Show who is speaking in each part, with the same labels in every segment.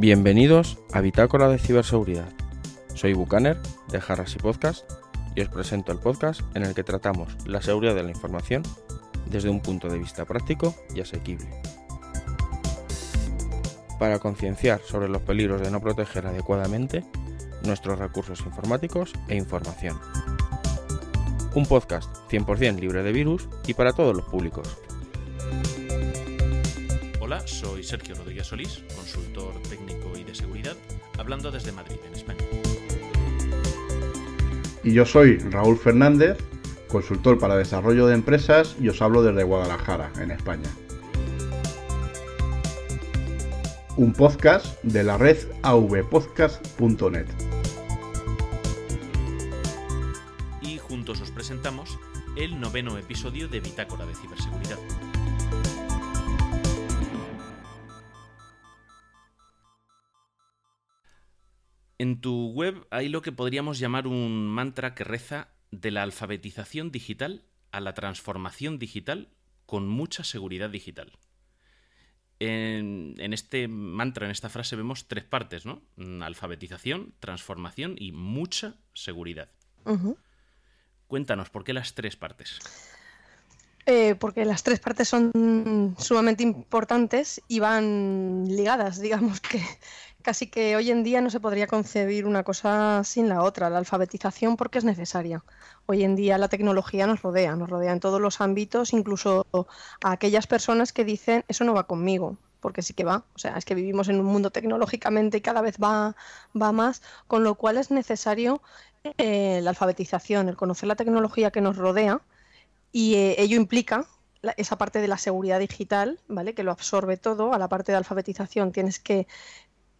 Speaker 1: Bienvenidos a Bitácora de Ciberseguridad. Soy Bucaner de Jarras y Podcast y os presento el podcast en el que tratamos la seguridad de la información desde un punto de vista práctico y asequible. Para concienciar sobre los peligros de no proteger adecuadamente nuestros recursos informáticos e información. Un podcast 100% libre de virus y para todos los públicos.
Speaker 2: Hola, soy Sergio Rodríguez Solís, consultor técnico y de seguridad, hablando desde Madrid, en España.
Speaker 3: Y yo soy Raúl Fernández, consultor para desarrollo de empresas y os hablo desde Guadalajara, en España. Un podcast de la red avpodcast.net.
Speaker 2: Y juntos os presentamos el noveno episodio de Bitácora de Ciberseguridad. En tu web hay lo que podríamos llamar un mantra que reza de la alfabetización digital a la transformación digital con mucha seguridad digital. En, este mantra, en esta frase, vemos tres partes, ¿no? Alfabetización, transformación y mucha seguridad. Cuéntanos, ¿por qué las tres partes?
Speaker 4: Eh, porque las tres partes son sumamente importantes y van ligadas, digamos que casi que hoy en día no se podría concebir una cosa sin la otra, la alfabetización porque es necesaria. Hoy en día la tecnología nos rodea, nos rodea en todos los ámbitos, incluso a aquellas personas que dicen eso no va conmigo, porque sí que va, o sea, es que vivimos en un mundo tecnológicamente y cada vez va, va más, con lo cual es necesario eh, la alfabetización, el conocer la tecnología que nos rodea y eh, ello implica esa parte de la seguridad digital, ¿vale? Que lo absorbe todo. A la parte de alfabetización tienes que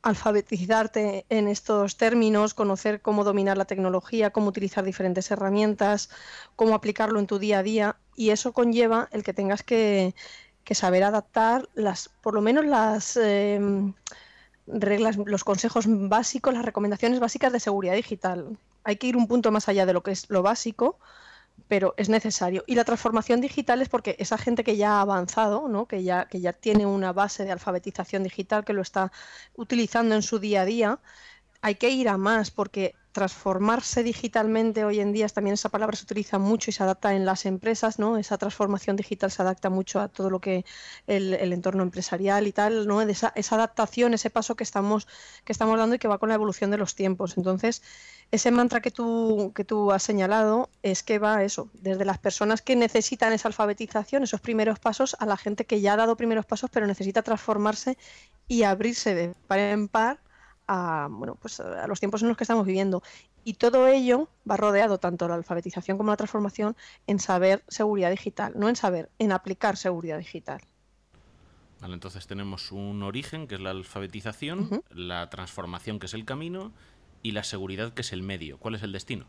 Speaker 4: alfabetizarte en estos términos, conocer cómo dominar la tecnología, cómo utilizar diferentes herramientas, cómo aplicarlo en tu día a día y eso conlleva el que tengas que, saber adaptar las, por lo menos las em, reglas, los consejos básicos, las recomendaciones básicas de seguridad digital. Hay que ir un punto más allá de lo que es lo básico pero es necesario. Y la transformación digital es porque esa gente que ya ha avanzado, ¿no? que, ya, que ya tiene una base de alfabetización digital, que lo está utilizando en su día a día, hay que ir a más porque transformarse digitalmente hoy en día, también esa palabra se utiliza mucho y se adapta en las empresas, ¿no? Esa transformación digital se adapta mucho a todo lo que el, el entorno empresarial y tal, ¿no? Esa, esa, adaptación, ese paso que estamos, que estamos dando y que va con la evolución de los tiempos. Entonces, ese mantra que tú, que tú has señalado es que va eso, desde las personas que necesitan esa alfabetización, esos primeros pasos, a la gente que ya ha dado primeros pasos pero necesita transformarse y abrirse de par en par a, bueno, pues a los tiempos en los que estamos viviendo. Y todo ello va rodeado, tanto la alfabetización como la transformación, en saber seguridad digital, no en saber, en aplicar seguridad digital.
Speaker 2: Vale, entonces tenemos un origen, que es la alfabetización, la transformación, que es el camino, y la seguridad, que es el medio. ¿Cuál es el destino?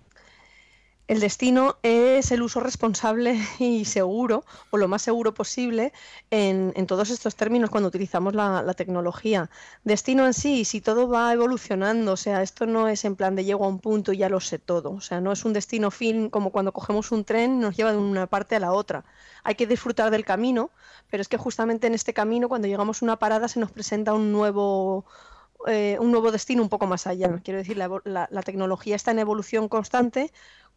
Speaker 4: El destino es el uso responsable y seguro, o lo más seguro posible, en, todos estos términos cuando utilizamos la, tecnología. Destino en sí, si todo va evolucionando, o sea, esto no es en plan de llego a un punto y ya lo sé todo, o sea, no es un destino fin como cuando cogemos un tren nos lleva de una parte a la otra. Hay que disfrutar del camino, pero es que justamente en este camino, cuando llegamos a una parada, se nos presenta un nuevo eh, un nuevo destino un poco más allá. Quiero decir, la, tecnología está en evolución constante,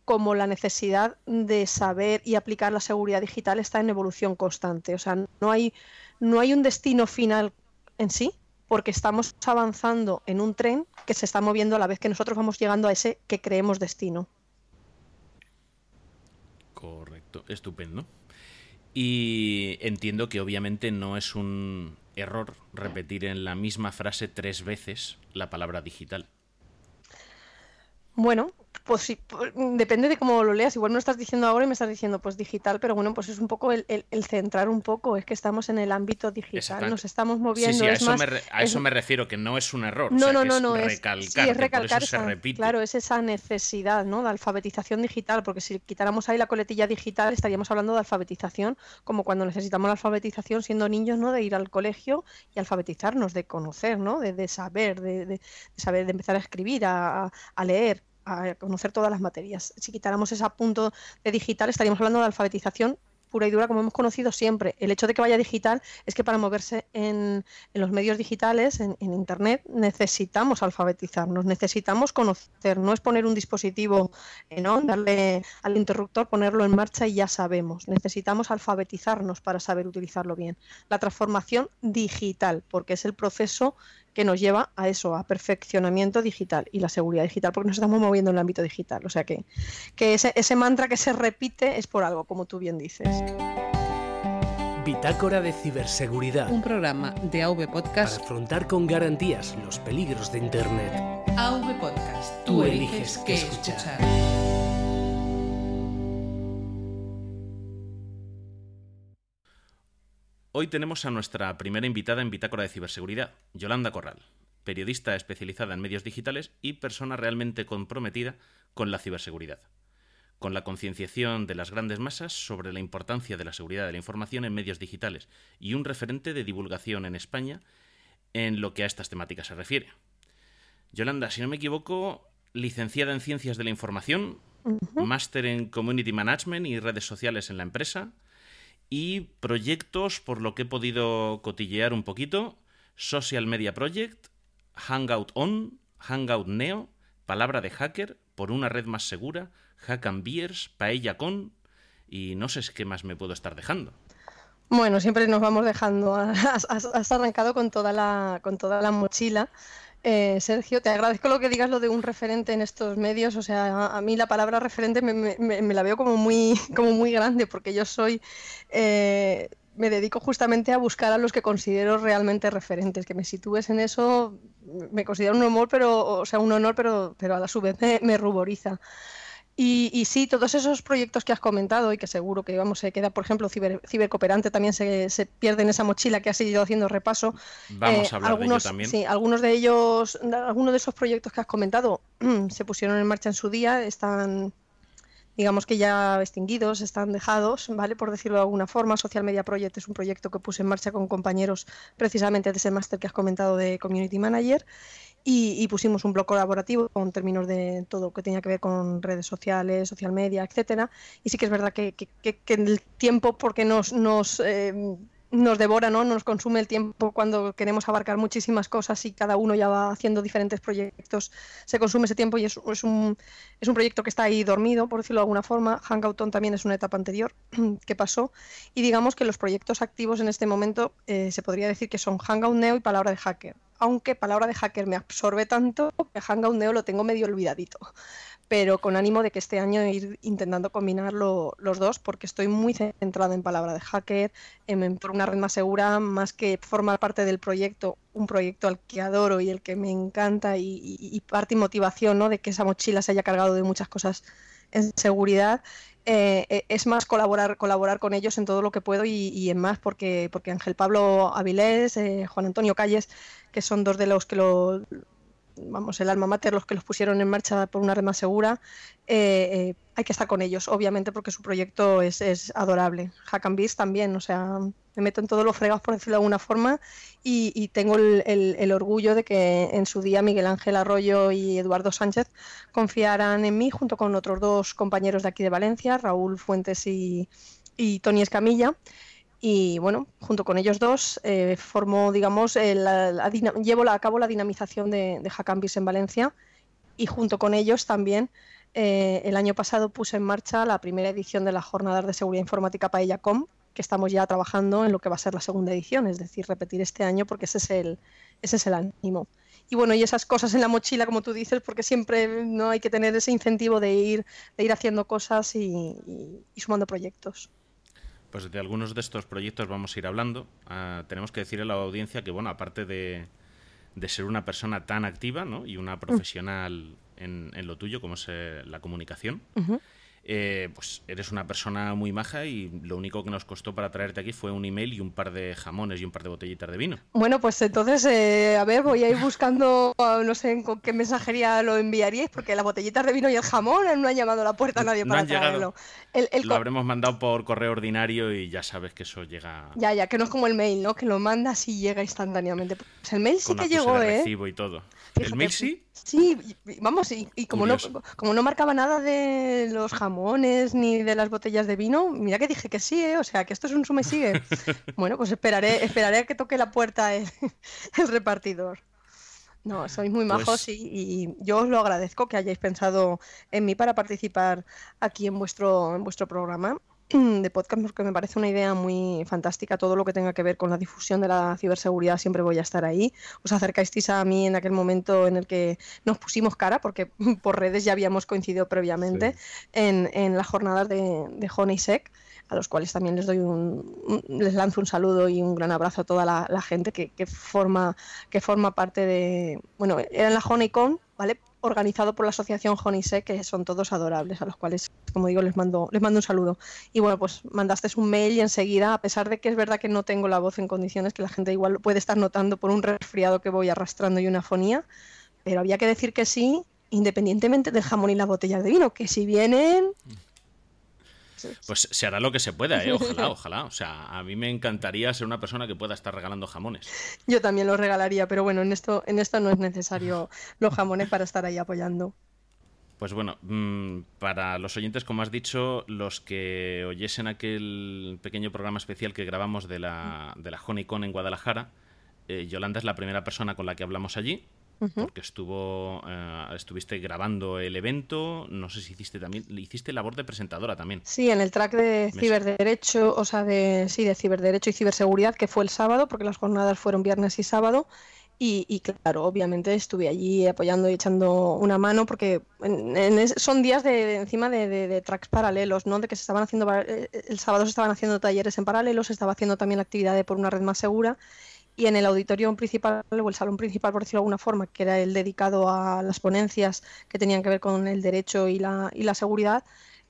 Speaker 4: como la necesidad de saber y aplicar la seguridad digital está en evolución constante. O sea, no hay, no hay un destino final en sí, porque estamos avanzando en un tren que se está moviendo a la vez que nosotros vamos llegando a ese que creemos destino.
Speaker 2: Correcto, estupendo. Y entiendo que obviamente no es un error repetir en la misma frase tres veces la palabra digital.
Speaker 4: Bueno, pues sí, depende de cómo lo leas. Igual no estás diciendo ahora y me estás diciendo pues digital, pero bueno, pues es un poco el, centrar un poco, es que estamos en el ámbito digital, nos estamos moviendo.
Speaker 2: Sí, sí,
Speaker 4: a,
Speaker 2: eso, me, a eso me refiero, que no es un error.
Speaker 4: No,
Speaker 2: no,
Speaker 4: no, no,
Speaker 2: es recalcar,
Speaker 4: es, recalcar
Speaker 2: se repite.
Speaker 4: Claro, es esa necesidad ¿no? de alfabetización digital, porque si quitáramos ahí la coletilla digital estaríamos hablando de alfabetización, como cuando necesitamos la alfabetización siendo niños, ¿no? De ir al colegio y alfabetizarnos, de conocer, ¿no? De, saber, de, saber, de empezar a escribir, a leer a conocer todas las materias. Si quitáramos ese punto de digital, estaríamos hablando de alfabetización pura y dura como hemos conocido siempre. El hecho de que vaya digital es que para moverse en, los medios digitales, en, Internet, necesitamos alfabetizarnos, necesitamos conocer. No es poner un dispositivo, ¿no? darle al interruptor, ponerlo en marcha y ya sabemos. Necesitamos alfabetizarnos para saber utilizarlo bien. La transformación digital, porque es el proceso que nos lleva a eso, a perfeccionamiento digital y la seguridad digital, porque nos estamos moviendo en el ámbito digital. O sea que, que ese, ese mantra que se repite es por algo, como tú bien dices.
Speaker 5: Bitácora de Ciberseguridad.
Speaker 6: Un programa de AV Podcast.
Speaker 5: Para afrontar con garantías los peligros de Internet.
Speaker 6: AV Podcast. Tú, eliges qué escuchar.
Speaker 2: Hoy tenemos a nuestra primera invitada en Bitácora de Ciberseguridad, Yolanda Corral, periodista especializada en medios digitales y persona realmente comprometida con la ciberseguridad, con la concienciación de las grandes masas sobre la importancia de la seguridad de la información en medios digitales y un referente de divulgación en España en lo que a estas temáticas se refiere. Yolanda, si no me equivoco, licenciada en Ciencias de la Información, máster en Community Management y redes sociales en la empresa, y proyectos, por lo que he podido cotillear un poquito, Social Media Project, Hangout On, Hangout Neo, Palabra de Hacker, Por una red más segura, Hack and Beers, Paella Con, y no sé qué más me puedo estar dejando.
Speaker 4: Bueno, siempre nos vamos dejando. Has, arrancado con toda la, con toda la mochila. Eh, Sergio, te agradezco lo que digas lo de un referente en estos medios. O sea, a, mí la palabra referente me, la veo como muy, como muy grande porque yo soy, eh, me dedico justamente a buscar a los que considero realmente referentes. Que me sitúes en eso me considero un honor, pero, o sea, un honor, pero, pero a la su vez me ruboriza. Y, sí, todos esos proyectos que has comentado y que seguro que vamos se queda, por ejemplo, ciber, cibercooperante también se, se, pierde en esa mochila que has ido haciendo repaso.
Speaker 2: Vamos a hablar
Speaker 4: algunos,
Speaker 2: de ello también.
Speaker 4: Sí, algunos de ellos, algunos de esos proyectos que has comentado se pusieron en marcha en su día, están, digamos que ya extinguidos, están dejados, ¿vale? Por decirlo de alguna forma. Social Media Project es un proyecto que puse en marcha con compañeros precisamente de ese máster que has comentado de Community Manager y, pusimos un blog colaborativo con términos de todo lo que tenía que ver con redes sociales, social media, etcétera. Y sí que es verdad que, que, que, el tiempo, porque nos, nos, eh, nos devora, ¿no? nos consume el tiempo cuando queremos abarcar muchísimas cosas y cada uno ya va haciendo diferentes proyectos, se consume ese tiempo y es, es, un, es un proyecto que está ahí dormido, por decirlo de alguna forma. Hangouton también es una etapa anterior que pasó y digamos que los proyectos activos en este momento eh, se podría decir que son Hangout Neo y Palabra de Hacker aunque palabra de hacker me absorbe tanto que Hangout lo tengo medio olvidadito. Pero con ánimo de que este año ir intentando combinar los dos, porque estoy muy centrada en palabra de hacker, en, por una red más segura, más que formar parte del proyecto, un proyecto al que adoro y el que me encanta y, parte y motivación ¿no? de que esa mochila se haya cargado de muchas cosas en seguridad. Eh, eh, es más colaborar, colaborar con ellos en todo lo que puedo y, en más, porque, porque Ángel Pablo Avilés, eh, Juan Antonio Calles, que son dos de los que lo, vamos, el alma mater, los que los pusieron en marcha por una red más segura, hay que estar con ellos, obviamente, porque su proyecto es, es adorable. Hack and Beast también, o sea, me meto en todos los fregados, por decirlo de alguna forma, y, tengo el, orgullo de que en su día Miguel Ángel Arroyo y Eduardo Sánchez confiaran en mí junto con otros dos compañeros de aquí de Valencia, Raúl Fuentes y, Tony Escamilla. Y bueno, junto con ellos dos eh, formo, digamos, llevo a cabo la dinamización de, de en Valencia y junto con ellos también eh, el año pasado puse en marcha la primera edición de la Jornada de Seguridad Informática Com que estamos ya trabajando en lo que va a ser la segunda edición, es decir, repetir este año porque ese es el, ese es el ánimo. Y bueno, y esas cosas en la mochila, como tú dices, porque siempre no hay que tener ese incentivo de ir, de ir haciendo cosas y, sumando proyectos.
Speaker 2: Pues de algunos de estos proyectos vamos a ir hablando. Ah, tenemos que decirle a la audiencia que, bueno, aparte de, ser una persona tan activa ¿no? y una profesional en, lo tuyo, como es eh, la comunicación, eh, pues eres una persona muy maja y lo único que nos costó para traerte aquí fue un email y un par de jamones y un par de botellitas de vino.
Speaker 4: Bueno, pues entonces, eh, a ver, voy a ir buscando, no sé con qué mensajería lo enviaríais, porque las botellitas de vino y el jamón no han llamado a la puerta a nadie para traerlo.
Speaker 2: lo habremos mandado por correo ordinario y ya sabes que eso llega.
Speaker 4: Ya, ya, que no es como el mail, ¿no? Que lo mandas y llega instantáneamente. Pues el mail sí que llegó, ¿eh?
Speaker 2: recibo y todo. ¿El mail sí?
Speaker 4: Sí, vamos, y, como, no, como no marcaba nada de los jamones ni de las botellas de vino, mira que dije que sí, ¿eh? o sea, que esto es un sume sigue. bueno, pues esperaré, esperaré a que toque la puerta el, repartidor. No, sois muy majos pues y, y, yo os lo agradezco que hayáis pensado en mí para participar aquí en vuestro, en vuestro programa. De podcast porque me parece una idea muy fantástica. Todo lo que tenga que ver con la difusión de la ciberseguridad siempre voy a estar ahí. Os acercasteis a mí en aquel momento en el que nos pusimos cara, porque por redes ya habíamos coincidido previamente en, en, las jornadas de, de Honeysec a los cuales también les doy un, les lanzo un saludo y un gran abrazo a toda la, la gente que, que, forma que forma parte de bueno era en la Honeycon vale organizado por la asociación Honisec, que son todos adorables, a los cuales, como digo, les mando, les mando un saludo. Y bueno, pues mandaste un mail y enseguida, a pesar de que es verdad que no tengo la voz en condiciones, que la gente igual puede estar notando por un resfriado que voy arrastrando y una fonía, pero había que decir que sí, independientemente del jamón y las botellas de vino, que si vienen,
Speaker 2: pues se hará lo que se pueda, ¿eh? Ojalá, ojalá. O sea, a mí me encantaría ser una persona que pueda estar regalando jamones.
Speaker 4: Yo también los regalaría, pero bueno, en esto, en esto no es necesario los jamones para estar ahí apoyando.
Speaker 2: Pues bueno, mm, para los oyentes, como has dicho, los que oyesen aquel pequeño programa especial que grabamos de la, de la Honeycon en Guadalajara, eh, Yolanda es la primera persona con la que hablamos allí porque estuvo eh, estuviste grabando el evento, no sé si hiciste también, hiciste labor de presentadora también.
Speaker 4: Sí, en el track de ciberderecho, o sea, de sí, de ciberderecho y ciberseguridad que fue el sábado, porque las jornadas fueron viernes y sábado. Y, claro, obviamente estuve allí apoyando y echando una mano porque son días de, encima de, tracks paralelos, ¿no? De que se estaban haciendo eh, el sábado se estaban haciendo talleres en paralelo, se estaba haciendo también la actividad de por una red más segura y en el auditorio principal o el salón principal, por decirlo de alguna forma, que era el dedicado a las ponencias que tenían que ver con el derecho y la, y la seguridad,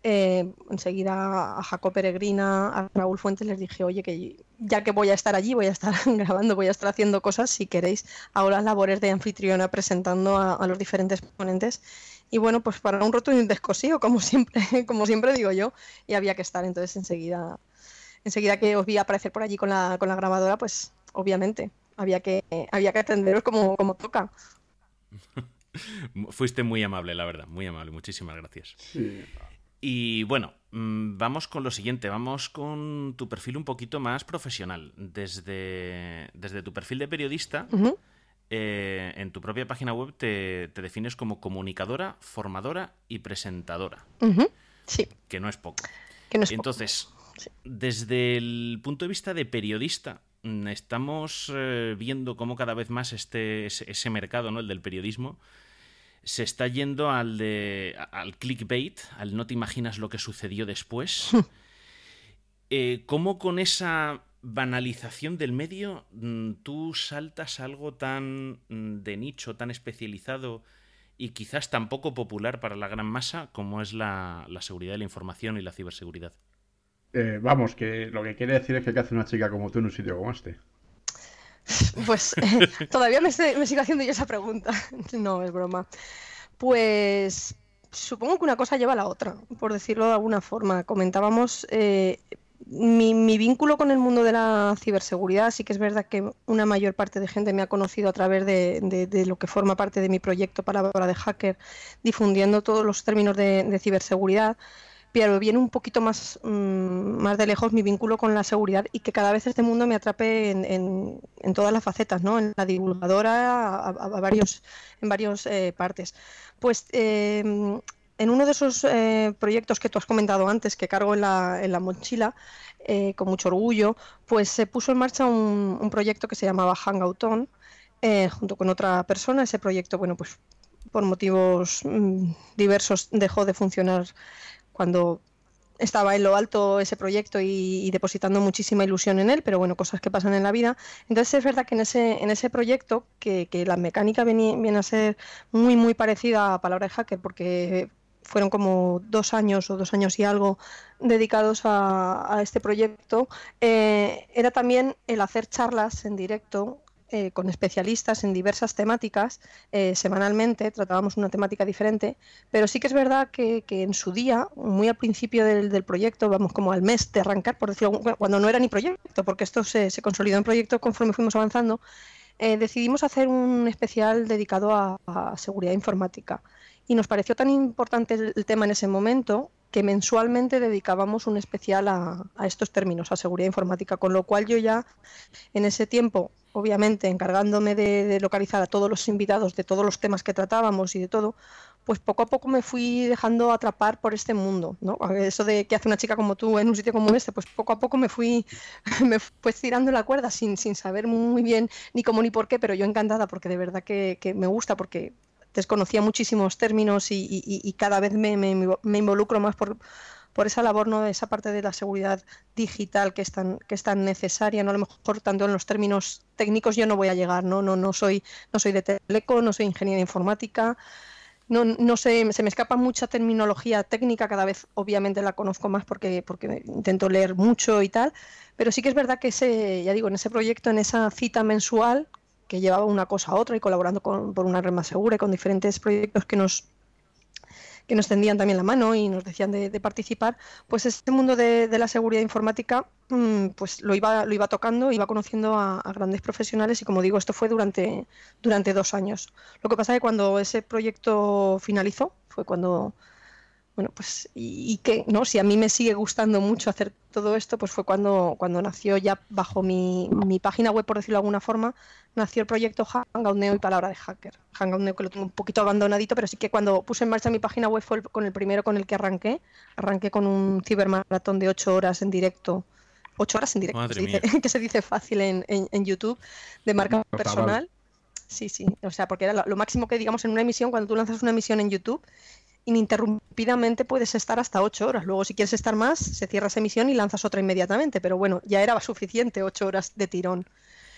Speaker 4: eh, enseguida a Jacob Peregrina, a Raúl Fuentes les dije, oye, que ya que voy a estar allí, voy a estar grabando, voy a estar haciendo cosas, si queréis, hago las labores de anfitriona presentando a, los diferentes ponentes. Y bueno, pues para un roto y un descosío, como siempre, como siempre digo yo, y había que estar. Entonces enseguida, enseguida que os vi aparecer por allí con la, con la grabadora, pues obviamente. Había que, había que atenderos como, como toca.
Speaker 2: Fuiste muy amable, la verdad, muy amable. Muchísimas gracias. Y bueno, mm, vamos con lo siguiente, vamos con tu perfil un poquito más profesional. Desde, desde tu perfil de periodista, eh, en tu propia página web te, defines como comunicadora, formadora y presentadora.
Speaker 4: Sí.
Speaker 2: Que no es poco.
Speaker 4: Que no es
Speaker 2: Entonces, desde el punto de vista de periodista, estamos eh, viendo cómo cada vez más este, ese, mercado, ¿no? el del periodismo, se está yendo al, de, al clickbait, al no te imaginas lo que sucedió después. eh, ¿Cómo con esa banalización del medio mm, tú saltas algo tan mm, de nicho, tan especializado y quizás tan poco popular para la gran masa como es la, la seguridad de la información y la ciberseguridad?
Speaker 3: Eh, vamos, que lo que quiere decir es que ¿qué hace una chica como tú en un sitio como este?
Speaker 4: Pues eh, todavía me, me, sigo haciendo yo esa pregunta. No, es broma. Pues supongo que una cosa lleva a la otra, por decirlo de alguna forma. Comentábamos eh, mi, vínculo con el mundo de la ciberseguridad. Sí que es verdad que una mayor parte de gente me ha conocido a través de, lo que forma parte de mi proyecto Palabra de Hacker, difundiendo todos los términos de ciberseguridad pero viene un poquito más, mm, más de lejos mi vínculo con la seguridad y que cada vez este mundo me atrape en, en, todas las facetas, ¿no? En la divulgadora, a, varios, en varias eh, partes. Pues em, en uno de esos eh, proyectos que tú has comentado antes, que cargo en la, en la mochila, eh, con mucho orgullo, pues se puso en marcha un, proyecto que se llamaba Hangout On, junto con otra persona. Ese proyecto, bueno, pues por motivos mm, diversos dejó de funcionar cuando estaba en lo alto ese proyecto y, depositando muchísima ilusión en él, pero bueno, cosas que pasan en la vida. Entonces es verdad que en ese, en ese proyecto, que, la mecánica viene, viene, a ser muy, muy parecida a Palabra de Hacker, porque fueron como dos años o dos años y algo dedicados a, este proyecto, eh, era también el hacer charlas en directo eh, con especialistas en diversas temáticas eh, semanalmente, tratábamos una temática diferente, pero sí que es verdad que, en su día, muy al principio del, proyecto, vamos como al mes de arrancar, por decirlo, cuando no era ni proyecto, porque esto se, consolidó en proyecto conforme fuimos avanzando, eh, decidimos hacer un especial dedicado a, seguridad informática. Y nos pareció tan importante el, tema en ese momento que mensualmente dedicábamos un especial a, estos términos, a seguridad informática, con lo cual yo ya en ese tiempo, obviamente encargándome de, localizar a todos los invitados de todos los temas que tratábamos y de todo, pues poco a poco me fui dejando atrapar por este mundo, ¿no? Eso de que hace una chica como tú en un sitio como este, pues poco a poco me fui, me fui tirando la cuerda sin, sin saber muy bien ni cómo ni por qué, pero yo encantada porque de verdad que, que me gusta, porque desconocía muchísimos términos y, cada vez me, involucro más por, por esa labor, ¿no? esa parte de la seguridad digital que es tan, que es tan necesaria, ¿no? A lo mejor tanto en los términos técnicos yo no voy a llegar, ¿no? No, no soy, no soy de teleco, no soy ingeniera informática, no, no sé, se me escapa mucha terminología técnica, cada vez obviamente la conozco más porque, porque intento leer mucho y tal, pero sí que es verdad que ese, ya digo, en ese proyecto, en esa cita mensual, que llevaba una cosa a otra y colaborando con, por una red más segura y con diferentes proyectos que nos que nos tendían también la mano y nos decían de, participar, pues este mundo de, la seguridad informática mm, pues lo iba, lo iba tocando, iba conociendo a, grandes profesionales y como digo, esto fue durante, durante dos años. Lo que pasa es que cuando ese proyecto finalizó, fue cuando bueno, pues, y, que, ¿no? Si a mí me sigue gustando mucho hacer todo esto, pues fue cuando, cuando nació ya bajo mi, mi página web, por decirlo de alguna forma, nació el proyecto Hangout Neo y Palabra de Hacker. Hangout Neo que lo tengo un poquito abandonadito, pero sí que cuando puse en marcha mi página web fue con el primero con el que arranqué. Arranqué con un cibermaratón de ocho horas en directo. Ocho horas en directo, que se dice fácil en, en, YouTube, de marca personal. Sí, sí, o sea, porque era lo máximo que digamos en una emisión, cuando tú lanzas una emisión en YouTube, ininterrumpidamente puedes estar hasta ocho horas. Luego, si quieres estar más, se cierra esa emisión y lanzas otra inmediatamente. Pero bueno, ya era suficiente ocho horas de tirón.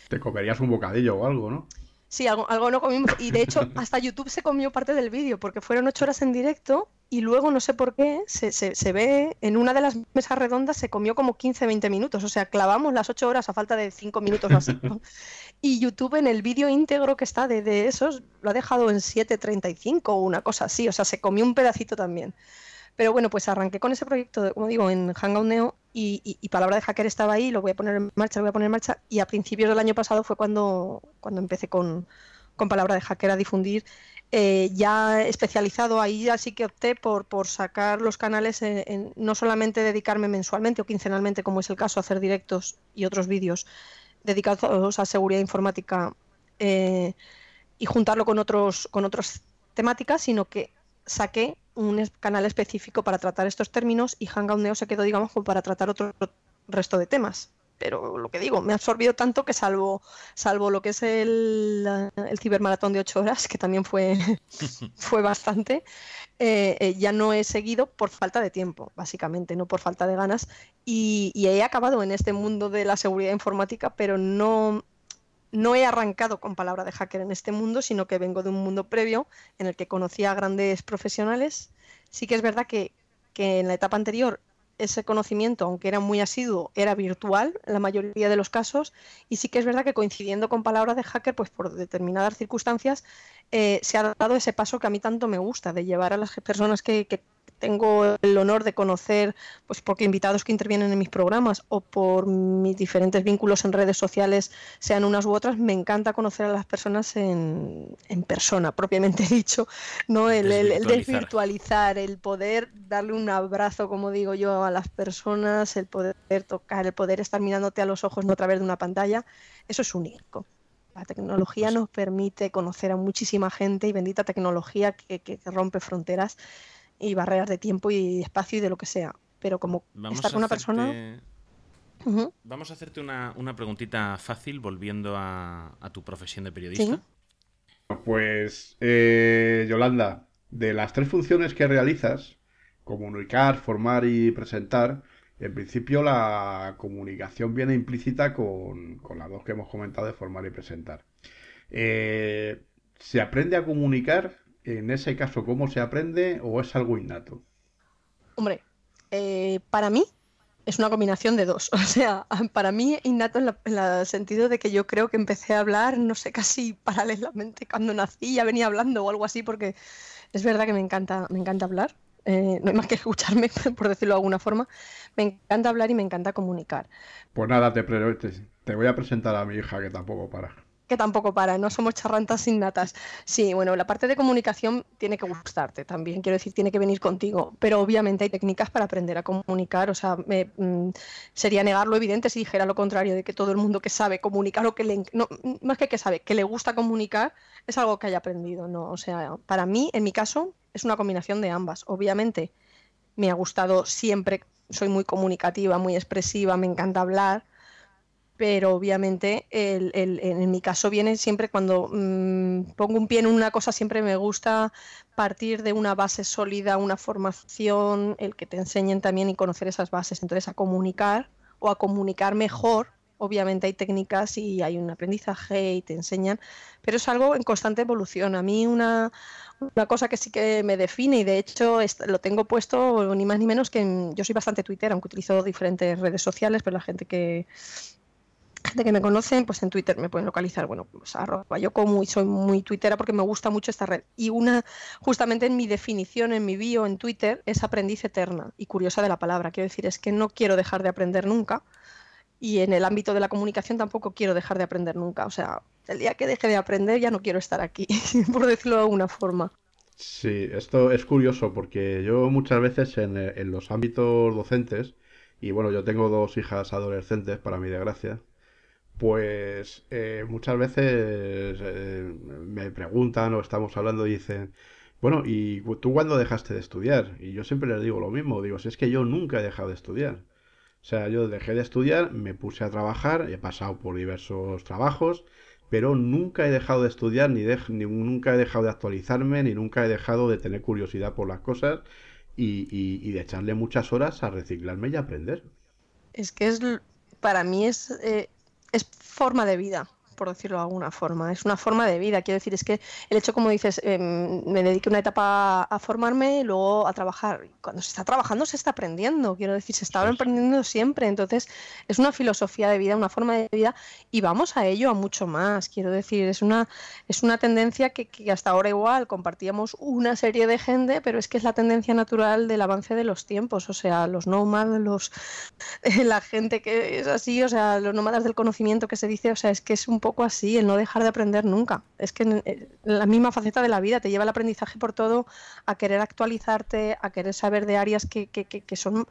Speaker 3: Te comerías un bocadillo o algo, ¿no?
Speaker 4: Sí, algo, algo no comimos. Y de hecho, hasta YouTube se comió parte del vídeo, porque fueron ocho horas en directo y luego, no sé por qué, se, se, ve en una de las mesas redondas se comió como 15, 20 minutos. O sea, clavamos las ocho horas a falta de cinco minutos o así. Y YouTube en el vídeo íntegro que está de, de, esos lo ha dejado en 7.35 o una cosa así. O sea, se comió un pedacito también. Pero bueno, pues arranqué con ese proyecto, como digo, en Hangout Neo y, Palabra de Hacker estaba ahí, lo voy a poner en marcha, lo voy a poner en marcha. Y a principios del año pasado fue cuando, cuando empecé con, con Palabra de Hacker a difundir. Eh, ya especializado ahí, así que opté por, por sacar los canales, en, no solamente dedicarme mensualmente o quincenalmente, como es el caso, a hacer directos y otros vídeos dedicados a seguridad informática eh, y juntarlo con otros con otras temáticas, sino que saqué un canal específico para tratar estos términos y Hangout Neo se quedó, digamos, para tratar otro resto de temas. Pero lo que digo, me ha absorbido tanto que salvo, salvo lo que es el, el cibermaratón de ocho horas, que también fue, fue bastante, eh, eh, ya no he seguido por falta de tiempo, básicamente, no por falta de ganas. Y, y he acabado en este mundo de la seguridad informática, pero no, no he arrancado con palabra de hacker en este mundo, sino que vengo de un mundo previo en el que conocía a grandes profesionales. Sí que es verdad que, en la etapa anterior ese conocimiento, aunque era muy asiduo, era virtual en la mayoría de los casos. Y sí que es verdad que coincidiendo con palabras de hacker, pues por determinadas circunstancias, eh, se ha dado ese paso que a mí tanto me gusta, de llevar a las personas que, que tengo el honor de conocer, pues porque invitados que intervienen en mis programas o por mis diferentes vínculos en redes sociales, sean unas u otras, me encanta conocer a las personas en, en persona, propiamente dicho, ¿no? El, el, desvirtualizar, el poder darle un abrazo, como digo yo, a las personas, el poder tocar, el poder estar mirándote a los ojos no a través de una pantalla, eso es único. La tecnología nos permite conocer a muchísima gente y bendita tecnología que, que rompe fronteras y barreras de tiempo y espacio y de lo que sea. Pero como estar con una persona...
Speaker 2: Vamos a hacerte una, una preguntita fácil volviendo a, tu profesión de periodista.
Speaker 3: Pues, eh, Yolanda, de las tres funciones que realizas, comunicar, formar y presentar, en principio la comunicación viene implícita con, con las dos que hemos comentado de formar y presentar. Eh, ¿Se aprende a comunicar en ese caso, ¿cómo se aprende o es algo innato?
Speaker 4: Hombre, eh, para mí es una combinación de dos. O sea, para mí innato en, el sentido de que yo creo que empecé a hablar, no sé, casi paralelamente cuando nací, ya venía hablando o algo así, porque es verdad que me encanta, me encanta hablar. Eh, no hay más que escucharme, por decirlo de alguna forma. Me encanta hablar y me encanta comunicar.
Speaker 3: Pues nada, te, te voy a presentar a mi hija que tampoco para.
Speaker 4: Que tampoco para, no somos charrantas innatas. Sí, bueno, la parte de comunicación tiene que gustarte también, quiero decir, tiene que venir contigo, pero obviamente hay técnicas para aprender a comunicar, o sea, me, mm, sería negar lo evidente si dijera lo contrario, de que todo el mundo que sabe comunicar o que le, no, más que que sabe, que le gusta comunicar, es algo que haya aprendido, ¿no? O sea, para mí, en mi caso, es una combinación de ambas. Obviamente, me ha gustado siempre, soy muy comunicativa, muy expresiva, me encanta hablar, pero obviamente en mi caso viene siempre cuando mm, pongo un pie en una cosa, siempre me gusta partir de una base sólida, una formación, el que te enseñen también y conocer esas bases, entonces a comunicar o a comunicar mejor. Obviamente hay técnicas y hay un aprendizaje y te enseñan, pero es algo en constante evolución. A mí una, una cosa que sí que me define y de hecho lo tengo puesto ni más ni menos que yo soy bastante Twitter, aunque utilizo diferentes redes sociales, pero la gente que, gente que me conocen, pues en Twitter me pueden localizar, bueno, pues arroba yo como y soy muy twittera porque me gusta mucho esta red. Y una, justamente en mi definición, en mi bio en Twitter, es aprendiz eterna y curiosa de la palabra. Quiero decir, es que no quiero dejar de aprender nunca y en el ámbito de la comunicación tampoco quiero dejar de aprender nunca. O sea, el día que deje de aprender ya no quiero estar aquí, por decirlo de alguna forma.
Speaker 3: Sí, esto es curioso porque yo muchas veces en, en los ámbitos docentes, y bueno, yo tengo dos hijas adolescentes, para mi desgracia, pues eh, muchas veces eh, me preguntan o estamos hablando y dicen, bueno, ¿y tú cuándo dejaste de estudiar? Y yo siempre les digo lo mismo, digo, si es que yo nunca he dejado de estudiar. O sea, yo dejé de estudiar, me puse a trabajar, he pasado por diversos trabajos, pero nunca he dejado de estudiar, ni, nunca he dejado de actualizarme, ni nunca he dejado de tener curiosidad por las cosas y, y, de echarle muchas horas a reciclarme y aprender.
Speaker 4: Es que es, para mí es, eh, es forma de vida por decirlo de alguna forma. Es una forma de vida. Quiero decir, es que el hecho, como dices, em, me dediqué una etapa a formarme y luego a trabajar. Cuando se está trabajando, se está aprendiendo. Quiero decir, se está aprendiendo siempre. Entonces, es una filosofía de vida, una forma de vida y vamos a ello a mucho más. Quiero decir, es una, es una tendencia que, hasta ahora igual compartíamos una serie de gente, pero es que es la tendencia natural del avance de los tiempos. O sea, los nómadas, los, la gente que es así, o sea, los nómadas del conocimiento que se dice, o sea, es que es un poco así, el no dejar de aprender nunca. Es que en, la misma faceta de la vida te lleva el aprendizaje por todo a querer actualizarte, a querer saber de áreas que, que, que son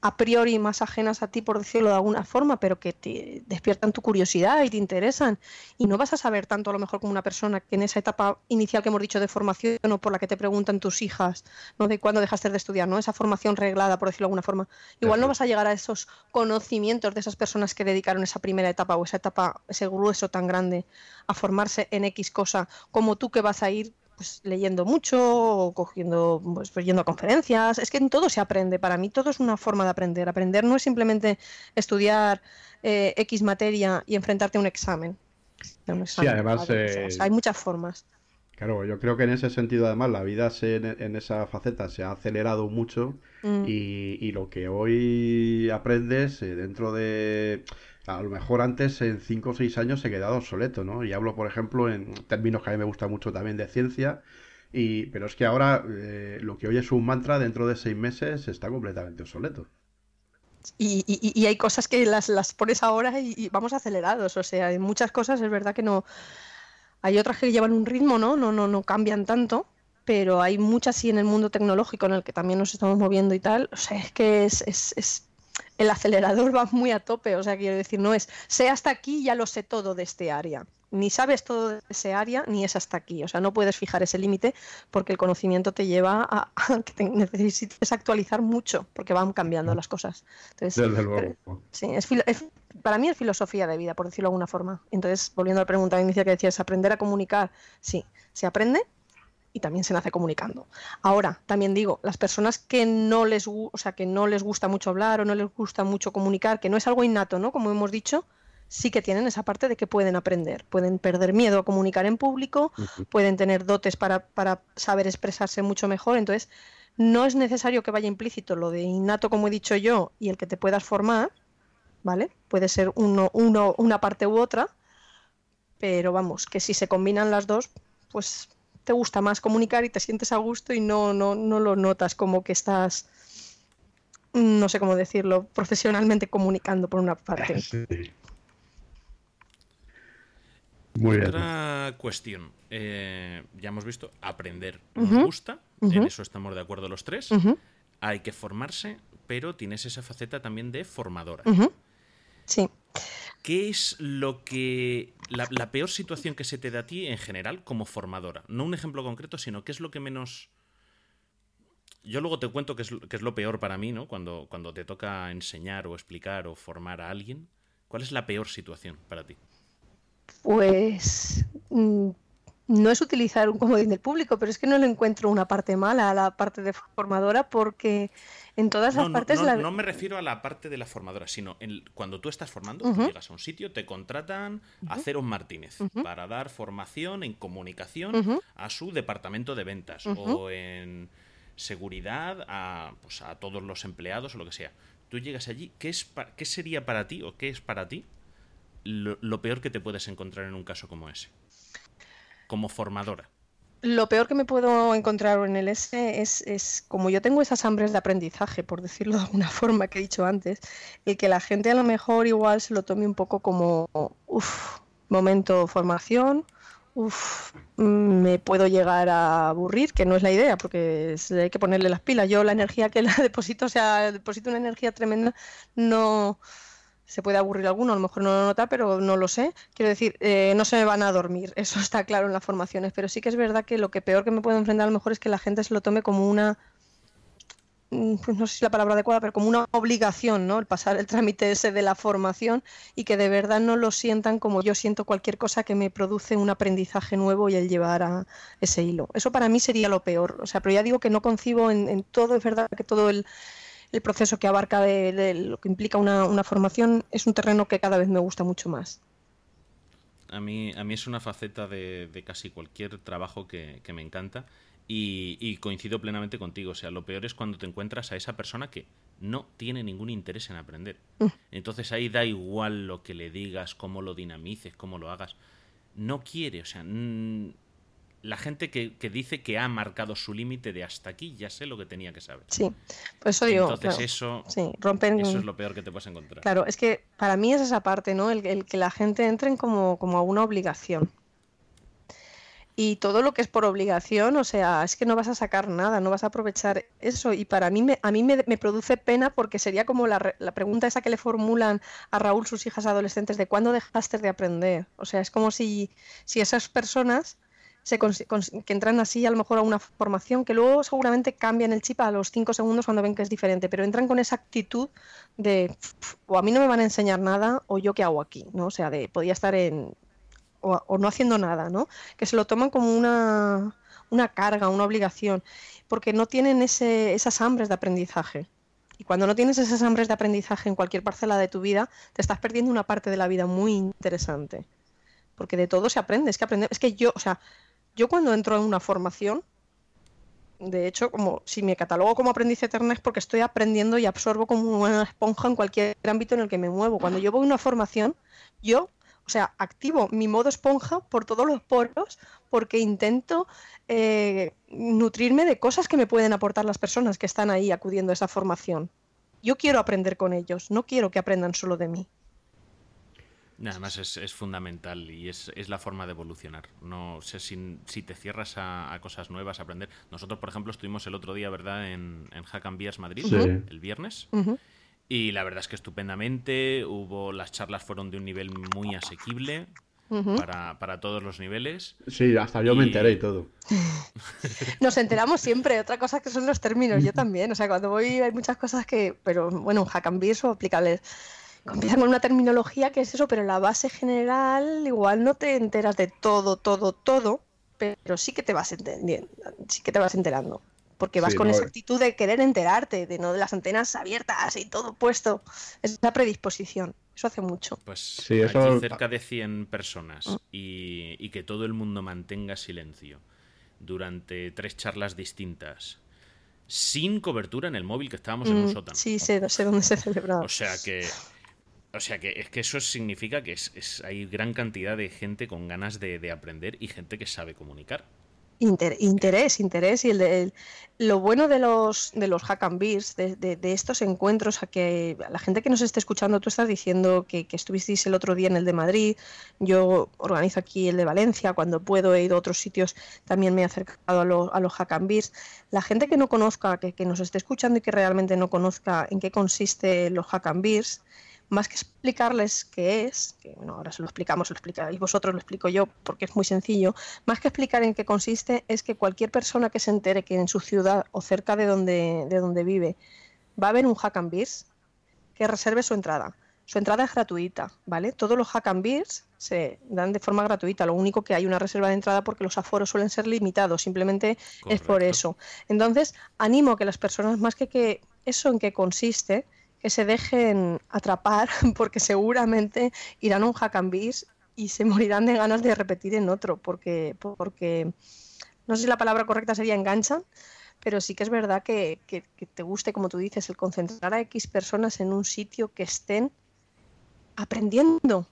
Speaker 4: a priori más ajenas a ti, por decirlo de alguna forma, pero que te despiertan tu curiosidad y te interesan. Y no vas a saber tanto a lo mejor como una persona que en esa etapa inicial que hemos dicho de formación o por la que te preguntan tus hijas, ¿no? De cuándo dejaste de estudiar, ¿no? Esa formación reglada, por decirlo de alguna forma. Igual no vas a llegar a esos conocimientos de esas personas que dedicaron esa primera etapa o esa etapa, ese grueso tan grande a formarse en X cosa, como tú que vas a ir pues leyendo mucho o cogiendo, pues, pues, yendo a conferencias. Es que en todo se aprende. Para mí todo es una forma de aprender. Aprender no es simplemente estudiar eh, X materia y enfrentarte a un examen.
Speaker 3: sí, además... Eh,
Speaker 4: hay muchas formas.
Speaker 3: Claro, yo creo que en ese sentido además la vida en esa faceta se ha acelerado mucho mm. y, lo que hoy aprendes eh, dentro de a lo mejor antes en 5 o 6 años se quedado obsoleto, ¿no? Y hablo, por ejemplo, en términos que a mí me gusta mucho también de ciencia, y, pero es que ahora eh, lo que hoy es un mantra dentro de 6 meses está completamente obsoleto.
Speaker 4: Y, hay cosas que las, las pones ahora y, vamos acelerados, o sea, hay muchas cosas es verdad que no... Hay otras que llevan un ritmo, ¿no? No, no, no cambian tanto, pero hay muchas sí en el mundo tecnológico en el que también nos estamos moviendo y tal. O sea, es que es, es el acelerador va muy a tope, o sea, quiero decir, no es, sé hasta aquí, ya lo sé todo de este área. Ni sabes todo de ese área, ni es hasta aquí. O sea, no puedes fijar ese límite porque el conocimiento te lleva a, que necesites actualizar mucho, porque van cambiando las cosas. Entonces,
Speaker 3: Desde luego.
Speaker 4: Sí, es, para mí es filosofía de vida, por decirlo de alguna forma. Entonces, volviendo a la pregunta inicial que decías, aprender a comunicar, sí, se aprende, y también se nace comunicando. Ahora, también digo, las personas que no les, o sea, que no les gusta mucho hablar o no les gusta mucho comunicar, que no es algo innato, ¿no? Como hemos dicho, sí que tienen esa parte de que pueden aprender, pueden perder miedo a comunicar en público, pueden tener dotes para, para saber expresarse mucho mejor, entonces no es necesario que vaya implícito lo de innato, como he dicho yo, y el que te puedas formar, ¿vale? Puede ser uno, uno, una parte u otra, pero vamos, que si se combinan las dos, pues te gusta más comunicar y te sientes a gusto y no, no, no lo notas como que estás, no sé cómo decirlo, profesionalmente comunicando por una parte.
Speaker 3: Muy bien.
Speaker 2: Otra cuestión. Eh, ya hemos visto, aprender nos gusta, en eso estamos de acuerdo los tres. Hay que formarse, pero tienes esa faceta también de formadora.
Speaker 4: Sí.
Speaker 2: ¿Qué es lo que. La, peor situación que se te da a ti en general como formadora? No un ejemplo concreto, sino qué es lo que menos. Yo luego te cuento qué es, es lo peor para mí, ¿no? Cuando, cuando te toca enseñar o explicar o formar a alguien. ¿Cuál es la peor situación para ti?
Speaker 4: Pues mm, no es utilizar un comodín del público, pero es que no le encuentro una parte mala a la parte de formadora porque en todas
Speaker 2: No,
Speaker 4: las
Speaker 2: no,
Speaker 4: partes
Speaker 2: no-
Speaker 4: la...
Speaker 2: no me refiero a la parte de la formadora, sino en- cuando tú estás formando, tú llegas a un sitio, te contratan a Ceros Martínez para dar formación en comunicación a su departamento de ventas o en seguridad a, pues, a todos los empleados o lo que sea. Tú llegas allí, ¿qué, es qué sería para ti o qué es para ti lo, lo peor que te puedes encontrar en un caso como ese? Como formadora.
Speaker 4: Lo peor que me puedo encontrar en el S es, es como yo tengo esas hambres de aprendizaje, por decirlo de alguna forma que he dicho antes, el que la gente a lo mejor igual se lo tome un poco como, uff, momento formación, uff, me puedo llegar a aburrir, que no es la idea, porque hay que ponerle las pilas. Yo la energía que la deposito, o sea, deposito una energía tremenda, no se puede aburrir alguno, a lo mejor no lo nota, pero no lo sé. Quiero decir, eh, no se me van a dormir, eso está claro en las formaciones, pero sí que es verdad que lo que peor que me puedo enfrentar a lo mejor es que la gente se lo tome como una, mm, pues no sé si la palabra adecuada, pero como una obligación, ¿no? El pasar el trámite ese de la formación y que de verdad no lo sientan como yo siento cualquier cosa que me produce un aprendizaje nuevo y el llevar a ese hilo. Eso para mí sería lo peor. O sea, pero ya digo que no concibo en todo, es verdad que todo el, el proceso que abarca de, de lo que implica una, una formación es un terreno que cada vez me gusta mucho más.
Speaker 2: A mí, a mí es una faceta de, de casi cualquier trabajo que, que me encanta y, y coincido plenamente contigo. O sea, lo peor es cuando te encuentras a esa persona que no tiene ningún interés en aprender. Entonces ahí da igual lo que le digas, cómo lo dinamices, cómo lo hagas. No quiere, o sea, mm, la gente que, que dice que ha marcado su límite de hasta aquí, ya sé lo que tenía que saber.
Speaker 4: Sí, por eso digo,
Speaker 2: Entonces
Speaker 4: claro,
Speaker 2: eso,
Speaker 4: sí, rompen...
Speaker 2: eso es lo peor que te puedes encontrar.
Speaker 4: Claro, es que para mí es esa parte, ¿no? El, el que la gente entre en como, como a una obligación. Y todo lo que es por obligación, o sea, es que no vas a sacar nada, no vas a aprovechar eso. Y para mí, me, a mí me, me produce pena porque sería como la, la pregunta esa que le formulan a Raúl sus hijas adolescentes de cuándo dejaste de aprender. O sea, es como si, si esas personas que entran así a lo mejor a una formación que luego seguramente cambian el chip a los cinco segundos cuando ven que es diferente, pero entran con esa actitud de "Pf, o a mí no me van a enseñar nada o yo qué hago aquí, ¿no? O sea, de podía estar en o, o no haciendo nada, ¿no? Que se lo toman como una, una carga, una obligación, porque no tienen ese, esas hambres de aprendizaje. Y cuando no tienes esas hambres de aprendizaje en cualquier parcela de tu vida, te estás perdiendo una parte de la vida muy interesante. Porque de todo se aprende, es que aprende, es que yo, o sea, yo cuando entro en una formación, de hecho, como si me catalogo como aprendiz eterna es porque estoy aprendiendo y absorbo como una esponja en cualquier ámbito en el que me muevo. Cuando yo voy a una formación, yo, o sea, activo mi modo esponja por todos los poros porque intento eh, nutrirme de cosas que me pueden aportar las personas que están ahí acudiendo a esa formación. Yo quiero aprender con ellos, no quiero que aprendan solo de mí.
Speaker 2: Nada más es, es fundamental y es, es la forma de evolucionar. No sé si, si te cierras a, a cosas nuevas, a aprender. Nosotros, por ejemplo, estuvimos el otro día, ¿verdad?, en, en Hack and Beers Madrid,
Speaker 3: Sí.
Speaker 2: el viernes. Y la verdad es que estupendamente. Hubo, las charlas fueron de un nivel muy asequible para, para todos los niveles.
Speaker 3: Sí, hasta yo me enteré y todo.
Speaker 4: Nos enteramos siempre, otra cosa que son los términos, yo también, o sea, cuando voy hay muchas cosas que, pero bueno, hack and beer son aplicables. Empiezan con una terminología que es eso, pero la base general igual no te enteras de todo, todo, todo, pero sí que te vas entendiendo, sí que te vas enterando. Porque vas
Speaker 3: Sí,
Speaker 4: con
Speaker 3: no,
Speaker 4: esa
Speaker 3: eh.
Speaker 4: actitud de querer enterarte, de no de las antenas abiertas y todo puesto. Esa predisposición, eso hace mucho.
Speaker 2: Pues
Speaker 3: Sí, eso-
Speaker 2: aquí cerca de 100 personas y, y que todo el mundo mantenga silencio durante tres charlas distintas sin cobertura en el móvil que estábamos en un
Speaker 4: Mm,
Speaker 2: sótano.
Speaker 4: sí, sé, sé dónde se celebraba.
Speaker 2: O sea que. O sea que es que eso significa que es, hay gran cantidad de gente con ganas de, de aprender y gente que sabe comunicar.
Speaker 4: interés, interés y el, lo bueno de los de los hack and beers, de, estos encuentros, a que la gente que nos esté escuchando, tú estás diciendo que, estuvisteis el otro día en el de Madrid, yo organizo aquí el de Valencia, cuando puedo he ido a otros sitios, también me he acercado a, a los hack and beers. La gente que no conozca, que, que nos esté escuchando y que realmente no conozca en qué consiste los hack and beers, más que explicarles qué es, que bueno, ahora se lo explicamos, lo explicáis vosotros, lo explico yo porque es muy sencillo, más que explicar en qué consiste es que cualquier persona que se entere que en su ciudad o cerca de donde, de donde vive va a haber un hack and beers, que reserve su entrada. Su entrada es gratuita, ¿vale? Todos los hack and beers se dan de forma gratuita, lo único que hay una reserva de entrada porque los aforos suelen ser limitados, simplemente es por eso. Entonces, animo a que las personas, más que que eso en qué consiste, que se dejen atrapar porque seguramente irán a un hack y se morirán de ganas de repetir en otro porque, porque no sé si la palabra correcta sería enganchan, pero sí que es verdad que, que, te guste, como tú dices, el concentrar a X personas en un sitio que estén aprendiendo,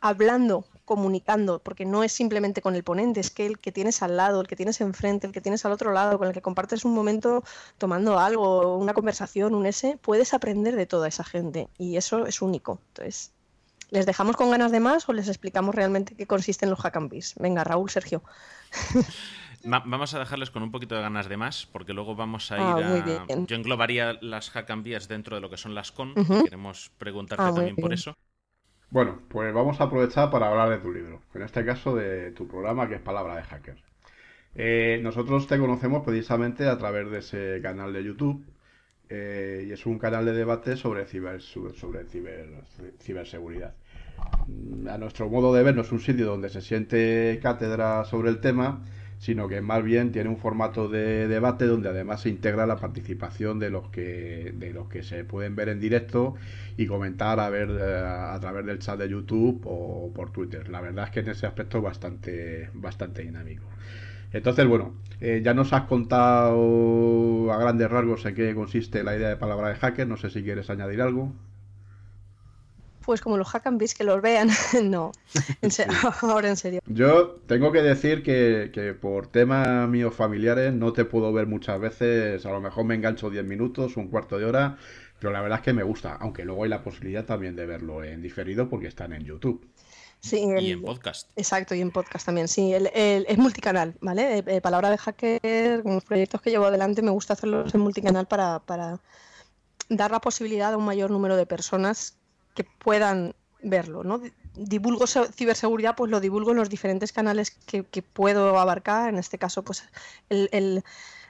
Speaker 4: hablando, comunicando, porque no es simplemente con el ponente, es que el que tienes al lado, el que tienes enfrente, el que tienes al otro lado, con el que compartes un momento tomando algo, una conversación, un ese, puedes aprender de toda esa gente y eso es único. Entonces, ¿les dejamos con ganas de más o les explicamos realmente qué consisten los hack and Venga, Raúl, Sergio.
Speaker 2: vamos a dejarles con un poquito de ganas de más, porque luego vamos a ah, ir a. Yo englobaría las hack and dentro de lo que son las con. Queremos preguntarte ah, también por eso.
Speaker 3: Bueno, pues vamos a aprovechar para hablar de tu libro, en este caso de tu programa que es Palabra de Hacker. Eh, nosotros te conocemos precisamente a través de ese canal de YouTube eh, y es un canal de debate sobre, ciber, sobre ciberseguridad. A nuestro modo de ver no es un sitio donde se siente cátedra sobre el tema, sino que más bien tiene un formato de debate donde además se integra la participación de los que de los que se pueden ver en directo y comentar a ver eh, a, través del chat de YouTube o por Twitter. La verdad es que en ese aspecto bastante bastante dinámico. Entonces, bueno, eh, ya nos has contado a grandes rasgos en qué consiste la idea de palabra de hacker. No sé si quieres añadir algo
Speaker 4: pues como los hack and que los vean. no, ahora en serio.
Speaker 3: Yo tengo que decir que, por temas míos familiares no te puedo ver muchas veces. A lo mejor me engancho 10 minutos, un cuarto de hora, pero la verdad es que me gusta. Aunque luego hay la posibilidad también de verlo en diferido porque están en YouTube.
Speaker 2: Sí, y en podcast.
Speaker 4: Exacto, y en podcast también. Sí, el, es multicanal, ¿vale? Eh, eh, palabra de hacker, con los proyectos que llevo adelante, me gusta hacerlos en multicanal para, para dar la posibilidad a un mayor número de personas puedan verlo, ¿no? Divulgo ciberseguridad, pues lo divulgo en los diferentes canales que, puedo abarcar. En este caso, pues el,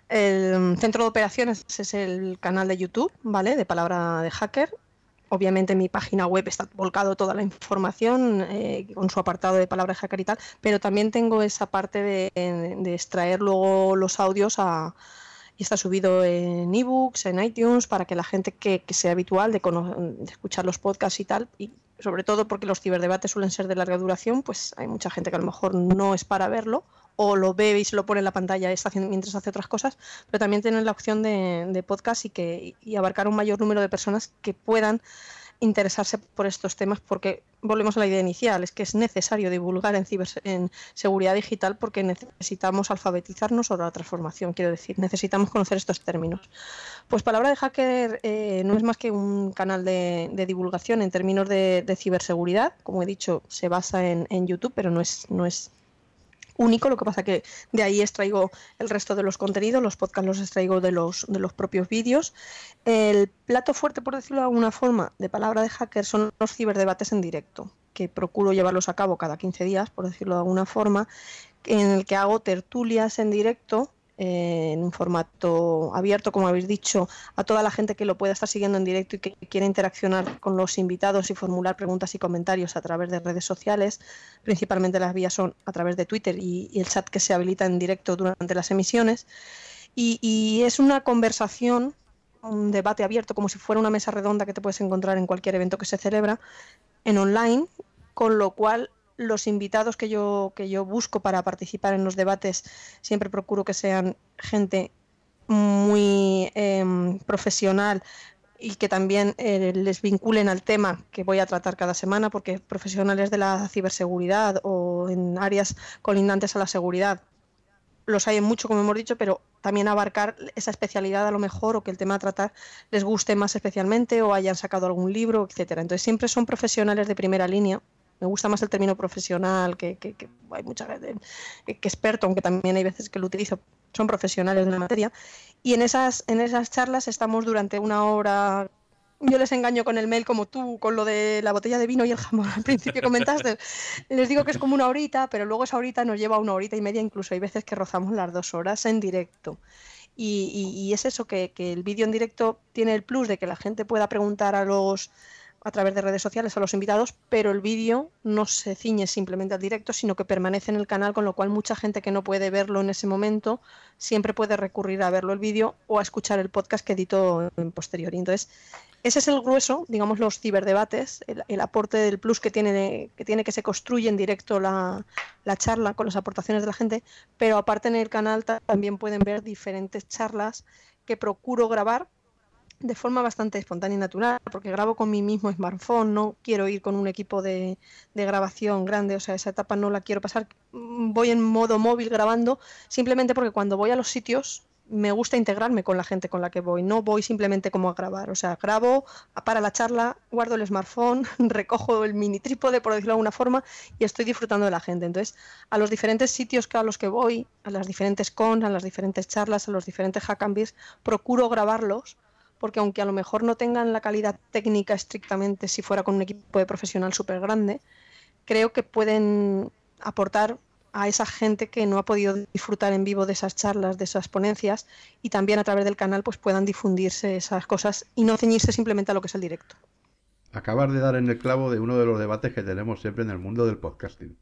Speaker 4: centro de operaciones es el canal de YouTube, ¿vale? De palabra de hacker. Obviamente en mi página web está volcado toda la información eh, con su apartado de palabra de hacker y tal, pero también tengo esa parte de extraer luego los audios a, y está subido en ebooks, en iTunes, para que la gente que, sea habitual de, escuchar los podcasts y tal, y sobre todo porque los ciberdebates suelen ser de larga duración, pues hay mucha gente que a lo mejor no es para verlo, o lo ve y se lo pone en la pantalla está haciendo, mientras hace otras cosas, pero también tienen la opción de, de podcast y, que, y abarcar un mayor número de personas que puedan interesarse por estos temas porque volvemos a la idea inicial, es que es necesario divulgar en, en seguridad digital porque necesitamos alfabetizarnos sobre la transformación, quiero decir, necesitamos conocer estos términos. Pues Palabra de Hacker eh, no es más que un canal de, divulgación en términos de, ciberseguridad, como he dicho, se basa en, en YouTube, pero no es, no es único, lo que pasa que de ahí extraigo el resto de los contenidos, los podcasts los extraigo de los, de los propios vídeos. El plato fuerte, por decirlo de alguna forma, de palabra de hacker son los ciberdebates en directo, que procuro llevarlos a cabo cada 15 días, por decirlo de alguna forma, en el que hago tertulias en directo en un formato abierto, como habéis dicho, a toda la gente que lo pueda estar siguiendo en directo y que quiera interaccionar con los invitados y formular preguntas y comentarios a través de redes sociales. Principalmente las vías son a través de Twitter y, el chat que se habilita en directo durante las emisiones. Y, es una conversación, un debate abierto, como si fuera una mesa redonda que te puedes encontrar en cualquier evento que se celebra en online, con lo cual los invitados que yo, que yo busco para participar en los debates siempre procuro que sean gente muy em, profesional y que también eh, les vinculen al tema que voy a tratar cada semana, porque profesionales de la ciberseguridad o en áreas colindantes a la seguridad los hay mucho, como hemos dicho, pero también abarcar esa especialidad a lo mejor o que el tema a tratar les guste más especialmente o hayan sacado algún libro, etcétera. Entonces siempre son profesionales de primera línea. Me gusta más el término profesional, que, hay mucha gente, que, experto, aunque también hay veces que lo utilizo, son profesionales de la materia. Y en esas, en esas charlas estamos durante una hora yo les engaño con el mail como tú, con lo de la botella de vino y el jamón al principio comentaste. les digo que es como una horita, pero luego esa horita nos lleva una horita y media, incluso hay veces que rozamos las dos horas en directo. Y, y, y es eso, que, que el vídeo en directo tiene el plus de que la gente pueda preguntar a los a través de redes sociales a los invitados, pero el vídeo no se ciñe simplemente al directo, sino que permanece en el canal, con lo cual mucha gente que no puede verlo en ese momento siempre puede recurrir a verlo el vídeo o a escuchar el podcast que edito en posterior. Y entonces, ese es el grueso, digamos, los ciberdebates, el, el aporte del plus que tiene, que tiene que se construye en directo la, la, charla con las aportaciones de la gente, pero aparte en el canal también pueden ver diferentes charlas que procuro grabar de forma bastante espontánea y natural, porque grabo con mi mismo smartphone, no quiero ir con un equipo de, de, grabación grande, o sea, esa etapa no la quiero pasar, voy en modo móvil grabando, simplemente porque cuando voy a los sitios me gusta integrarme con la gente con la que voy, no voy simplemente como a grabar, o sea, grabo para la charla, guardo el smartphone, recojo el mini trípode, por decirlo de alguna forma, y estoy disfrutando de la gente. Entonces, a los diferentes sitios a los que voy, a las diferentes cons, a las diferentes charlas, a los diferentes hackambis, procuro grabarlos porque aunque a lo mejor no tengan la calidad técnica estrictamente si fuera con un equipo de profesional súper grande, creo que pueden aportar a esa gente que no ha podido disfrutar en vivo de esas charlas, de esas ponencias, y también a través del canal pues puedan difundirse esas cosas y no ceñirse simplemente a lo que es el directo.
Speaker 3: Acabas de dar en el clavo de uno de los debates que tenemos siempre en el mundo del podcasting.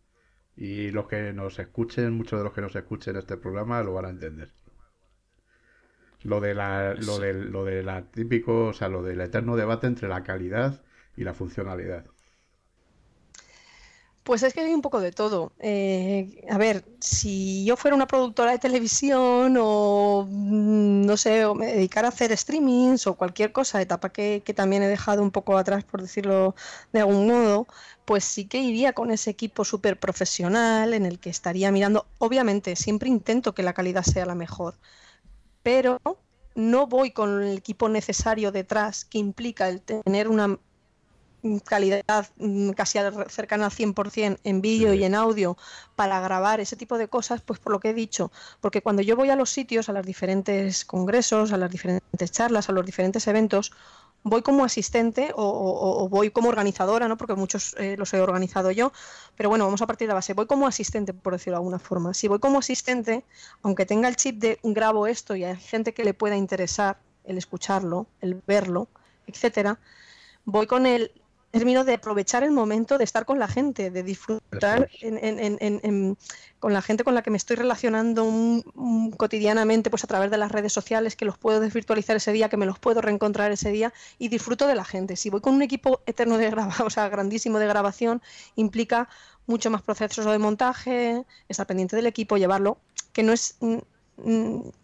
Speaker 3: Y los que nos escuchen, muchos de los que nos escuchen este programa lo van a entender. Lo de la, lo de, lo de la típico, o sea, lo del eterno debate entre la calidad y la funcionalidad.
Speaker 4: Pues es que hay un poco de todo. Eh, a ver, si yo fuera una productora de televisión o no sé, o me dedicara a hacer streamings o cualquier cosa, etapa que, que, también he dejado un poco atrás, por decirlo de algún modo, pues sí que iría con ese equipo súper profesional en el que estaría mirando. Obviamente, siempre intento que la calidad sea la mejor, pero no voy con el equipo necesario detrás que implica el tener una calidad casi cercana al 100% en vídeo sí. y en audio para grabar ese tipo de cosas, pues por lo que he dicho, porque cuando yo voy a los sitios, a los diferentes congresos, a las diferentes charlas, a los diferentes eventos, voy como asistente o, voy como organizadora, ¿no? porque muchos eh, los he organizado yo, pero bueno, vamos a partir de la base, voy como asistente, por decirlo de alguna forma. Si voy como asistente, aunque tenga el chip de grabo esto y hay gente que le pueda interesar el escucharlo, el verlo, etcétera, voy con el término de aprovechar el momento de estar con la gente, de disfrutar en, en, en, con la gente con la que me estoy relacionando un, un, cotidianamente pues a través de las redes sociales, que los puedo desvirtualizar ese día, que me los puedo reencontrar ese día y disfruto de la gente. Si voy con un equipo eterno de grabación, o sea, grandísimo de grabación, implica mucho más proceso de montaje, estar pendiente del equipo, llevarlo, que no es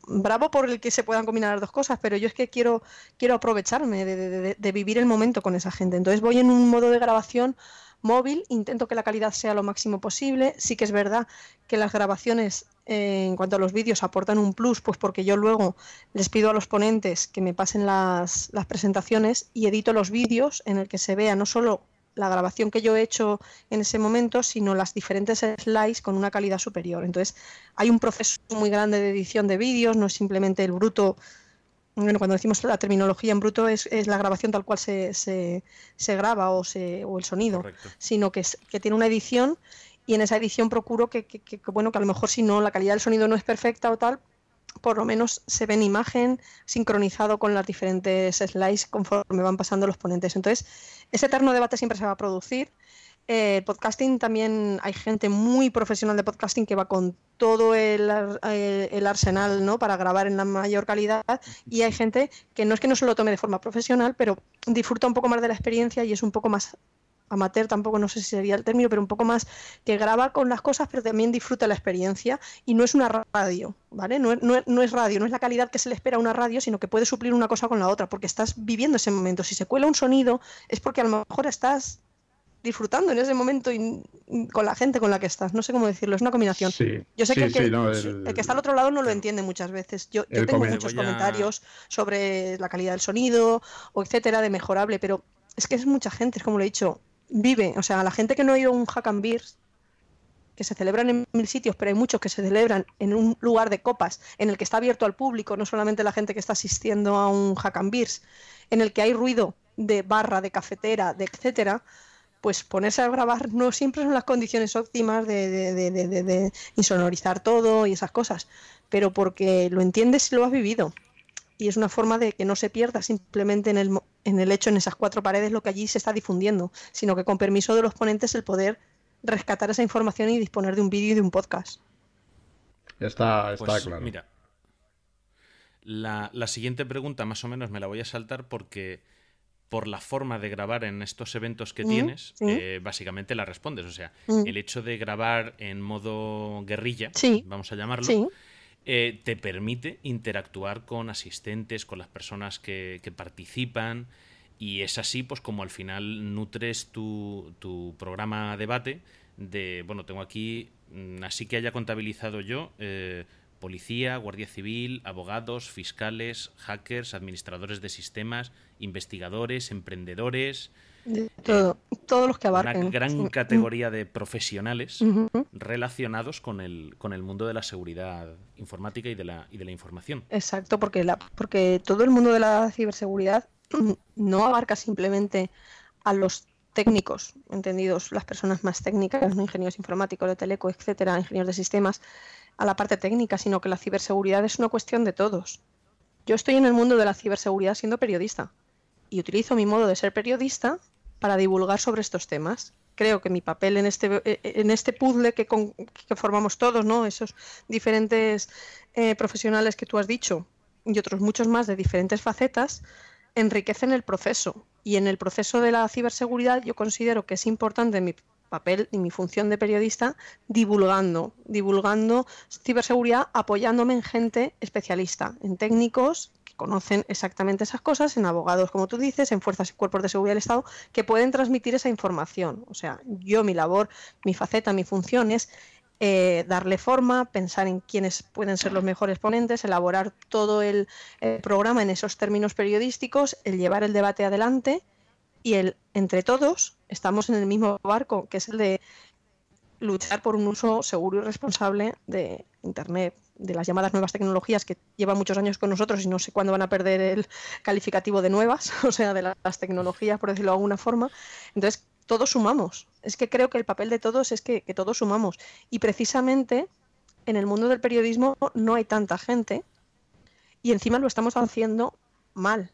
Speaker 4: bravo por el que se puedan combinar las dos cosas, pero yo es que quiero, quiero aprovecharme de, vivir el momento con esa gente. Entonces voy en un modo de grabación móvil, intento que la calidad sea lo máximo posible. Sí que es verdad que las grabaciones eh, en cuanto a los vídeos aportan un plus, pues porque yo luego les pido a los ponentes que me pasen las, las presentaciones y edito los vídeos en el que se vea no solo la grabación que yo he hecho en ese momento, sino las diferentes slides con una calidad superior. Entonces, hay un proceso muy grande de edición de vídeos, no es simplemente el bruto. Bueno, cuando decimos la terminología en bruto es, es la grabación tal cual se, se, se graba o, se, o, el sonido, Correcto. sino que, es, que tiene una edición y en esa edición procuro que, que, que, bueno, que a lo mejor si no la calidad del sonido no es perfecta o tal, por lo menos se ve en imagen sincronizado con las diferentes slides conforme van pasando los ponentes. Entonces, ese eterno debate siempre se va a producir. Eh, el podcasting también hay gente muy profesional de podcasting que va con todo el, el, el, arsenal ¿no? para grabar en la mayor calidad y hay gente que no es que no se lo tome de forma profesional, pero disfruta un poco más de la experiencia y es un poco más amateur tampoco no sé si sería el término, pero un poco más que graba con las cosas, pero también disfruta la experiencia y no es una radio, ¿vale? No, no, no, es radio, no es la calidad que se le espera a una radio, sino que puede suplir una cosa con la otra, porque estás viviendo ese momento. Si se cuela un sonido es porque a lo mejor estás disfrutando en ese momento y, con la gente con la que estás. No sé cómo decirlo, es una combinación. Yo sé que, el, que, está al otro lado no lo entiende muchas veces. Yo, tengo muchos comentarios sobre la calidad del sonido o etcétera, de mejorable, pero es que es mucha gente, es como lo he dicho, vive. O sea, la gente que no ha ido a un Hack and Beers, que se celebran en mil sitios, pero hay muchos que se celebran en un lugar de copas, en el que está abierto al público, no solamente la gente que está asistiendo a un Hack and Beers, en el que hay ruido de barra, de cafetera, de etcétera pues ponerse a grabar no siempre son las condiciones óptimas de, de, de, de, insonorizar todo y esas cosas, pero porque lo entiendes y lo has vivido. Y es una forma de que no se pierda simplemente en el, en el hecho, en esas cuatro paredes, lo que allí se está difundiendo, sino que con permiso de los ponentes el poder rescatar esa información y disponer de un vídeo y de un podcast.
Speaker 3: Está, está pues, claro.
Speaker 2: Mira, la, la siguiente pregunta más o menos me la voy a saltar porque por la forma de grabar en estos eventos que tienes, eh, básicamente la respondes. O sea, el hecho de grabar en modo guerrilla, vamos a llamarlo, eh, te permite interactuar con asistentes, con las personas que, participan. Y es así, pues como al final nutres tu, tu programa debate de, bueno, tengo aquí, mm, así que haya contabilizado yo, eh, policía, guardia civil, abogados, fiscales, hackers, administradores de sistemas, investigadores, emprendedores.
Speaker 4: Todo, todos los que abarcan.
Speaker 2: Una gran categoría de profesionales relacionados con el, con el mundo de la seguridad informática y de la, y de la información.
Speaker 4: Exacto, porque, la, porque todo el mundo de la ciberseguridad no abarca simplemente a los técnicos, entendidos las personas más técnicas, ingenieros informáticos de teleco, etcétera, ingenieros de sistemas, a la parte técnica, sino que la ciberseguridad es una cuestión de todos. Yo estoy en el mundo de la ciberseguridad siendo periodista y utilizo mi modo de ser periodista para divulgar sobre estos temas. Creo que mi papel en este, eh, en este puzzle que, que formamos todos, ¿no? esos diferentes eh, profesionales que tú has dicho y otros muchos más de diferentes facetas, enriquecen el proceso. Y en el proceso de la ciberseguridad yo considero que es importante mi papel y mi función de periodista divulgando, divulgando ciberseguridad, apoyándome en gente especialista, en técnicos conocen exactamente esas cosas, en abogados, como tú dices, en fuerzas y cuerpos de seguridad del Estado, que pueden transmitir esa información. O sea, yo mi labor, mi faceta, mi función es eh, darle forma, pensar en quiénes pueden ser los mejores ponentes, elaborar todo el, el programa en esos términos periodísticos, el llevar el debate adelante y el entre todos estamos en el mismo barco, que es el de luchar por un uso seguro y responsable de Internet, de las llamadas nuevas tecnologías que llevan muchos años con nosotros y no sé cuándo van a perder el calificativo de nuevas, o sea, de las tecnologías, por decirlo de alguna forma. Entonces, todos sumamos. Es que creo que el papel de todos es que, que todos sumamos. Y precisamente en el mundo del periodismo no hay tanta gente y encima lo estamos haciendo mal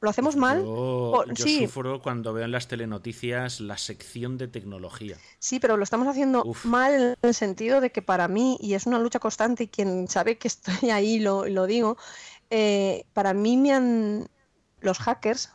Speaker 4: lo hacemos mal.
Speaker 2: Yo, sufro cuando veo en las telenoticias la sección de tecnología.
Speaker 4: Sí, pero lo estamos haciendo mal en el sentido de que para mí, y es una lucha constante, y quien sabe que estoy ahí lo, lo digo, eh, para mí me han. Los hackers,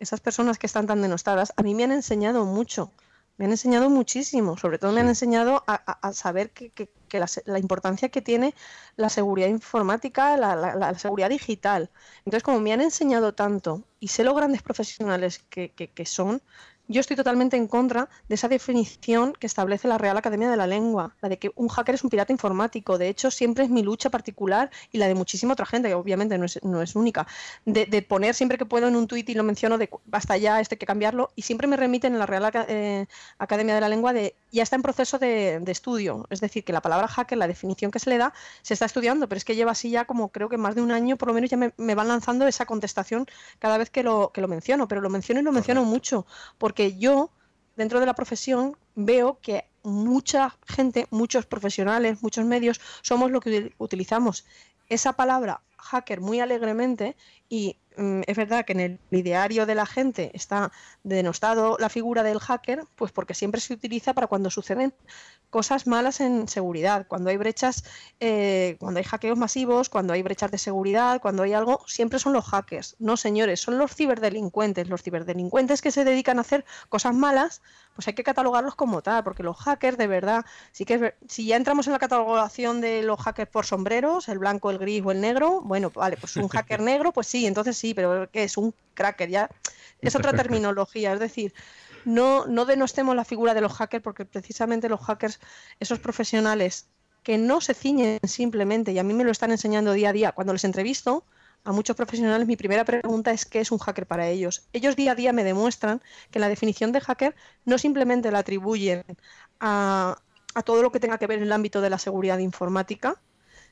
Speaker 4: esas personas que están tan denostadas, a mí me han enseñado mucho. Me han enseñado muchísimo, sobre todo me han enseñado a, saber que, la, importancia que tiene la seguridad informática, la, seguridad digital. Entonces, como me han enseñado tanto y sé lo grandes profesionales que, que son, yo estoy totalmente en contra de esa definición que establece la Real Academia de la Lengua, la de que un hacker es un pirata informático. De hecho, siempre es mi lucha particular y la de muchísima otra gente, que obviamente no es, no es única, de, poner siempre que puedo en un tuit y lo menciono de basta ya, esto hay que cambiarlo, y siempre me remiten en la Real eh, Academia de la Lengua de ya está en proceso de, estudio. Es decir, que la palabra hacker, la definición que se le da, se está estudiando, pero es que lleva así ya como creo que más de un año, por lo menos ya me, me van lanzando esa contestación cada vez que lo, que lo menciono, pero lo menciono y lo menciono mucho, porque que yo, dentro de la profesión, veo que mucha gente, muchos profesionales, muchos medios, somos lo que utilizamos esa palabra hacker muy alegremente y es verdad que en el ideario de la gente está denostado la figura del hacker, pues porque siempre se utiliza para cuando suceden cosas malas en seguridad, cuando hay brechas, eh, cuando hay hackeos masivos, cuando hay brechas de seguridad, cuando hay algo, siempre son los hackers. No, señores, son los ciberdelincuentes. Los ciberdelincuentes que se dedican a hacer cosas malas, pues hay que catalogarlos como tal, porque los hackers, de verdad, sí que si ya entramos en la catalogación de los hackers por sombreros, el blanco, el gris o el negro, bueno, vale, pues un hacker negro, pues sí, entonces sí, pero ¿qué es? Un cracker, ya es otra terminología, es decir, no, no denostemos la figura de los hackers, porque precisamente los hackers, esos profesionales que no se ciñen simplemente, y a mí me lo están enseñando día a día, cuando les entrevisto a muchos profesionales, mi primera pregunta es qué es un hacker para ellos. Ellos día a día me demuestran que la definición de hacker no simplemente la atribuyen a, todo lo que tenga que ver en el ámbito de la seguridad informática,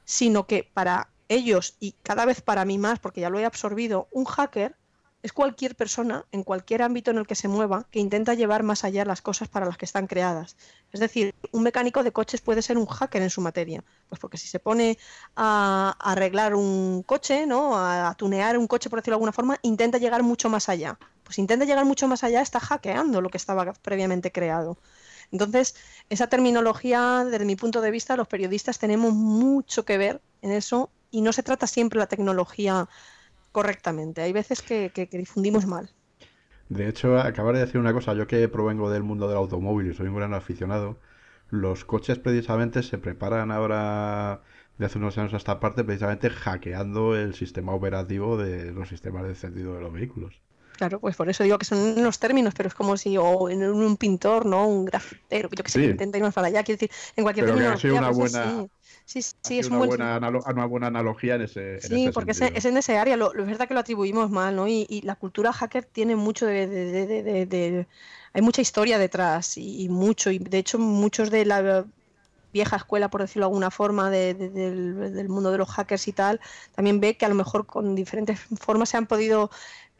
Speaker 4: sino que para ellos y cada vez para mí más, porque ya lo he absorbido, un hacker es cualquier persona en cualquier ámbito en el que se mueva que intenta llevar más allá las cosas para las que están creadas. Es decir, un mecánico de coches puede ser un hacker en su materia, pues porque si se pone a, arreglar un coche, ¿no? A, tunear un coche por decirlo de alguna forma, intenta llegar mucho más allá. Pues intenta llegar mucho más allá, está hackeando lo que estaba previamente creado. Entonces, esa terminología, desde mi punto de vista, los periodistas tenemos mucho que ver en eso y no se trata siempre la tecnología correctamente. Hay veces que, difundimos mal.
Speaker 3: De hecho, acabar de decir una cosa, yo que provengo del mundo del automóvil y soy un gran aficionado, los coches precisamente se preparan ahora de hace unos años a esta parte precisamente hackeando el sistema operativo de los sistemas de encendido de los vehículos.
Speaker 4: Claro, pues por eso digo que son los términos, pero es como si o en un pintor, ¿no? Un grafitero, yo que sé, intenta ir más para allá, quiero decir, en cualquier
Speaker 3: pero
Speaker 4: término.
Speaker 3: Que una pues buena,
Speaker 4: Sí, sí, es
Speaker 3: una, buena una buena analogía en ese
Speaker 4: Sí, porque es, en ese área, lo, es verdad que lo atribuimos mal, ¿no? Y, la cultura hacker tiene mucho de, hay mucha historia detrás y, mucho, y de hecho muchos de la vieja escuela, por decirlo de alguna forma, del, del, mundo de los hackers y tal, también ve que a lo mejor con diferentes formas se han podido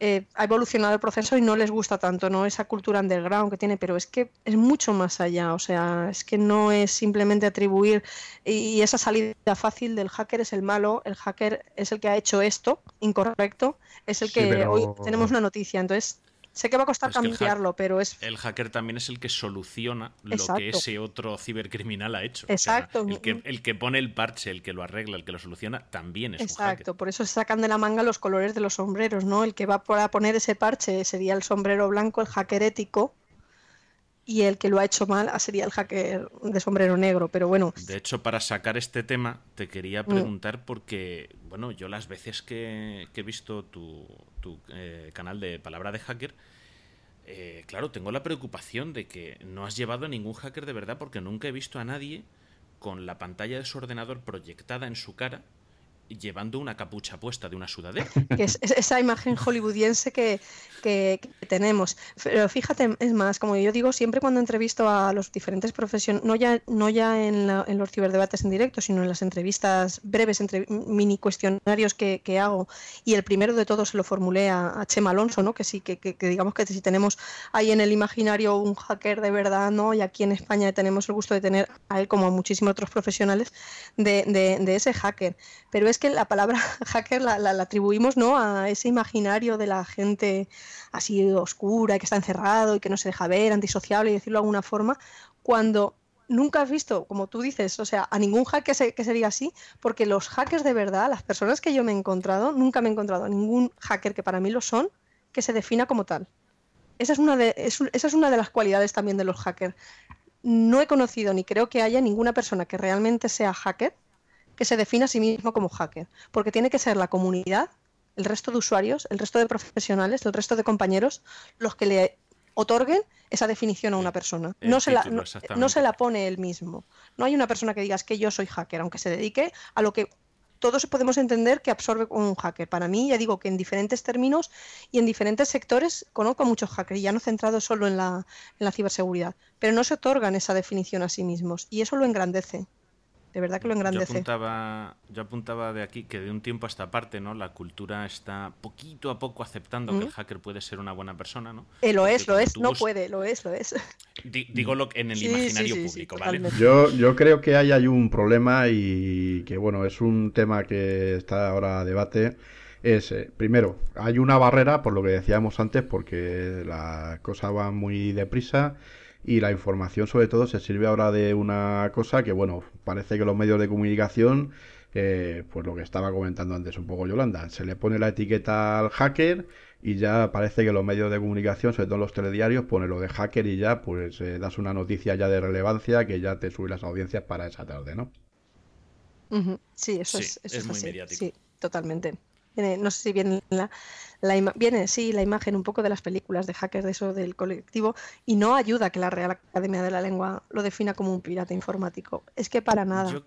Speaker 4: eh, ha evolucionado el proceso y no les gusta tanto, ¿no? Esa cultura underground que tiene, pero es que es mucho más allá, o sea, es que no es simplemente atribuir y esa salida fácil del hacker es el malo, el hacker es el que ha hecho esto incorrecto, es el que hoy tenemos una noticia, entonces Sé que va a costar cambiarlo, pero es.
Speaker 2: El hacker también es el que soluciona lo que ese otro cibercriminal ha hecho.
Speaker 4: Exacto.
Speaker 2: el, que, el, que, pone el parche, el que lo arregla, el que lo soluciona, también es
Speaker 4: Exacto.
Speaker 2: un hacker.
Speaker 4: Por eso se sacan de la manga los colores de los sombreros, ¿no? El que va a poner ese parche sería el sombrero blanco, el hacker ético, y el que lo ha hecho mal sería el hacker de sombrero negro, pero bueno.
Speaker 2: De hecho, para sacar este tema, te quería mm. preguntar porque, bueno, yo las veces que, he visto tu, eh, canal de Palabra de Hacker, eh, claro, tengo la preocupación de que no has llevado a ningún hacker de verdad porque nunca he visto a nadie con la pantalla de su ordenador proyectada en su cara llevando una capucha puesta de una sudadera.
Speaker 4: Que es, esa imagen hollywoodiense que, tenemos. Pero fíjate, es más, como yo digo, siempre cuando entrevisto a los diferentes profesionales, no ya, no ya en, los ciberdebates en directo, sino en las entrevistas breves, entre, mini cuestionarios que, hago, y el primero de todos se lo formulé a, Chema Alonso, ¿no? que sí, que, digamos que si tenemos ahí en el imaginario un hacker de verdad, ¿no? y aquí en España tenemos el gusto de tener a él como a muchísimos otros profesionales de, de ese hacker. Pero es que la palabra hacker la, atribuimos ¿no? a ese imaginario de la gente así oscura, que está encerrado y que no se deja ver, antisociable, y decirlo de alguna forma, cuando nunca has visto, como tú dices, o sea, a ningún hacker que se así, porque los hackers de verdad, las personas que yo me he encontrado, nunca me he encontrado a ningún hacker que para mí lo son, que se defina como tal. Esa es una de, esa es una de las cualidades también de los hackers. No he conocido ni creo que haya ninguna persona que realmente sea hacker que se defina a sí mismo como hacker, porque tiene que ser la comunidad, el resto de usuarios, el resto de profesionales, el resto de compañeros, los que le otorguen esa definición a una persona. No se, la, no, se la pone él mismo. No hay una persona que diga que yo soy hacker, aunque se dedique a lo que todos podemos entender que absorbe un hacker. Para mí, ya digo que en diferentes términos y en diferentes sectores conozco a muchos hackers, ya no centrados solo en la, en la ciberseguridad, pero no se otorgan esa definición a sí mismos y eso lo engrandece de verdad que lo engrandece.
Speaker 2: Yo apuntaba, yo apuntaba de aquí que de un tiempo a esta parte, ¿no? La cultura está poquito a poco aceptando que el hacker puede ser una buena persona, ¿no?
Speaker 4: Eh, lo es, lo es, no puede, lo es, lo es.
Speaker 2: digo lo, en el imaginario público, ¿vale?
Speaker 3: Yo, yo creo que ahí hay un problema y que, bueno, es un tema que está ahora a debate es, eh, primero, hay una barrera, por lo que decíamos antes, porque la cosa va muy deprisa y la información sobre todo se sirve ahora de una cosa que bueno parece que los medios de comunicación eh, pues lo que estaba comentando antes un poco Yolanda se le pone la etiqueta al hacker y ya parece que los medios de comunicación sobre todo los telediarios pone lo de hacker y ya pues eh, das una noticia ya de relevancia que ya te sube las audiencias para esa tarde ¿no?
Speaker 4: Sí, eso es, eso es, muy mediático. Sí, totalmente. Viene, no sé si viene la, la ima- viene, sí, la imagen un poco de las películas de hackers de eso del colectivo y no ayuda que la Real Academia de la Lengua lo defina como un pirata informático. Es que para nada.
Speaker 2: Yo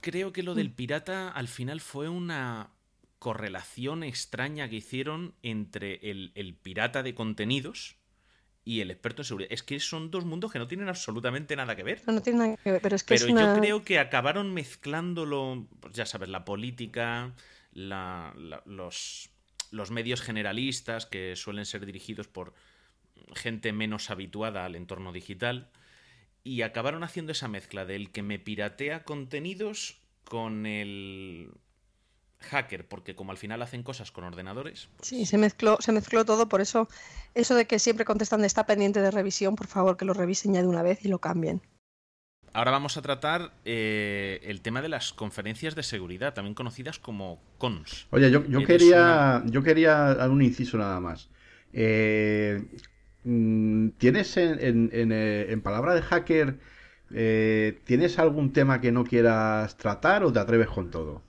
Speaker 2: creo que lo del pirata al final fue una correlación extraña que hicieron entre el, el pirata de contenidos y el experto en seguridad. Es que son dos mundos que no tienen absolutamente nada que ver.
Speaker 4: No, no tiene nada que ver, pero es que
Speaker 2: Pero
Speaker 4: es una...
Speaker 2: yo creo que acabaron mezclándolo, pues ya sabes, la política, la- la- los, los medios generalistas que suelen ser dirigidos por gente menos habituada al entorno digital y acabaron haciendo esa mezcla del que me piratea contenidos con el hacker, porque como al final hacen cosas con ordenadores, pues
Speaker 4: Sí, se mezcló, se mezcló todo, por eso eso de que siempre contestan de está pendiente de revisión, por favor que lo revisen ya de una vez y lo cambien.
Speaker 2: Ahora vamos a tratar eh, el tema de las conferencias de seguridad, también conocidas como cons.
Speaker 3: Oye, yo, yo
Speaker 2: Eres
Speaker 3: quería, yo quería dar un inciso nada más. Eh, mm, ¿tienes en, en- en, eh, en palabra de hacker, eh, ¿tienes algún tema que no quieras tratar o te atreves con todo?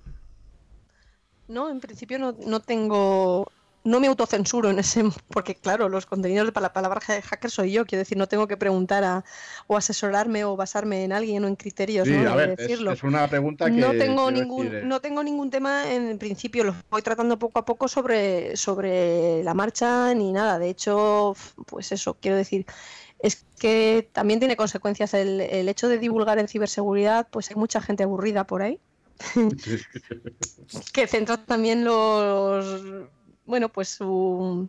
Speaker 4: No, en principio no, no tengo, no me autocensuro en ese, porque claro, los contenidos de la palabra ha- hacker soy yo, quiero decir, no tengo que preguntar a, o asesorarme o basarme en alguien o en criterios,
Speaker 3: Sí,
Speaker 4: ¿no?
Speaker 3: a ver, es,
Speaker 4: decirlo.
Speaker 3: es una pregunta que
Speaker 4: No tengo ningún,
Speaker 3: decir, eh,
Speaker 4: no tengo ningún tema en principio, lo voy tratando poco a poco sobre, sobre la marcha ni nada. De hecho, pues eso, quiero decir, es que también tiene consecuencias el, el hecho de divulgar en ciberseguridad, pues hay mucha gente aburrida por ahí, que centra también los, bueno, pues su,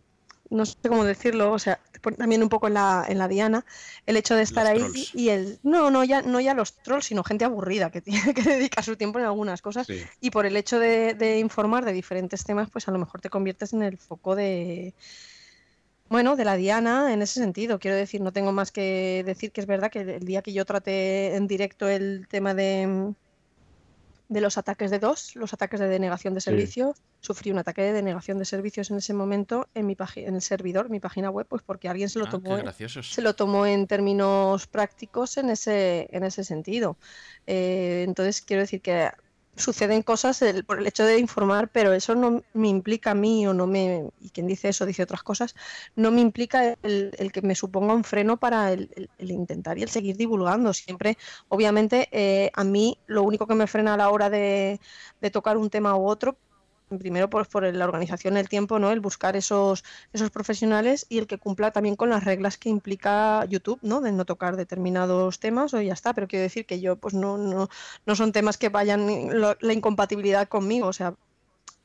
Speaker 4: no sé cómo decirlo, o sea, también un poco en la, en la diana, el hecho de estar
Speaker 2: Los
Speaker 4: ahí
Speaker 2: trolls.
Speaker 4: y, y el, no, no ya, no ya los trolls, sino gente aburrida que tiene que dedicar su tiempo en algunas cosas
Speaker 3: sí.
Speaker 4: y por el hecho de, de informar de diferentes temas, pues a lo mejor te conviertes en el foco de, bueno, de la diana en ese sentido. Quiero decir, no tengo más que decir que es verdad que el día que yo traté en directo el tema de, de los ataques de DOS, los ataques de denegación de
Speaker 3: Sí.
Speaker 4: servicios, sufrí un ataque de denegación de servicios en ese momento en mi página, en el servidor, mi página web, pues porque alguien se lo
Speaker 2: Ah,
Speaker 4: tomó en- se lo tomó en términos prácticos en ese, en ese sentido. Eh, entonces, quiero decir que suceden cosas el- por el hecho de informar, pero eso no me implica a mí, o no me, y quien dice eso dice otras cosas, no me implica el, que me suponga un freno para el intentar y el seguir divulgando. Siempre, obviamente, eh, a mí lo único que me frena a la hora de, de tocar un tema u otro, primero por, la organización, el tiempo, ¿no? El buscar esos, esos profesionales y el que cumpla también con las reglas que implica YouTube, ¿no? De no tocar determinados temas o ya está, pero quiero decir que yo pues no, no, no son temas que vayan la incompatibilidad conmigo, o sea,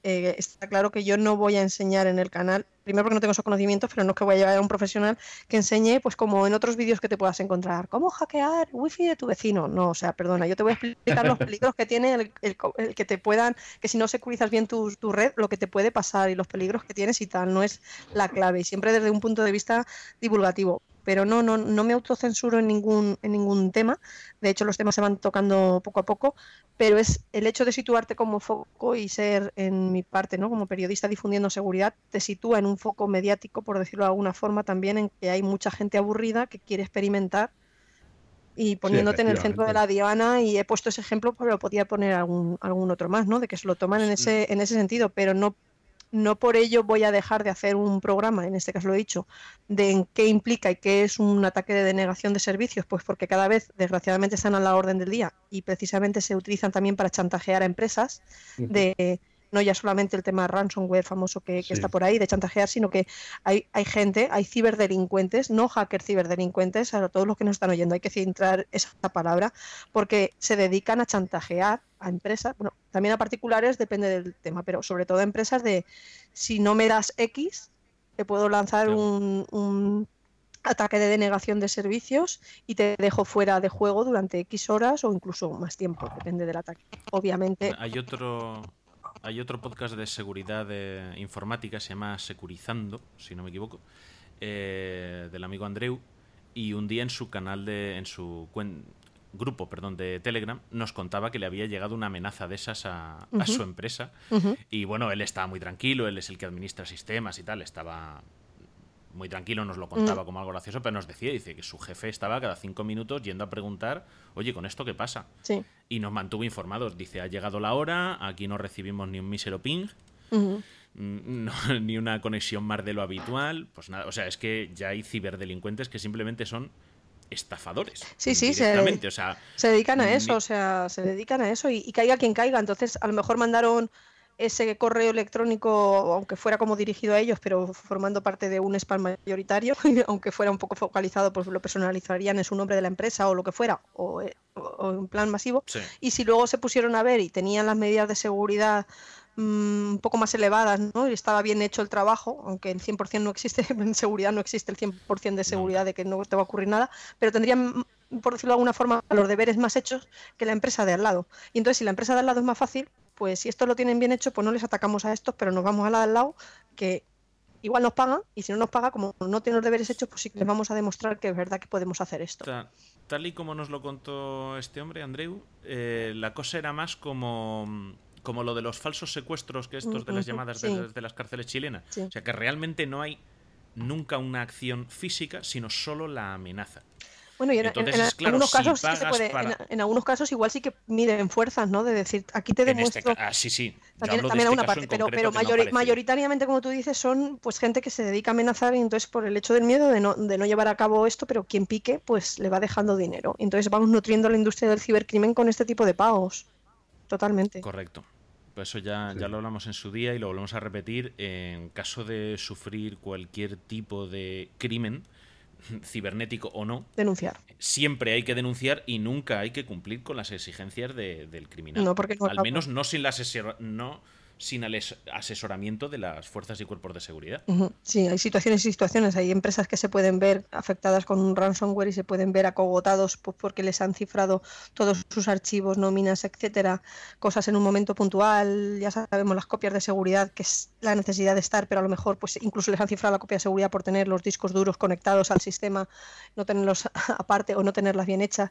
Speaker 4: eh, está claro que yo no voy a enseñar en el canal, primero porque no tengo esos conocimientos, pero no es que voy a llevar a un profesional que enseñe, pues como en otros vídeos que te puedas encontrar, cómo hackear wifi de tu vecino. No, o sea, perdona, yo te voy a explicar los peligros que tiene el, el el que te puedan, que si no securizas bien tu, tu red, lo que te puede pasar y los peligros que tienes y tal, no es la clave, y siempre desde un punto de vista divulgativo. Pero no, no, no me autocensuro en ningún, en ningún tema. De hecho, los temas se van tocando poco a poco, pero es el hecho de situarte como foco y ser, en mi parte, ¿no? como periodista difundiendo seguridad, te sitúa en un foco mediático, por decirlo de alguna forma, también en que hay mucha gente aburrida que quiere experimentar y poniéndote en el centro de la diana y he puesto ese ejemplo, pero lo podía poner algún, algún otro más, ¿no? De que se lo toman en ese, en ese sentido, pero no, no por ello voy a dejar de hacer un programa, en este caso lo he dicho, de en qué implica y qué es un ataque de denegación de servicios, pues porque cada vez, desgraciadamente, están a la orden del día y precisamente se utilizan también para chantajear a empresas de no ya solamente el tema ransomware famoso que, que
Speaker 3: Sí.
Speaker 4: está por ahí de chantajear, sino que hay, hay gente, hay ciberdelincuentes, no hackers ciberdelincuentes, a todos los que nos están oyendo, hay que centrar esa palabra, porque se dedican a chantajear a empresas, bueno, también a particulares, depende del tema, pero sobre todo a empresas de si no me das X, te puedo lanzar
Speaker 2: Claro.
Speaker 4: un, un ataque de denegación de servicios y te dejo fuera de juego durante X horas o incluso más tiempo, depende del ataque. Obviamente,
Speaker 2: Hay otro, hay otro podcast de seguridad de informática, se llama Securizando, si no me equivoco, eh, del amigo Andreu, y un día en su canal de, en su cuen- grupo, perdón, de Telegram, nos contaba que le había llegado una amenaza de esas a, su empresa. Y bueno, él estaba muy tranquilo, él es el que administra sistemas y tal, estaba muy tranquilo, nos lo contaba como algo gracioso, pero nos decía, dice que su jefe estaba cada cinco minutos yendo a preguntar, oye, ¿con esto qué pasa?
Speaker 4: sí.
Speaker 2: y nos mantuvo informados. Dice, ha llegado la hora, aquí no recibimos ni un mísero ping mm, no, ni una conexión más de lo habitual, pues nada, o sea, es que ya hay ciberdelincuentes que simplemente son estafadores.
Speaker 4: Sí, sí, se-
Speaker 2: o sea,
Speaker 4: Se dedican a eso, o sea, se dedican a eso y, y caiga quien caiga. Entonces, a lo mejor mandaron ese correo electrónico, aunque fuera como dirigido a ellos, pero formando parte de un spam mayoritario, aunque fuera un poco focalizado, pues lo personalizarían en su nombre de la empresa o lo que fuera, o, eh, o- o en plan masivo.
Speaker 2: sí.
Speaker 4: Y si luego se pusieron a ver y tenían las medidas de seguridad mm, un poco más elevadas, ¿no? Y estaba bien hecho el trabajo, aunque el 100% no existe, en seguridad no existe el 100% de seguridad de que no te va a ocurrir nada, pero tendrían, por decirlo de alguna forma, los deberes más hechos que la empresa de al lado. Y entonces, si la empresa de al lado es más fácil, pues si esto lo tienen bien hecho, pues no les atacamos a estos, pero nos vamos a la de al lado, que igual nos pagan, y si no nos paga, como no tienen los deberes hechos, pues sí que les vamos a demostrar que es verdad que podemos hacer esto.
Speaker 2: Ta- Tal y como nos lo contó este hombre, Andreu, eh, la cosa era más como, como lo de los falsos secuestros que estos de las llamadas
Speaker 4: sí.
Speaker 2: de, de las cárceles chilenas.
Speaker 4: Sí.
Speaker 2: O sea que realmente no hay nunca una acción física, sino solo la amenaza.
Speaker 4: Bueno, y en,
Speaker 2: Entonces,
Speaker 4: en- en
Speaker 2: es claro,
Speaker 4: algunos
Speaker 2: si
Speaker 4: casos sí que se
Speaker 2: pagas
Speaker 4: puede,
Speaker 2: para-
Speaker 4: en, en algunos casos igual sí que miden fuerzas, ¿no? De decir, aquí te
Speaker 2: este
Speaker 4: demuestro.
Speaker 2: ca- ah, sí, sí. Yo
Speaker 4: También,
Speaker 2: hablo de
Speaker 4: también a
Speaker 2: este
Speaker 4: una parte, pero, mayoritariamente, como tú dices, son pues gente que se dedica a amenazar y entonces por el hecho del miedo de no, de no llevar a cabo esto, pero quien pique, pues le va dejando dinero. Y entonces vamos nutriendo la industria del cibercrimen con este tipo de pagos. Totalmente.
Speaker 2: Correcto. Pues eso ya,
Speaker 3: Sí.
Speaker 2: ya lo hablamos en su día y lo volvemos a repetir. En caso de sufrir cualquier tipo de crimen, cibernético o no,
Speaker 4: Denunciar.
Speaker 2: siempre hay que denunciar y nunca hay que cumplir con las exigencias de- del criminal.
Speaker 4: No, porque no
Speaker 2: Al menos no sin, la asesor- no sin asesoramiento de las fuerzas y cuerpos de seguridad.
Speaker 4: Sí, hay situaciones y situaciones. Hay empresas que se pueden ver afectadas con un ransomware y se pueden ver acogotados pues, porque les han cifrado todos sus archivos, nóminas, etcétera, cosas en un momento puntual. Ya sabemos las copias de seguridad, que es la necesidad de estar, pero a lo mejor pues incluso les han cifrado la copia de seguridad por tener los discos duros conectados al sistema, no tenerlos aparte o no tenerlas bien hechas.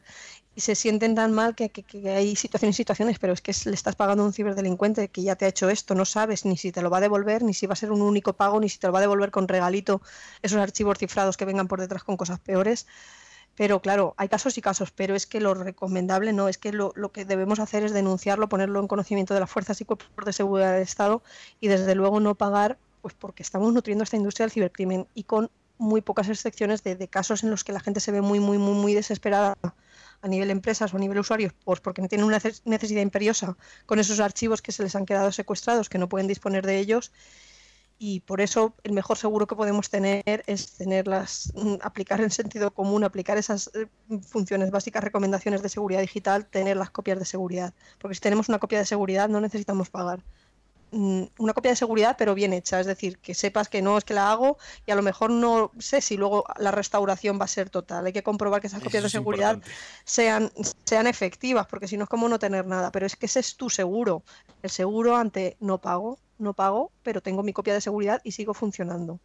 Speaker 4: Y se sienten tan mal que, que- que hay situaciones y situaciones, pero es que le estás pagando a un ciberdelincuente que ya te ha hecho esto, no sabes ni si te lo va a devolver, ni si va a ser un único pago, ni si te lo va a devolver con regalito esos archivos cifrados que vengan por detrás con cosas peores. Pero claro, hay casos y casos, pero es que lo recomendable no, es que lo, lo que debemos hacer es denunciarlo, ponerlo en conocimiento de las fuerzas y cuerpos de seguridad del Estado y desde luego no pagar, pues porque estamos nutriendo esta industria del cibercrimen y con muy pocas excepciones de, de casos en los que la gente se ve muy, muy, muy, muy desesperada a nivel empresas o a nivel usuarios, pues porque tienen una neces- necesidad imperiosa con esos archivos que se les han quedado secuestrados, que no pueden disponer de ellos. Y por eso el mejor seguro que podemos tener es tenerlas, mm, aplicar en sentido común, aplicar esas eh, funciones básicas, recomendaciones de seguridad digital, tener las copias de seguridad. Porque si tenemos una copia de seguridad no necesitamos pagar. Mm, Una copia de seguridad pero bien hecha, es decir, que sepas que no es que la hago y a lo mejor no sé si luego la restauración va a ser total. Hay que comprobar que esas copias de seguridad
Speaker 2: importante.
Speaker 4: sean, sean efectivas, porque si no es como no tener nada. Pero es que ese es tu seguro. El seguro ante no pago, no pago, pero tengo mi copia de seguridad y sigo funcionando.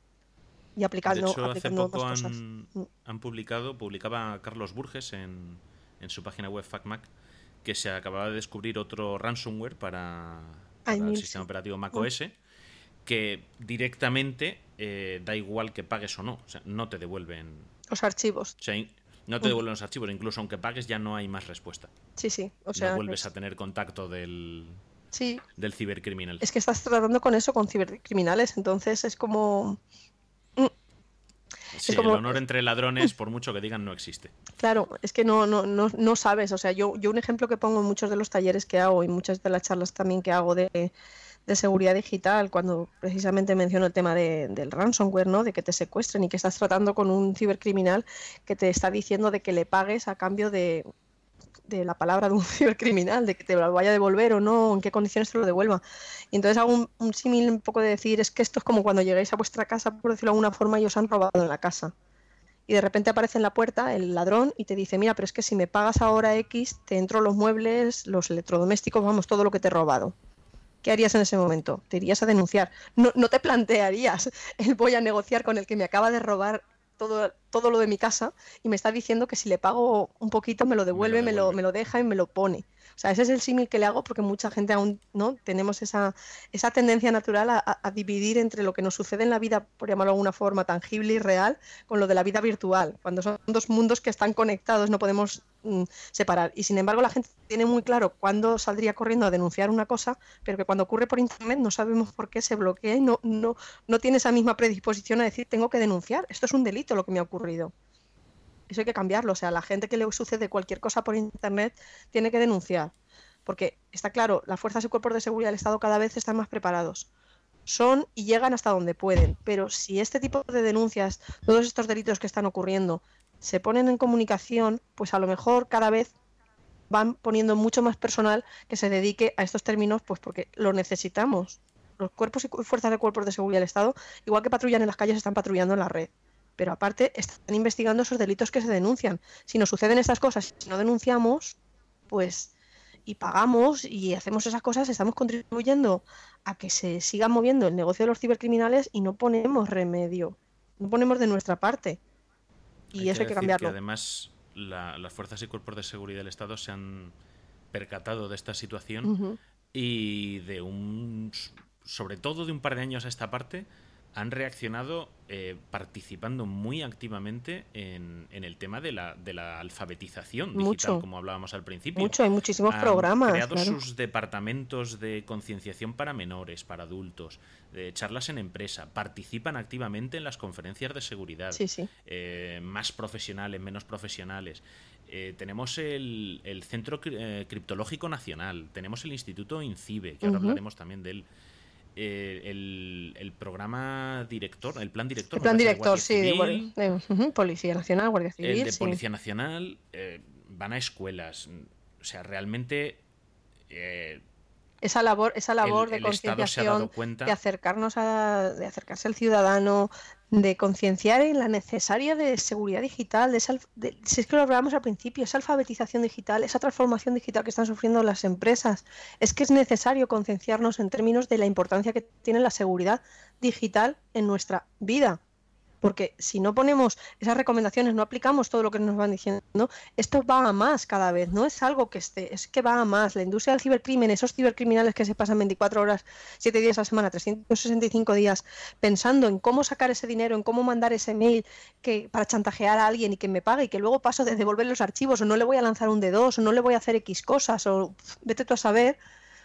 Speaker 4: Y
Speaker 2: De
Speaker 4: aplicando,
Speaker 2: hecho, hace poco
Speaker 4: más
Speaker 2: han,
Speaker 4: Mm.
Speaker 2: han publicado, publicaba Carlos Burges en, en su página web FacMac, que se acababa de descubrir otro ransomware para, para
Speaker 4: Ay,
Speaker 2: el sistema operativo macOS, que directamente eh, da igual que pagues o no, o sea, no te devuelven,
Speaker 4: Los archivos.
Speaker 2: o sea, in- no te devuelven los archivos, incluso aunque pagues ya no hay más respuesta.
Speaker 4: Sí, sí. O sea,
Speaker 2: no vuelves
Speaker 4: es-
Speaker 2: a tener contacto del,
Speaker 4: sí,
Speaker 2: del cibercriminal.
Speaker 4: es que estás tratando con eso, con cibercriminales. Entonces es como.
Speaker 2: Sí,
Speaker 4: como-
Speaker 2: el honor entre ladrones, por mucho que digan, no existe.
Speaker 4: Claro, es que no, no, no, no sabes. O sea, yo, yo un ejemplo que pongo en muchos de los talleres que hago y muchas de las charlas también que hago de, de seguridad digital, cuando precisamente menciono el tema de- del ransomware, ¿no? De que te secuestren y que estás tratando con un cibercriminal que te está diciendo de que le pagues a cambio de, de la palabra de un cibercriminal, de que te lo vaya a devolver o no, en qué condiciones te lo devuelva. Y entonces hago un, un símil un poco de decir, es que esto es como cuando llegáis a vuestra casa, por decirlo de alguna forma, y os han robado en la casa y de repente aparece en la puerta el ladrón y te dice, mira, pero es que si me pagas ahora X, te entro los muebles, los electrodomésticos, vamos, todo lo que te he robado. ¿Qué harías en ese momento? Te irías a denunciar. No, no te plantearías el voy a negociar con el que me acaba de robar todo todo lo de mi casa y me está diciendo que si le pago un poquito me lo devuelve, me lo, me lo, deja y me lo pone. O sea, ese es el símil que le hago porque mucha gente aún no tenemos esa, esa tendencia natural a, dividir entre lo que nos sucede en la vida, por llamarlo de alguna forma, tangible y real, con lo de la vida virtual. Cuando son dos mundos que están conectados, no podemos mm, separar. Y sin embargo, la gente tiene muy claro cuándo saldría corriendo a denunciar una cosa, pero que cuando ocurre por internet no sabemos por qué se bloquea y no, no, no tiene esa misma predisposición a decir tengo que denunciar. Esto es un delito lo que me ha ocurrido. Eso hay que cambiarlo. O sea, la gente que le sucede cualquier cosa por Internet tiene que denunciar. Porque está claro, las fuerzas y cuerpos de seguridad del Estado cada vez están más preparados. Son y llegan hasta donde pueden. Pero si este tipo de denuncias, todos estos delitos que están ocurriendo, se ponen en comunicación, pues a lo mejor cada vez van poniendo mucho más personal que se dedique a estos términos, pues porque lo necesitamos. Los cuerpos y fuerzas de cuerpos de seguridad del Estado, igual que patrullan en las calles, están patrullando en la red pero aparte están investigando esos delitos que se denuncian. Si nos suceden estas cosas, si no denunciamos, pues y pagamos y hacemos esas cosas, estamos contribuyendo a que se siga moviendo el negocio de los cibercriminales y no ponemos remedio, no ponemos de nuestra parte. Y eso hay que cambiarlo.
Speaker 2: además, las fuerzas y cuerpos de seguridad del Estado se han percatado de esta situación y de un, sobre todo de un par de años a esta parte, han reaccionado eh, participando muy activamente en, el tema de la, de la alfabetización digital, como hablábamos al principio.
Speaker 4: Mucho, hay muchísimos programas.
Speaker 2: Han creado sus departamentos de concienciación para menores, para adultos, de charlas en empresa, participan activamente en las conferencias de seguridad,
Speaker 4: sí, sí.
Speaker 2: Eh, más profesionales, menos profesionales. Eh, tenemos el, Centro Criptológico Nacional, tenemos el Instituto INCIBE, que ahora hablaremos también de él. Eh, el, programa director, el plan director.
Speaker 4: El plan director, sí, de, Policía Nacional, Guardia Civil.
Speaker 2: El de Policía Nacional, eh, van a escuelas. O sea, realmente
Speaker 4: eh, esa labor, esa labor de concienciación, de acercarnos a, de acercarse al ciudadano, de concienciar en la necesaria de seguridad digital, de, si es que lo hablábamos al principio, esa alfabetización digital, esa transformación digital que están sufriendo las empresas, es que es necesario concienciarnos en términos de la importancia que tiene la seguridad digital en nuestra vida porque si no ponemos esas recomendaciones, no aplicamos todo lo que nos van diciendo, esto va a más cada vez, no es algo que esté, es que va a más. La industria del cibercrimen, esos cibercriminales que se pasan 24 horas, 7 días a la semana, 365 días, pensando en cómo sacar ese dinero, en cómo mandar ese mail que, para chantajear a alguien y que me pague y que luego paso de devolver los archivos o no le voy a lanzar un D2 o no le voy a hacer X cosas o vete tú a saber.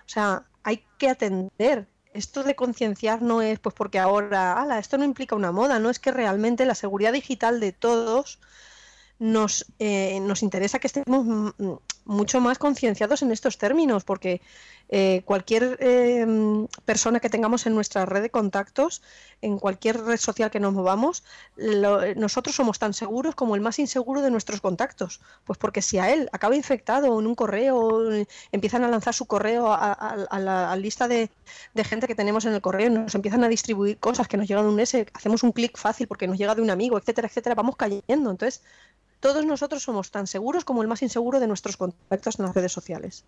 Speaker 4: O sea, hay que atender esto de concienciar no es pues porque ahora, ala, esto no implica una moda, no es que realmente la seguridad digital de todos nos, eh, nos interesa que estemos mucho más concienciados en estos términos, porque eh, cualquier eh, persona que tengamos en nuestra red de contactos, en cualquier red social que nos movamos, nosotros somos tan seguros como el más inseguro de nuestros contactos. Pues porque si a él acaba infectado en un correo, empiezan a lanzar su correo a, la lista de, gente que tenemos en el correo, nos empiezan a distribuir cosas que nos llegan de un S, hacemos un clic fácil porque nos llega de un amigo, etcétera, etcétera, vamos cayendo. Entonces, todos nosotros somos tan seguros como el más inseguro de nuestros contactos en las redes sociales.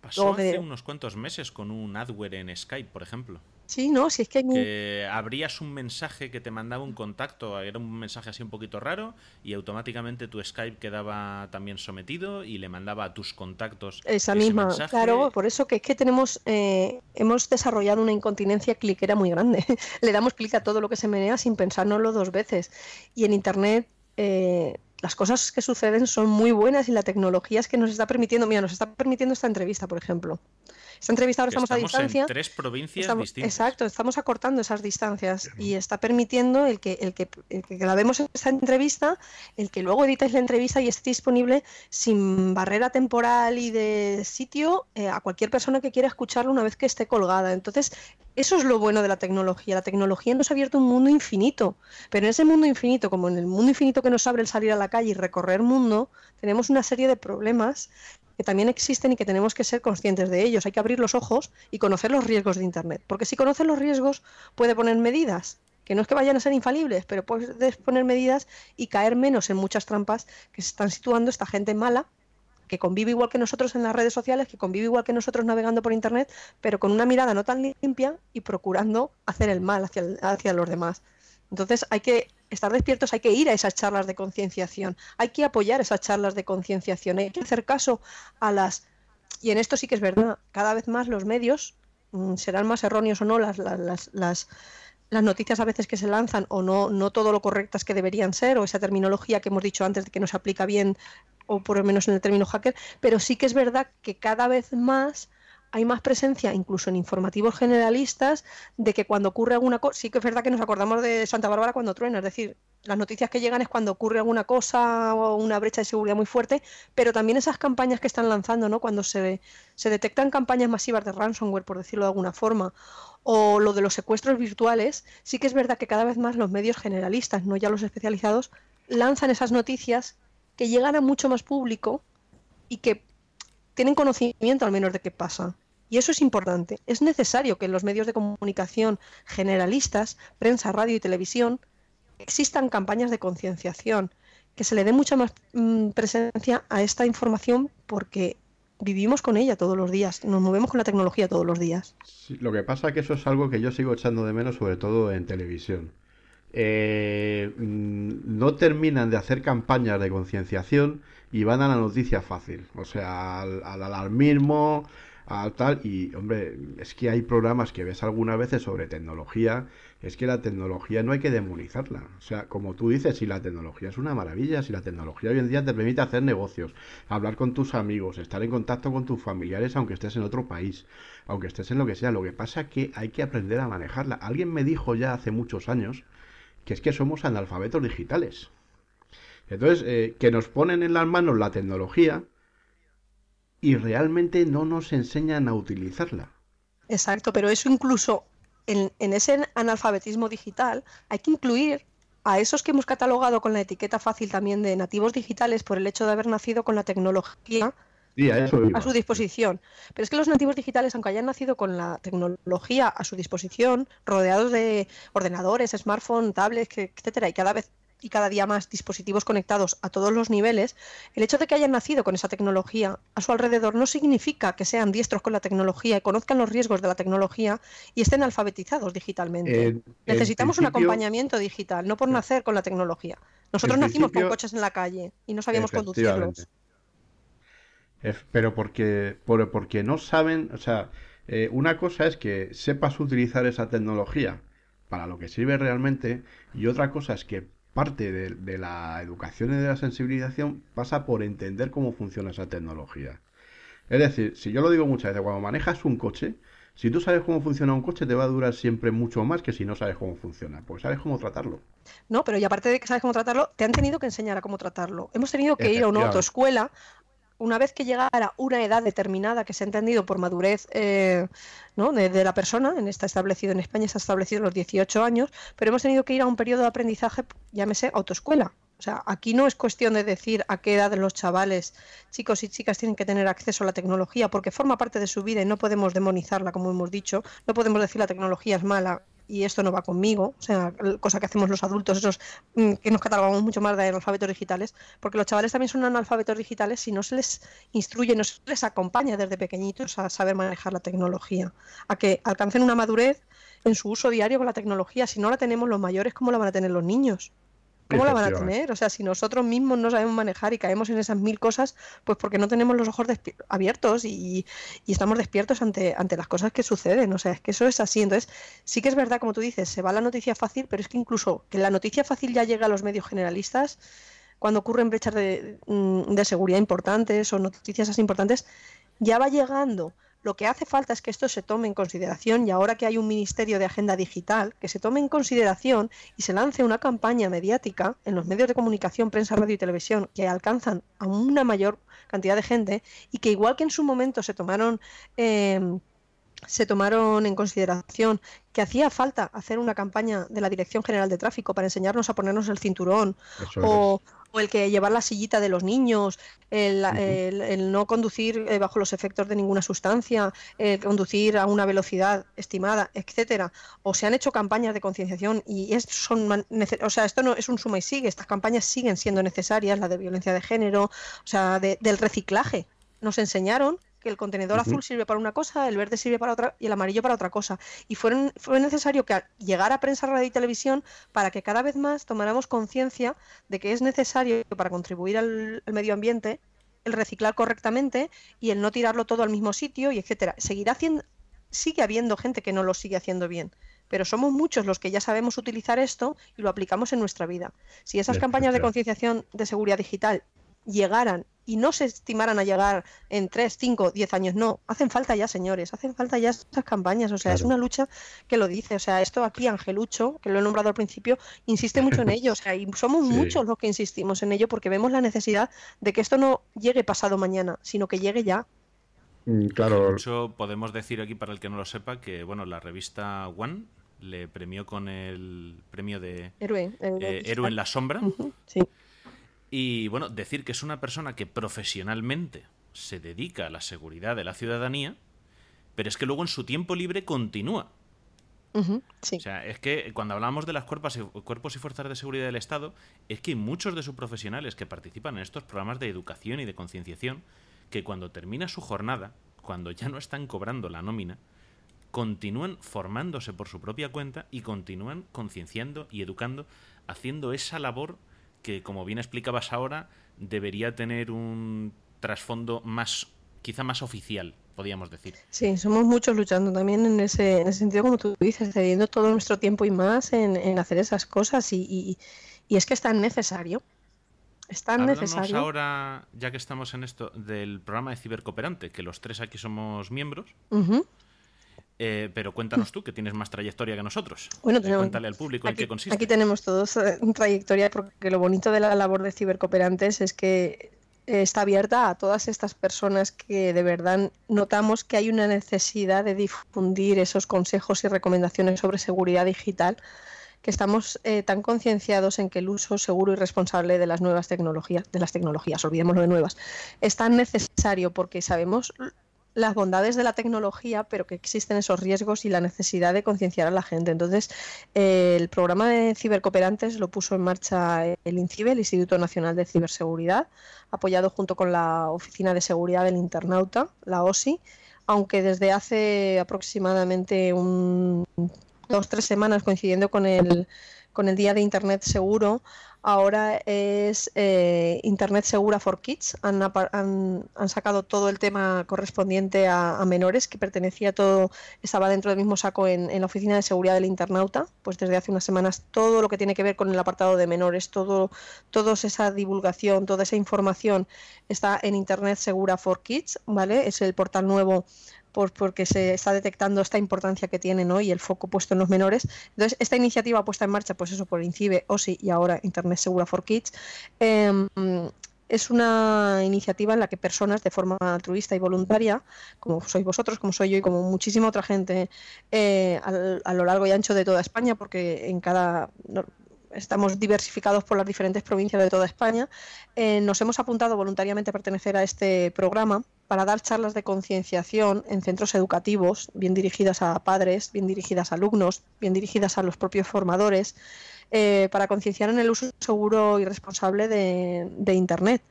Speaker 2: Pasó hace unos cuantos meses con un adware en Skype, por ejemplo.
Speaker 4: Sí, no, si es que,
Speaker 2: que abrías un mensaje que te mandaba un contacto, era un mensaje así un poquito raro, y automáticamente tu Skype quedaba también sometido y le mandaba a tus contactos.
Speaker 4: Esa misma, claro, por eso que es que tenemos, eh, hemos desarrollado una incontinencia cliquera muy grande. le damos clic a todo lo que se menea sin pensárnoslo dos veces. Y en Internet eh, las cosas que suceden son muy buenas y la tecnología es que nos está permitiendo, mira, nos está permitiendo esta entrevista, por ejemplo. Esta entrevista ahora estamos, a distancia.
Speaker 2: En tres provincias distintas.
Speaker 4: Exacto, estamos acortando esas distancias y está permitiendo el que, el que, el que grabemos esta entrevista, el que luego editéis la entrevista y esté disponible sin barrera temporal y de sitio eh, a cualquier persona que quiera escucharlo una vez que esté colgada. Entonces, eso es lo bueno de la tecnología. La tecnología nos ha abierto un mundo infinito, pero en ese mundo infinito, como en el mundo infinito que nos abre el salir a la calle y recorrer mundo, tenemos una serie de problemas que también existen y que tenemos que ser conscientes de ellos. Hay que abrir los ojos y conocer los riesgos de Internet, porque si conoces los riesgos puede poner medidas, que no es que vayan a ser infalibles, pero puedes poner medidas y caer menos en muchas trampas que se están situando esta gente mala que convive igual que nosotros en las redes sociales, que convive igual que nosotros navegando por Internet, pero con una mirada no tan limpia y procurando hacer el mal hacia, hacia los demás. Entonces hay que estar despiertos, hay que ir a esas charlas de concienciación, hay que apoyar esas charlas de concienciación, hay que hacer caso a las... Y en esto sí que es verdad, cada vez más los medios, mm, serán más erróneos o no las, las, las, las noticias a veces que se lanzan o no, no todo lo correctas que deberían ser, o esa terminología que hemos dicho antes de que no se aplica bien, o por lo menos en el término hacker, pero sí que es verdad que cada vez más hay más presencia, incluso en informativos generalistas, de que cuando ocurre alguna cosa, sí que es verdad que nos acordamos de Santa Bárbara cuando truena, es decir, las noticias que llegan es cuando ocurre alguna cosa o una brecha de seguridad muy fuerte, pero también esas campañas que están lanzando, ¿no? Cuando se, se detectan campañas masivas de ransomware, por decirlo de alguna forma, o lo de los secuestros virtuales, sí que es verdad que cada vez más los medios generalistas, no ya los especializados, lanzan esas noticias que llegan a mucho más público y que tienen conocimiento al menos de qué pasa. Y eso es importante. Es necesario que en los medios de comunicación generalistas, prensa, radio y televisión, existan campañas de concienciación, que se le dé mucha más mm, presencia a esta información porque vivimos con ella todos los días, nos movemos con la tecnología todos los días.
Speaker 3: lo que pasa es que eso es algo que yo sigo echando de menos, sobre todo en televisión. Eh, mm, no terminan de hacer campañas de concienciación y van a la noticia fácil, o sea, al, al alarmismo, al tal, y hombre, es que hay programas que ves algunas veces sobre tecnología es que la tecnología no hay que demonizarla. O sea, como tú dices, si la tecnología es una maravilla, si la tecnología hoy en día te permite hacer negocios, hablar con tus amigos, estar en contacto con tus familiares, aunque estés en otro país, aunque estés en lo que sea, lo que pasa es que hay que aprender a manejarla. Alguien me dijo ya hace muchos años que es que somos analfabetos digitales. Entonces, eh, que nos ponen en las manos la tecnología y realmente no nos enseñan a utilizarla.
Speaker 4: Exacto, pero eso incluso en, ese analfabetismo digital hay que incluir a esos que hemos catalogado con la etiqueta fácil también de nativos digitales por el hecho de haber nacido con la tecnología a, su disposición. Pero es que los nativos digitales, aunque hayan nacido con la tecnología a su disposición, rodeados de ordenadores, smartphones, tablets, etcétera, y cada vez y cada día más dispositivos conectados a todos los niveles, el hecho de que hayan nacido con esa tecnología a su alrededor no significa que sean diestros con la tecnología y conozcan los riesgos de la tecnología y estén alfabetizados digitalmente. Necesitamos un acompañamiento digital, no por nacer con la tecnología. Nosotros nacimos con coches en la calle y no sabíamos conducirlos.
Speaker 3: Pero porque, porque no saben, o sea, eh, una cosa es que sepas utilizar esa tecnología para lo que sirve realmente y otra cosa es que parte de, la educación y de la sensibilización pasa por entender cómo funciona esa tecnología. Es decir, si yo lo digo muchas veces, cuando manejas un coche, si tú sabes cómo funciona un coche, te va a durar siempre mucho más que si no sabes cómo funciona, pues sabes cómo tratarlo.
Speaker 4: No, pero y aparte de que sabes cómo tratarlo, te han tenido que enseñar a cómo tratarlo. Hemos tenido que ir a una autoescuela una vez que llegara una edad determinada que se ha entendido por madurez eh, ¿no? de, la persona, en está establecido en España, está establecido los 18 años, pero hemos tenido que ir a un periodo de aprendizaje, llámese autoescuela. O sea, aquí no es cuestión de decir a qué edad los chavales, chicos y chicas, tienen que tener acceso a la tecnología, porque forma parte de su vida y no podemos demonizarla, como hemos dicho. No podemos decir la tecnología es mala y esto no va conmigo, o sea, cosa que hacemos los adultos, esos mm, que nos catalogamos mucho más de analfabetos digitales, porque los chavales también son analfabetos digitales si no se les instruye, no se les acompaña desde pequeñitos a saber manejar la tecnología, a que alcancen una madurez en su uso diario con la tecnología. Si no la tenemos los mayores, ¿cómo la van a tener los niños? ¿Cómo la van a tener? O sea, si nosotros mismos no sabemos manejar y caemos en esas mil cosas, pues porque no tenemos los ojos abiertos y, estamos despiertos ante, ante las cosas que suceden. O sea, es que eso es así. Entonces, sí que es verdad, como tú dices, se va la noticia fácil, pero es que incluso que la noticia fácil ya llega a los medios generalistas, cuando ocurren brechas de, mm, de seguridad importantes o noticias así importantes, ya va llegando lo que hace falta es que esto se tome en consideración y ahora que hay un Ministerio de Agenda Digital, que se tome en consideración y se lance una campaña mediática en los medios de comunicación, prensa, radio y televisión que alcanzan a una mayor cantidad de gente y que igual que en su momento se tomaron... Eh, se tomaron en consideración que hacía falta hacer una campaña de la Dirección General de Tráfico para enseñarnos a ponernos el cinturón o, o el que llevar la sillita de los niños, el, no conducir eh, bajo los efectos de ninguna sustancia, el conducir a una velocidad estimada, etcétera. O se han hecho campañas de concienciación y es, son, o sea, esto no es un suma y sigue, estas campañas siguen siendo necesarias, la de violencia de género, o sea, del reciclaje. Nos enseñaron que el contenedor azul sirve para una cosa, el verde sirve para otra y el amarillo para otra cosa. Y fue, fue necesario que llegara a prensa, radio y televisión para que cada vez más tomáramos conciencia de que es necesario para contribuir al, medio ambiente el reciclar correctamente y el no tirarlo todo al mismo sitio y etcétera. Seguirá haciendo, sigue habiendo gente que no lo sigue haciendo bien pero somos muchos los que ya sabemos utilizar esto y lo aplicamos en nuestra vida. Si esas campañas de concienciación de seguridad digital llegaran y no se estimaran a llegar en 3, 5, 10 años, no, hacen falta ya, señores, hacen falta ya esas campañas, o sea, es una lucha que lo dice, o sea, esto aquí Angelucho, que lo he nombrado al principio, insiste mucho en ello, o sea, y somos muchos los que insistimos en ello porque vemos la necesidad de que esto no llegue pasado mañana, sino que llegue ya.
Speaker 3: Mm, claro.
Speaker 2: Hecho, podemos decir aquí, para el que no lo sepa, que bueno, la revista One le premió con el premio de
Speaker 4: Héroe,
Speaker 2: eh, en la sombra. Y bueno, decir que es una persona que profesionalmente se dedica a la seguridad de la ciudadanía, pero es que luego en su tiempo libre continúa. O sea, es que cuando hablamos de las cuerpos y, cuerpos y fuerzas de seguridad del Estado, es que hay muchos de sus profesionales que participan en estos programas de educación y de concienciación, que cuando termina su jornada, cuando ya no están cobrando la nómina, continúan formándose por su propia cuenta y continúan concienciando y educando, haciendo esa labor que, como bien explicabas ahora, debería tener un trasfondo más, quizá más oficial, podríamos decir.
Speaker 4: Sí, somos muchos luchando también en ese, en ese sentido, como tú dices, cediendo todo nuestro tiempo y más en, hacer esas cosas y, es que es tan necesario. Es tan necesario.
Speaker 2: ahora, ya que estamos en esto, del programa de Cibercooperante, que los tres aquí somos miembros. Eh, pero cuéntanos tú, que tienes más trayectoria que nosotros.
Speaker 4: Bueno,
Speaker 2: eh, cuéntale al público
Speaker 4: aquí,
Speaker 2: en qué consiste.
Speaker 4: Aquí tenemos todos eh, trayectoria, porque lo bonito de la labor de cibercooperantes es que está abierta a todas estas personas que de verdad notamos que hay una necesidad de difundir esos consejos y recomendaciones sobre seguridad digital que estamos tan concienciados en que el uso seguro y responsable de las nuevas tecnologías, de las tecnologías, olvidémoslo de nuevas, es tan necesario porque sabemos las bondades de la tecnología, pero que existen esos riesgos y la necesidad de concienciar a la gente. Entonces, eh, el programa de cibercooperantes lo puso en marcha el INCIBE, el Instituto Nacional de Ciberseguridad, apoyado junto con la Oficina de Seguridad del Internauta, la OSI, aunque desde hace aproximadamente un, dos tres semanas, coincidiendo con el, con el Día de Internet Seguro, ahora es eh, Internet Segura for Kids. Han, han, sacado todo el tema correspondiente a, menores, que pertenecía todo, estaba dentro del mismo saco en, la Oficina de Seguridad del Internauta. Pues desde hace unas semanas todo lo que tiene que ver con el apartado de menores, todo, toda esa divulgación, toda esa información está en Internet Segura for Kids, ¿vale? Es el portal nuevo porque se está detectando esta importancia que tiene ¿no? y el foco puesto en los menores. Entonces, esta iniciativa puesta en marcha, pues eso, por INCIBE, OSI y ahora Internet Segura for Kids, em, es una iniciativa en la que personas de forma altruista y voluntaria, como sois vosotros, como soy yo y como muchísima otra gente eh, a, lo largo y ancho de toda España, porque en cada estamos diversificados por las diferentes provincias de toda España, eh, nos hemos apuntado voluntariamente a pertenecer a este programa para dar charlas de concienciación en centros educativos, bien dirigidas a padres, bien dirigidas a alumnos, bien dirigidas a los propios formadores, eh, para concienciar en el uso seguro y responsable de, Internet.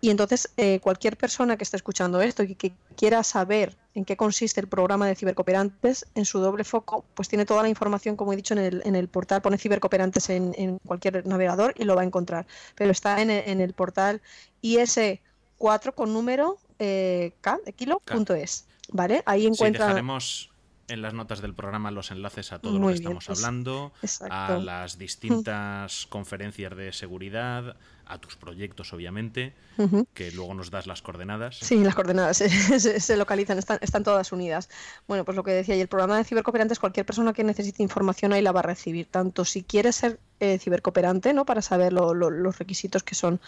Speaker 4: Y entonces, eh, cualquier persona que esté escuchando esto y que quiera saber en qué consiste el programa de cibercooperantes, en su doble foco, pues tiene toda la información, como he dicho, en el, en el portal, pone cibercooperantes en, en, cualquier navegador y lo va a encontrar. Pero está en, en el portal IS4 con número eh, K de kilo punto es. ¿Vale? Ahí encuentra
Speaker 2: en las notas del programa los enlaces a todo lo que estamos hablando, a las distintas conferencias de seguridad, a tus proyectos, obviamente, que luego nos das las coordenadas.
Speaker 4: Sí, las coordenadas se, localizan, están, están, todas unidas. Bueno, pues lo que decía, y el programa de cibercooperantes, cualquier persona que necesite información ahí la va a recibir, tanto si quiere ser eh, cibercooperante, ¿no? Para saber los requisitos que son,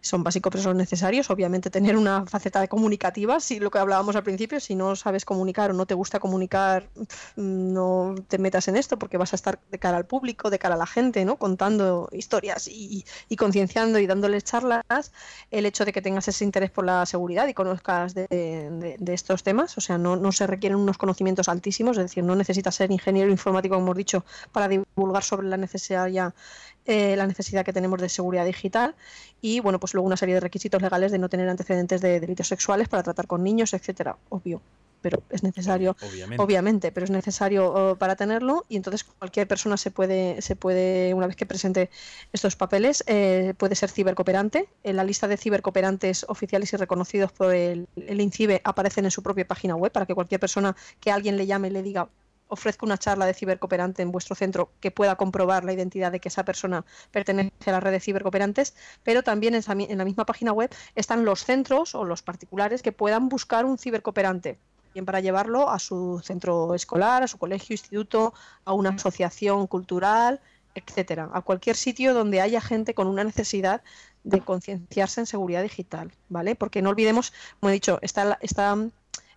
Speaker 4: son básicos pero son necesarios. Obviamente tener una faceta comunicativa, si lo que hablábamos al principio, si no sabes comunicar o no te gusta comunicar, no te metas en esto porque vas a estar de cara al público, de cara a la gente, ¿no? Contando historias y, y concienciando y dándoles charlas, el hecho de que tengas ese interés por la seguridad y conozcas de, estos temas, o sea, no, no se requieren unos conocimientos altísimos, es decir, no necesitas ser ingeniero informático, como hemos dicho, para divulgar sobre la necesidad ya eh, la necesidad que tenemos de seguridad digital y bueno, pues luego una serie de requisitos legales de no tener antecedentes de delitos sexuales para tratar con niños, etcétera, obvio pero es necesario, obviamente. pero es necesario oh, para tenerlo y entonces cualquier persona se puede, se puede una vez que presente estos papeles, eh, puede ser cibercooperante. En la lista de cibercooperantes oficiales y reconocidos por el, el, INCIBE aparecen en su propia página web para que cualquier persona que alguien le llame y le diga ofrezca una charla de cibercooperante en vuestro centro que pueda comprobar la identidad de que esa persona pertenece a la red de cibercooperantes, pero también en, la misma página web están los centros o los particulares que puedan buscar un cibercooperante para llevarlo a su centro escolar, a su colegio, instituto, a una asociación cultural, etcétera, a cualquier sitio donde haya gente con una necesidad de concienciarse en seguridad digital, ¿vale? Porque no olvidemos, como he dicho, está, está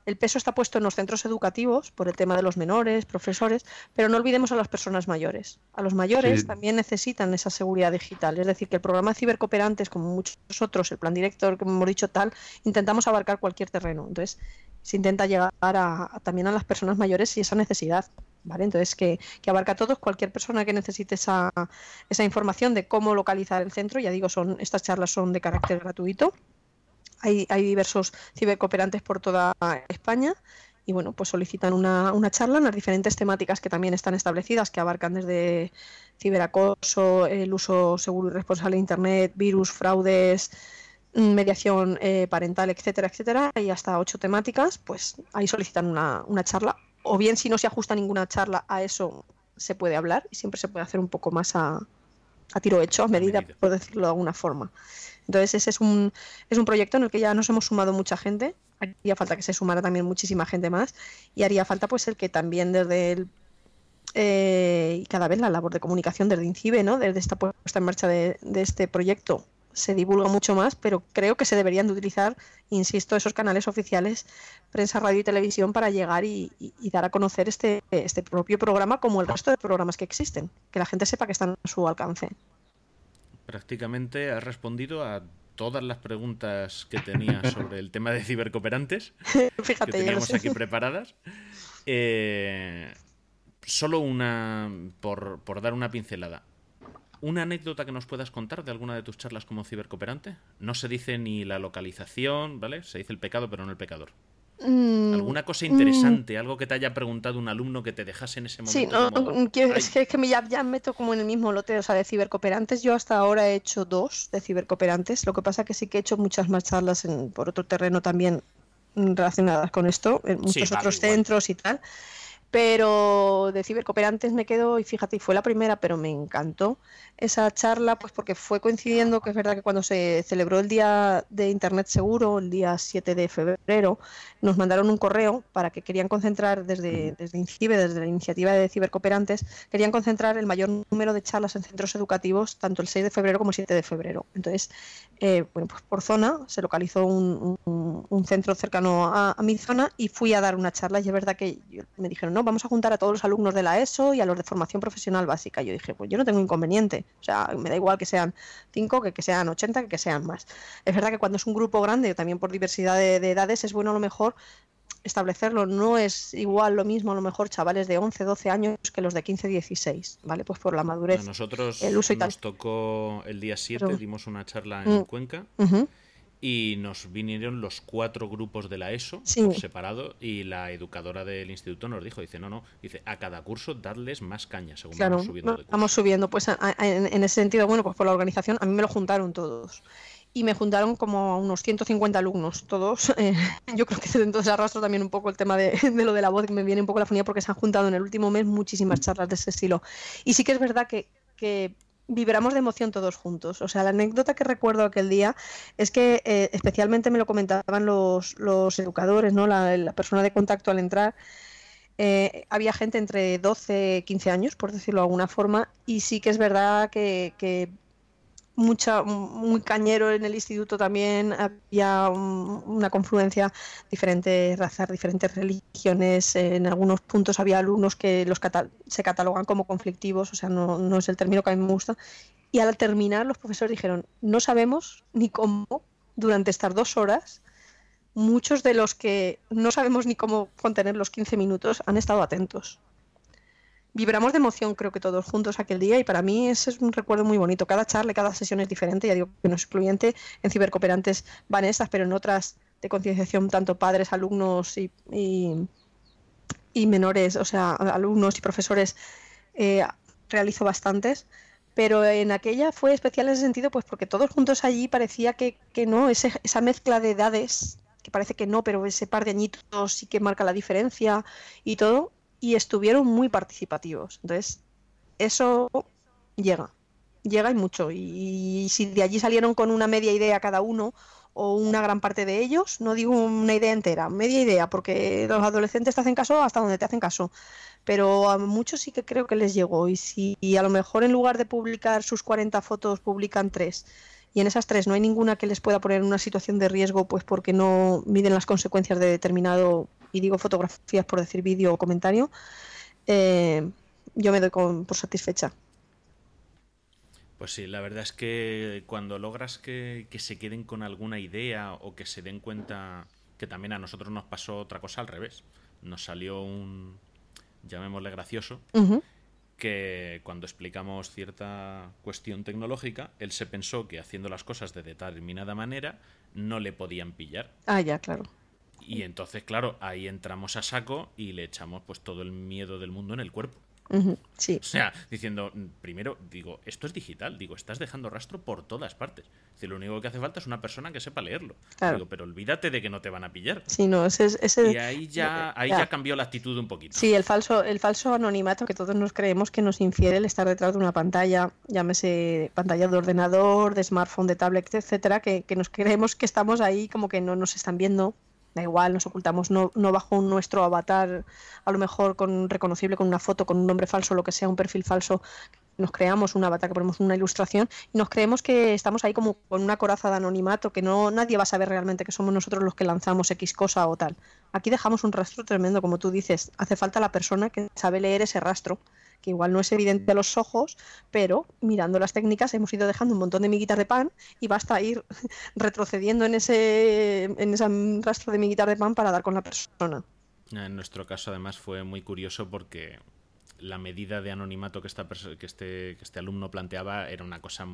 Speaker 4: el peso está puesto en los centros educativos por el tema de los menores, profesores, pero no olvidemos a las personas mayores. A los mayores también necesitan esa seguridad digital. Es decir, que el programa de cibercooperantes, como muchos otros, el plan director, que hemos dicho tal, intentamos abarcar cualquier terreno. Entonces, se intenta llegar a, también a las personas mayores y esa necesidad. ¿Vale? Entonces, que, que, abarca a todos, cualquier persona que necesite esa, esa información de cómo localizar el centro, ya digo, son estas charlas son de carácter gratuito, hay, hay diversos cibercooperantes por toda España y bueno, pues solicitan una, una, charla en las diferentes temáticas que también están establecidas, que abarcan desde ciberacoso, el uso seguro y responsable de Internet, virus, fraudes, mm, mediación eh, parental, etcétera, etcétera, y hasta ocho temáticas, pues ahí solicitan una, una charla. O bien si no se ajusta ninguna charla a eso, se puede hablar y siempre se puede hacer un poco más a, a tiro hecho, a medida, por decirlo de alguna forma. Entonces ese es un, es un proyecto en el que ya nos hemos sumado mucha gente, haría falta que se sumara también muchísima gente más. Y haría falta pues el que también desde el eh, y cada vez la labor de comunicación desde INCIBE, ¿no? desde esta puesta en marcha de, este proyecto se divulga mucho más, pero creo que se deberían de utilizar, insisto, esos canales oficiales, prensa, radio y televisión, para llegar y, y, dar a conocer este, este propio programa como el resto de programas que existen, que la gente sepa que están a su alcance
Speaker 2: prácticamente has respondido a todas las preguntas que tenía sobre el tema de cibercooperantes
Speaker 4: Fíjate,
Speaker 2: que teníamos aquí preparadas. Eh, solo una, por, por, dar una pincelada. ¿Una anécdota que nos puedas contar de alguna de tus charlas como cibercooperante? No se dice ni la localización, ¿vale? Se dice el pecado, pero no el pecador. Mm, ¿Alguna cosa interesante? ¿Algo que te haya preguntado un alumno que te dejase en ese momento?
Speaker 4: Sí, no, es que, me ya, ya, meto como en el mismo lote, o sea, de cibercooperantes. Yo hasta ahora he hecho dos de cibercooperantes. Lo que pasa que sí que he hecho muchas más charlas en, por otro terreno también relacionadas con esto, en muchos otros centros y tal. Pero de cibercooperantes me quedo, y fíjate, fue la primera, pero me encantó esa charla, pues porque fue coincidiendo que es verdad que cuando se celebró el Día de Internet Seguro, el día 7 de febrero, nos mandaron un correo para que querían concentrar desde, desde INCIBE, desde la iniciativa de cibercooperantes, querían concentrar el mayor número de charlas en centros educativos, tanto el 6 de febrero como el 7 de febrero. Entonces, eh, bueno, pues por zona se localizó un, centro cercano a, mi zona y fui a dar una charla y es verdad que me dijeron, no, vamos a juntar a todos los alumnos de la ESO y a los de formación profesional básica. Yo dije, pues yo no tengo inconveniente o sea, me da igual que sean 5, que, que sean 80, que, que sean más. Es verdad que cuando es un grupo grande, también por diversidad de, edades, es bueno a lo mejor establecerlo. No es igual lo mismo a lo mejor chavales de 11, 12 años que los de 15, 16, ¿vale? Pues por la madurez.
Speaker 2: nosotros el uso y nos tocó el día 7, dimos una charla en mm, Cuenca y nos vinieron los cuatro grupos de la ESO por separado y la educadora del instituto nos dijo, dice, no, no, dice, a cada curso darles más caña según vamos subiendo.
Speaker 4: vamos subiendo, pues en, ese sentido, bueno, pues por la organización a mí me lo juntaron todos. Y me juntaron como unos 150 alumnos, todos. Eh, yo creo que entonces arrastro también un poco el tema de, de, lo de la voz, que me viene un poco la funía porque se han juntado en el último mes muchísimas charlas de ese estilo. Y sí que es verdad que, que vibramos de emoción todos juntos. O sea, la anécdota que recuerdo aquel día es que eh, especialmente me lo comentaban los, los educadores, ¿no? La, persona de contacto al entrar. Eh, había gente entre 12 y 15 años, por decirlo de alguna forma, y sí que es verdad que, que mucha, muy cañero en el instituto también, había una confluencia, diferentes razas, diferentes religiones, en algunos puntos había alumnos que los se catalogan como conflictivos, o sea, no, no es el término que a mí me gusta, y al terminar los profesores dijeron, no sabemos ni cómo durante estas dos horas, muchos de los que no sabemos ni cómo contener los 15 minutos han estado atentos. Vibramos de emoción, creo que todos juntos aquel día, y para mí ese es un recuerdo muy bonito. Cada charla, cada sesión es diferente, ya digo que no es excluyente. En cibercooperantes van estas, pero en otras de concienciación, tanto padres, alumnos y, menores, o sea, alumnos y profesores, eh, realizo bastantes. Pero en aquella fue especial en ese sentido, pues porque todos juntos allí parecía que, no, esa mezcla de edades, que parece que no, pero ese par de añitos sí que marca la diferencia y todo, y estuvieron muy participativos. Entonces, eso llega, llega y mucho. Y, si de allí salieron con una media idea cada uno o una gran parte de ellos, no digo una idea entera, media idea, porque los adolescentes te hacen caso hasta donde te hacen caso. Pero a muchos sí que creo que les llegó. Y si a lo mejor en lugar de publicar sus 40 fotos, publican tres y en esas tres no hay ninguna que les pueda poner en una situación de riesgo, pues porque no miden las consecuencias de determinado y digo fotografías por decir vídeo o comentario, eh, yo me doy por satisfecha.
Speaker 2: Pues sí, la verdad es que cuando logras que, se queden con alguna idea o que se den cuenta que también a nosotros nos pasó otra cosa al revés. Nos salió un, llamémosle gracioso, que cuando explicamos cierta cuestión tecnológica, él se pensó que haciendo las cosas de determinada manera no le podían pillar.
Speaker 4: Ah, ya, claro.
Speaker 2: Y entonces, claro, ahí entramos a saco y le echamos pues todo el miedo del mundo en el cuerpo.
Speaker 4: sí.
Speaker 2: O sea, diciendo, primero, digo, esto es digital, digo, estás dejando rastro por todas partes. Es lo único que hace falta es una persona que sepa leerlo. Digo, pero olvídate de que no te van a pillar.
Speaker 4: Sí, no, ese, ese...
Speaker 2: Y ahí ya, ahí ya. cambió la actitud un poquito.
Speaker 4: Sí, el falso, el falso anonimato que todos nos creemos que nos infiere el estar detrás de una pantalla, llámese pantalla de ordenador, de smartphone, de tablet, etcétera, que, que nos creemos que estamos ahí como que no nos están viendo igual, nos ocultamos no, no, bajo nuestro avatar, a lo mejor con reconocible con una foto, con un nombre falso, lo que sea, un perfil falso, nos creamos un avatar, que ponemos una ilustración y nos creemos que estamos ahí como con una coraza de anonimato, que no nadie va a saber realmente que somos nosotros los que lanzamos X cosa o tal. Aquí dejamos un rastro tremendo, como tú dices, hace falta la persona que sabe leer ese rastro que igual no es evidente a los ojos, pero mirando las técnicas hemos ido dejando un montón de miguitas de pan y basta ir retrocediendo en ese, en ese rastro de miguitas de pan para dar con la persona.
Speaker 2: En nuestro caso además fue muy curioso porque la medida de anonimato que, esta que, este, que este alumno planteaba era una cosa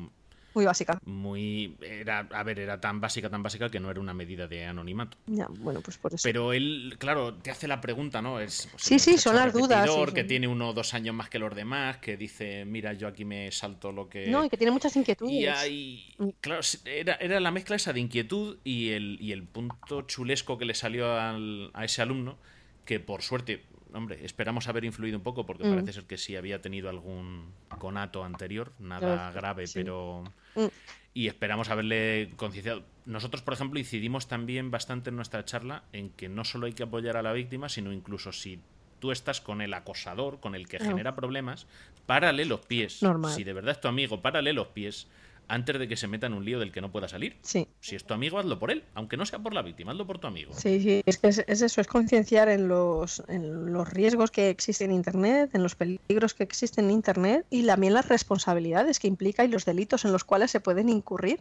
Speaker 4: muy básica.
Speaker 2: Muy. Era, a ver, era tan básica, tan básica que no era una medida de anonimato.
Speaker 4: Ya, bueno, pues por eso.
Speaker 2: Pero él, claro, te hace la pregunta, ¿no? Es,
Speaker 4: pues, sí, sí, son las dudas.
Speaker 2: Que tiene uno o dos años más que los demás, que dice, mira, yo aquí me salto lo que.
Speaker 4: No, y que tiene muchas inquietudes.
Speaker 2: Y. Mm. Claro, era, era la mezcla esa de inquietud y el, y el punto chulesco que le salió al, a ese alumno, que por suerte hombre, esperamos haber influido un poco porque mm. parece ser que sí había tenido algún conato anterior, nada grave, pero... Mm. Y esperamos haberle concienciado. Nosotros, por ejemplo, incidimos también bastante en nuestra charla en que no solo hay que apoyar a la víctima, sino incluso si tú estás con el acosador, con el que genera problemas, párale los pies. Si de verdad es tu amigo, párale los pies antes de que se meta en un lío del que no pueda salir.
Speaker 4: Sí.
Speaker 2: Si es tu amigo, hazlo por él, aunque no sea por la víctima, hazlo por tu amigo.
Speaker 4: Sí, sí, es que es, eso, es concienciar en los, en los riesgos que existen en Internet, en los peligros que existen en Internet y también las responsabilidades que implica y los delitos en los cuales se pueden incurrir.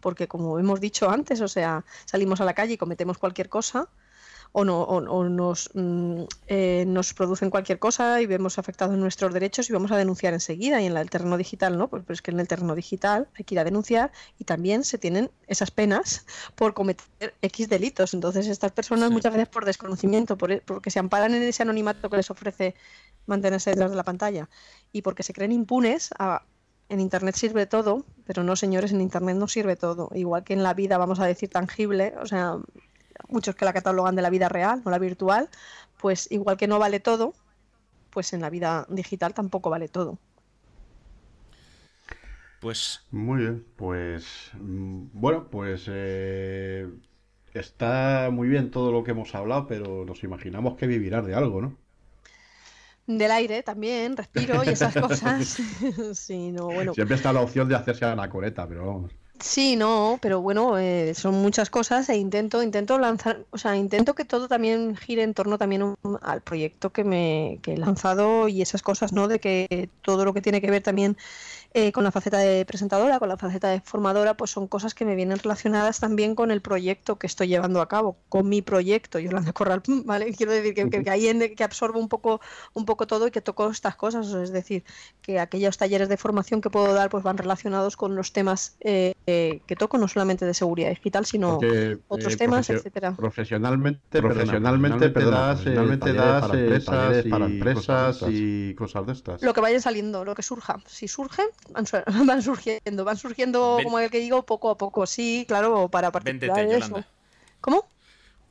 Speaker 4: Porque como hemos dicho antes, o sea, salimos a la calle y cometemos cualquier cosa, o, no, o, nos, mm, eh, nos producen cualquier cosa y vemos afectados nuestros derechos y vamos a denunciar enseguida. Y en el terreno digital no, pues, pero es que en el terreno digital hay que ir a denunciar y también se tienen esas penas por cometer X delitos. Entonces estas personas muchas veces por desconocimiento, por, porque se amparan en ese anonimato que les ofrece mantenerse detrás de la pantalla y porque se creen impunes en Internet sirve todo, pero no, señores, en Internet no sirve todo. Igual que en la vida, vamos a decir, tangible, o sea, muchos que la catalogan de la vida real, no la virtual, pues igual que no vale todo, pues en la vida digital tampoco vale todo.
Speaker 2: Pues.
Speaker 3: Muy bien, pues. Mm, bueno, pues. Eh, está muy bien todo lo que hemos hablado, pero nos imaginamos que vivirás de algo, ¿no?
Speaker 4: Del aire también, respiro y esas cosas. sí, no, bueno.
Speaker 3: Siempre está la opción de hacerse a la coreta, pero vamos.
Speaker 4: Sí, no, pero bueno, eh, son muchas cosas e intento, intento lanzar, o sea, intento que todo también gire en torno también al proyecto que me que he lanzado y esas cosas, ¿no? De que todo lo que tiene que ver también eh, con la faceta de presentadora, con la faceta de formadora, pues son cosas que me vienen relacionadas también con el proyecto que estoy llevando a cabo, con mi proyecto, Yolanda Corral, ¿vale? Quiero decir que, que, ahí en, que absorbo un poco, un poco todo y que toco estas cosas, es decir, que aquellos talleres de formación que puedo dar pues van relacionados con los temas eh, eh, que toco, no solamente de seguridad digital, sino otros temas, etcétera.
Speaker 3: Profesionalmente, profesionalmente, profesionalmente das, para empresas, para empresas y cosas de estas.
Speaker 4: Lo que vaya saliendo, lo que surja. Si surge, van, surgiendo, van surgiendo, como el que digo, poco a poco. Sí, claro, para particulares. ¿Cómo?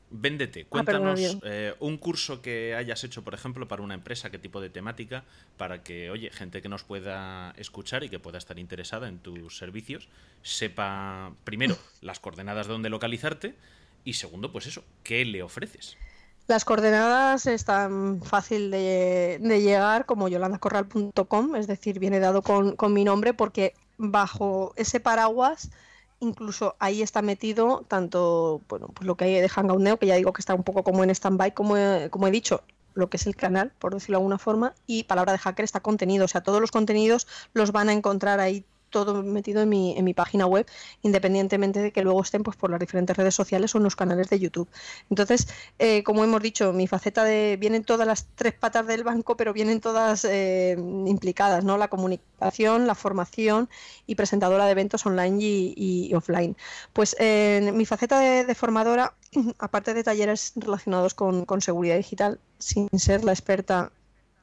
Speaker 2: Véndete, ah, cuéntanos eh, un curso que hayas hecho, por ejemplo, para una empresa, qué tipo de temática, para que, oye, gente que nos pueda escuchar y que pueda estar interesada en tus servicios, sepa, primero, las coordenadas de dónde localizarte y segundo, pues eso, ¿qué le ofreces?
Speaker 4: Las coordenadas están fácil de, llegar como yolandacorral.com, es decir, viene dado con, mi nombre porque bajo ese paraguas incluso ahí está metido tanto bueno pues lo que hay de Hangout Neo, que ya digo que está un poco como en stand-by, como, como he dicho, lo que es el canal, por decirlo de alguna forma, y Palabra de Hacker está contenido, o sea, todos los contenidos los van a encontrar ahí todo metido en mi, en mi página web, independientemente de que luego estén pues, por las diferentes redes sociales o en los canales de YouTube. Entonces, eh, como hemos dicho, mi faceta de vienen todas las tres patas del banco, pero vienen todas eh, implicadas, ¿no? La comunicación, la formación y presentadora de eventos online y, offline. Pues eh, mi faceta de, formadora, aparte de talleres relacionados con, con seguridad digital, sin ser la experta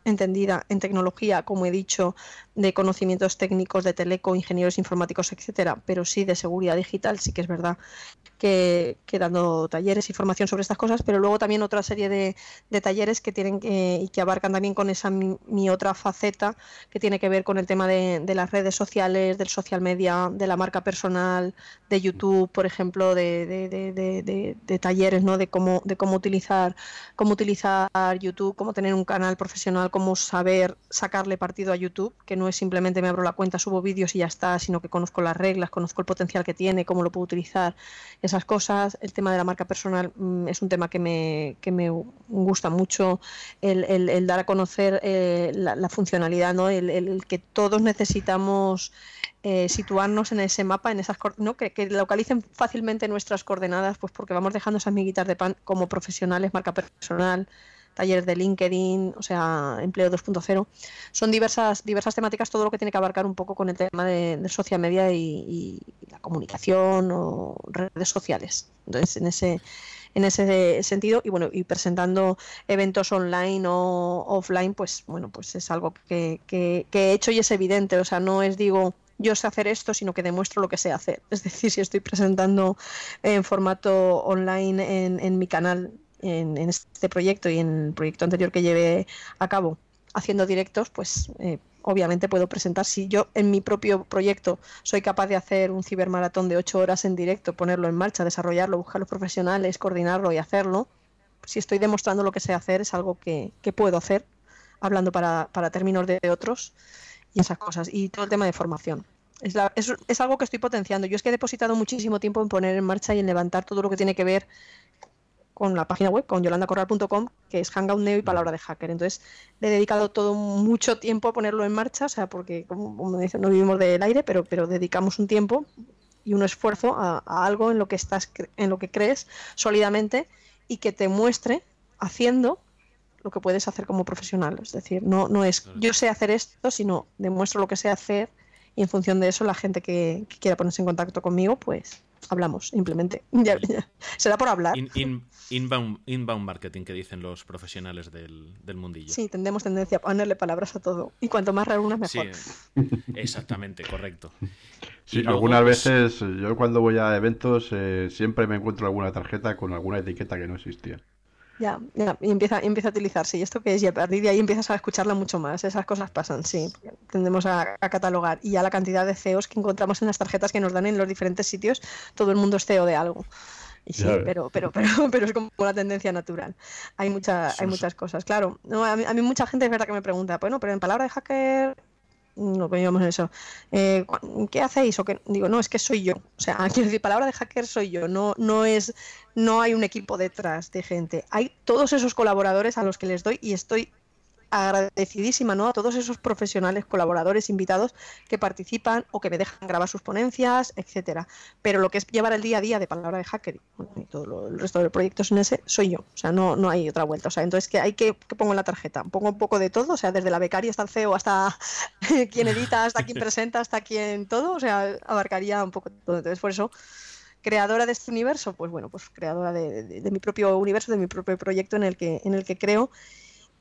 Speaker 4: entendida en tecnología, como he dicho, de conocimientos técnicos de teleco, ingenieros informáticos, etcétera, pero sí de seguridad digital, sí que es verdad que, dando talleres y formación sobre estas cosas, pero luego también otra serie de, talleres que tienen y que abarcan también con esa mi, otra faceta que tiene que ver con el tema de, las redes sociales, del social media, de la marca personal, de YouTube, por ejemplo, de, talleres, ¿no? De cómo, de cómo utilizar, cómo utilizar YouTube, cómo tener un canal profesional, cómo saber sacarle partido a YouTube, que no es simplemente me abro la cuenta, subo vídeos y ya está, sino que conozco las reglas, conozco el potencial que tiene, cómo lo puedo utilizar esas cosas. El tema de la marca personal mm, es un tema que me, que me gusta mucho, el, el, dar a conocer eh, la, funcionalidad, ¿no? el, que todos necesitamos eh, situarnos en ese mapa, en esas ¿no? que, que, localicen fácilmente nuestras coordenadas, pues porque vamos dejando esas miguitas de pan como profesionales, marca personal, talleres de LinkedIn, o sea, empleo 2.0. Son diversas, diversas temáticas, todo lo que tiene que abarcar un poco con el tema de, social media y, la comunicación o redes sociales. Entonces, en ese en ese sentido y bueno y presentando eventos online o offline pues bueno pues es algo que, que, he hecho y es evidente o sea no es digo yo sé hacer esto, sino que demuestro lo que sé hacer. Es decir, si estoy presentando en formato online en, en mi canal en, este proyecto y en el proyecto anterior que llevé a cabo haciendo directos, pues eh, obviamente puedo presentar. Si yo en mi propio proyecto soy capaz de hacer un cibermaratón de ocho horas en directo, ponerlo en marcha, desarrollarlo, buscar los profesionales, coordinarlo y hacerlo, si estoy demostrando lo que sé hacer, es algo que, puedo hacer, hablando para, términos de otros y esas cosas. Y todo el tema de formación. Es, algo que estoy potenciando. Yo es que he depositado muchísimo tiempo en poner en marcha y en levantar todo lo que tiene que ver con la página web, con yolandacorral.com, que es Hangout Neo y Palabra de Hacker. Entonces, le he dedicado todo mucho tiempo a ponerlo en marcha, o sea, porque, como, me dicen, no vivimos del aire, pero, pero dedicamos un tiempo y un esfuerzo a, algo en lo que estás en lo que crees sólidamente y que te muestre haciendo lo que puedes hacer como profesional. Es decir, no, no es yo sé hacer esto, sino demuestro lo que sé hacer y en función de eso la gente que quiera ponerse en contacto conmigo, pues hablamos, simplemente. Será por hablar.
Speaker 2: inbound, marketing que dicen los profesionales del, mundillo.
Speaker 4: Sí, tendemos tendencia a ponerle palabras a todo. Y cuanto más una mejor.
Speaker 2: exactamente, correcto.
Speaker 3: Sí, algunas pues, veces yo cuando voy a eventos eh, siempre me encuentro alguna tarjeta con alguna etiqueta que no existía.
Speaker 4: Ya, ya, y empieza, empieza a utilizarse. ¿Y esto que es? Y a partir de ahí empiezas a escucharla mucho más. Esas cosas pasan, sí. Tendemos a, catalogar. Y ya la cantidad de CEOs que encontramos en las tarjetas que nos dan en los diferentes sitios, todo el mundo es CEO de algo. Y sí, pero, pero, pero, pero es como una tendencia natural. Hay, mucha, hay muchas cosas. Claro, no, a, mí, a mí mucha gente es verdad que me pregunta, bueno, pero en palabra de hacker no en eso. Eh, ¿Qué hacéis? O que, digo, no, es que soy yo. O sea, quiero decir, palabra de hacker soy yo. No, no es, no hay un equipo detrás de gente. Hay todos esos colaboradores a los que les doy y estoy agradecidísima ¿no? a todos esos profesionales, colaboradores, invitados que participan o que me dejan grabar sus ponencias, etcétera. Pero lo que es llevar el día a día de palabra de hacker y todo lo, el resto de proyectos en ese, soy yo. O sea, no, no hay otra vuelta. O sea, entonces, que hay que, que pongo en la tarjeta? Pongo un poco de todo, o sea, desde la becaria hasta el CEO, hasta quien edita, hasta quien presenta, hasta quien todo, o sea, abarcaría un poco todo. Entonces, por eso creadora de este universo, pues bueno, pues creadora de, mi propio universo, de mi propio proyecto en el que, en el que creo.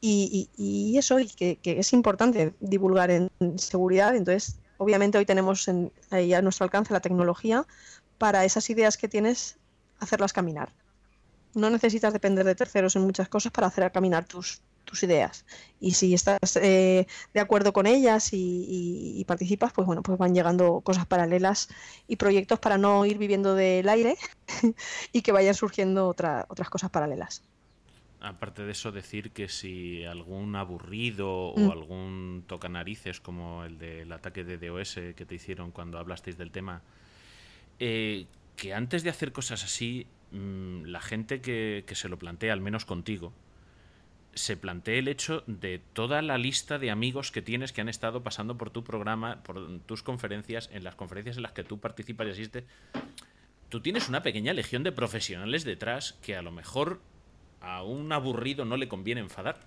Speaker 4: Y, eso, y que, es importante divulgar en seguridad. Entonces, obviamente hoy tenemos ahí a nuestro alcance la tecnología para esas ideas que tienes, hacerlas caminar. No necesitas depender de terceros en muchas cosas para hacer caminar tus, tus ideas. Y si estás eh, de acuerdo con ellas y, participas, pues bueno, pues van llegando cosas paralelas y proyectos para no ir viviendo del aire y que vayan surgiendo otras cosas paralelas.
Speaker 2: Aparte de eso, decir que si algún aburrido o
Speaker 4: Mm.
Speaker 2: algún toca narices como el del ataque de DOS que te hicieron cuando hablasteis del tema, eh, que antes de hacer cosas así, mm, la gente que, que se lo plantea, al menos contigo, se plantee el hecho de toda la lista de amigos que tienes que han estado pasando por tu programa, por tus conferencias, en las conferencias en las que tú participas y asistes. Tú tienes una pequeña legión de profesionales detrás que a lo mejor a un aburrido no le conviene enfadar.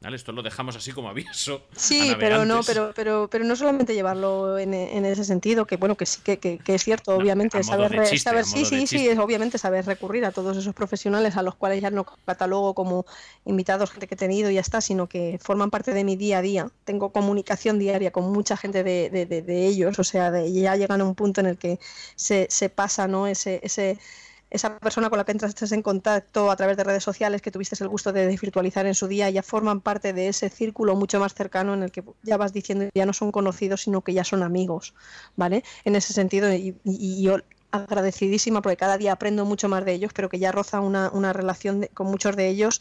Speaker 2: ¿Vale? Esto lo dejamos así como aviso. a
Speaker 4: Sí, pero no, pero, pero, pero no solamente llevarlo en, en ese sentido, que bueno, que sí que, que- que es cierto, obviamente, saber,
Speaker 2: chiste,
Speaker 4: saber sí, sí, sí, es obviamente saber recurrir a todos esos profesionales a los cuales ya no catalogo como invitados, gente que he tenido y ya está, sino que forman parte de mi día a día. Tengo comunicación diaria con mucha gente de, de- de- de ellos, o sea, de, ya llegan a un punto en el que se, se pasa, ¿no? Ese, ese, esa persona con la que entraste en contacto a través de redes sociales que tuviste el gusto de desvirtualizar en su día, ya forman parte de ese círculo mucho más cercano en el que ya vas diciendo ya no son conocidos, sino que ya son amigos, ¿vale? En ese sentido, y, yo agradecidísima porque cada día aprendo mucho más de ellos, pero que ya roza una, una relación de- con muchos de ellos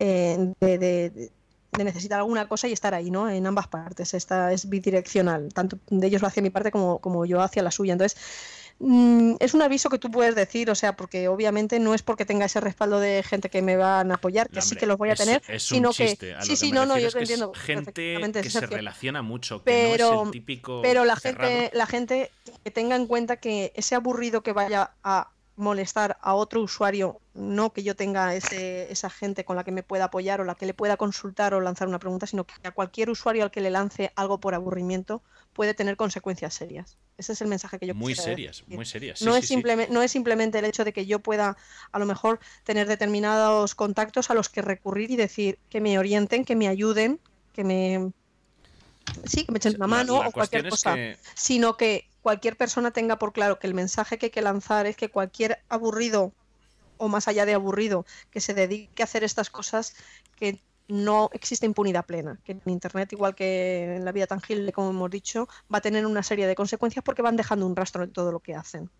Speaker 4: eh, de, necesitar alguna cosa y estar ahí, ¿no? En ambas partes. Esta es bidireccional, tanto de ellos hacia mi parte como, como yo hacia la suya. Entonces, mm, es un aviso que tú puedes decir, o sea, porque obviamente no es porque tenga ese respaldo de gente que me van a apoyar, que sí que los voy a
Speaker 2: es-
Speaker 4: tener,
Speaker 2: es un
Speaker 4: sino
Speaker 2: chiste.
Speaker 4: que
Speaker 2: A lo
Speaker 4: sí,
Speaker 2: que
Speaker 4: sí, no, no, yo te entiendo.
Speaker 2: Gente que se relaciona mucho, que
Speaker 4: Pero-
Speaker 2: no es el típico.
Speaker 4: Pero la
Speaker 2: cerrado.
Speaker 4: gente, la gente que tenga en cuenta que ese aburrido que vaya a molestar a otro usuario, no que yo tenga ese, esa gente con la que me pueda apoyar o la que le pueda consultar o lanzar una pregunta, sino que a cualquier usuario al que le lance algo por aburrimiento puede tener consecuencias serias. Ese es el mensaje que yo
Speaker 2: Muy serias,
Speaker 4: decir.
Speaker 2: muy serias. Sí,
Speaker 4: no,
Speaker 2: sí,
Speaker 4: es
Speaker 2: sí.
Speaker 4: simplemente, no es simplemente el hecho de que yo pueda a lo mejor tener determinados contactos a los que recurrir y decir que me orienten, que me ayuden, que me... Sí, que me echen una
Speaker 2: La-
Speaker 4: mano
Speaker 2: la
Speaker 4: o cualquier cosa
Speaker 2: que
Speaker 4: sino que cualquier persona tenga por claro que el mensaje que hay que lanzar es que cualquier aburrido o más allá de aburrido que se dedique a hacer estas cosas que no existe impunidad plena, que en internet igual que en la vida tangible como hemos dicho va a tener una serie de consecuencias porque van dejando un rastro en todo lo que hacen.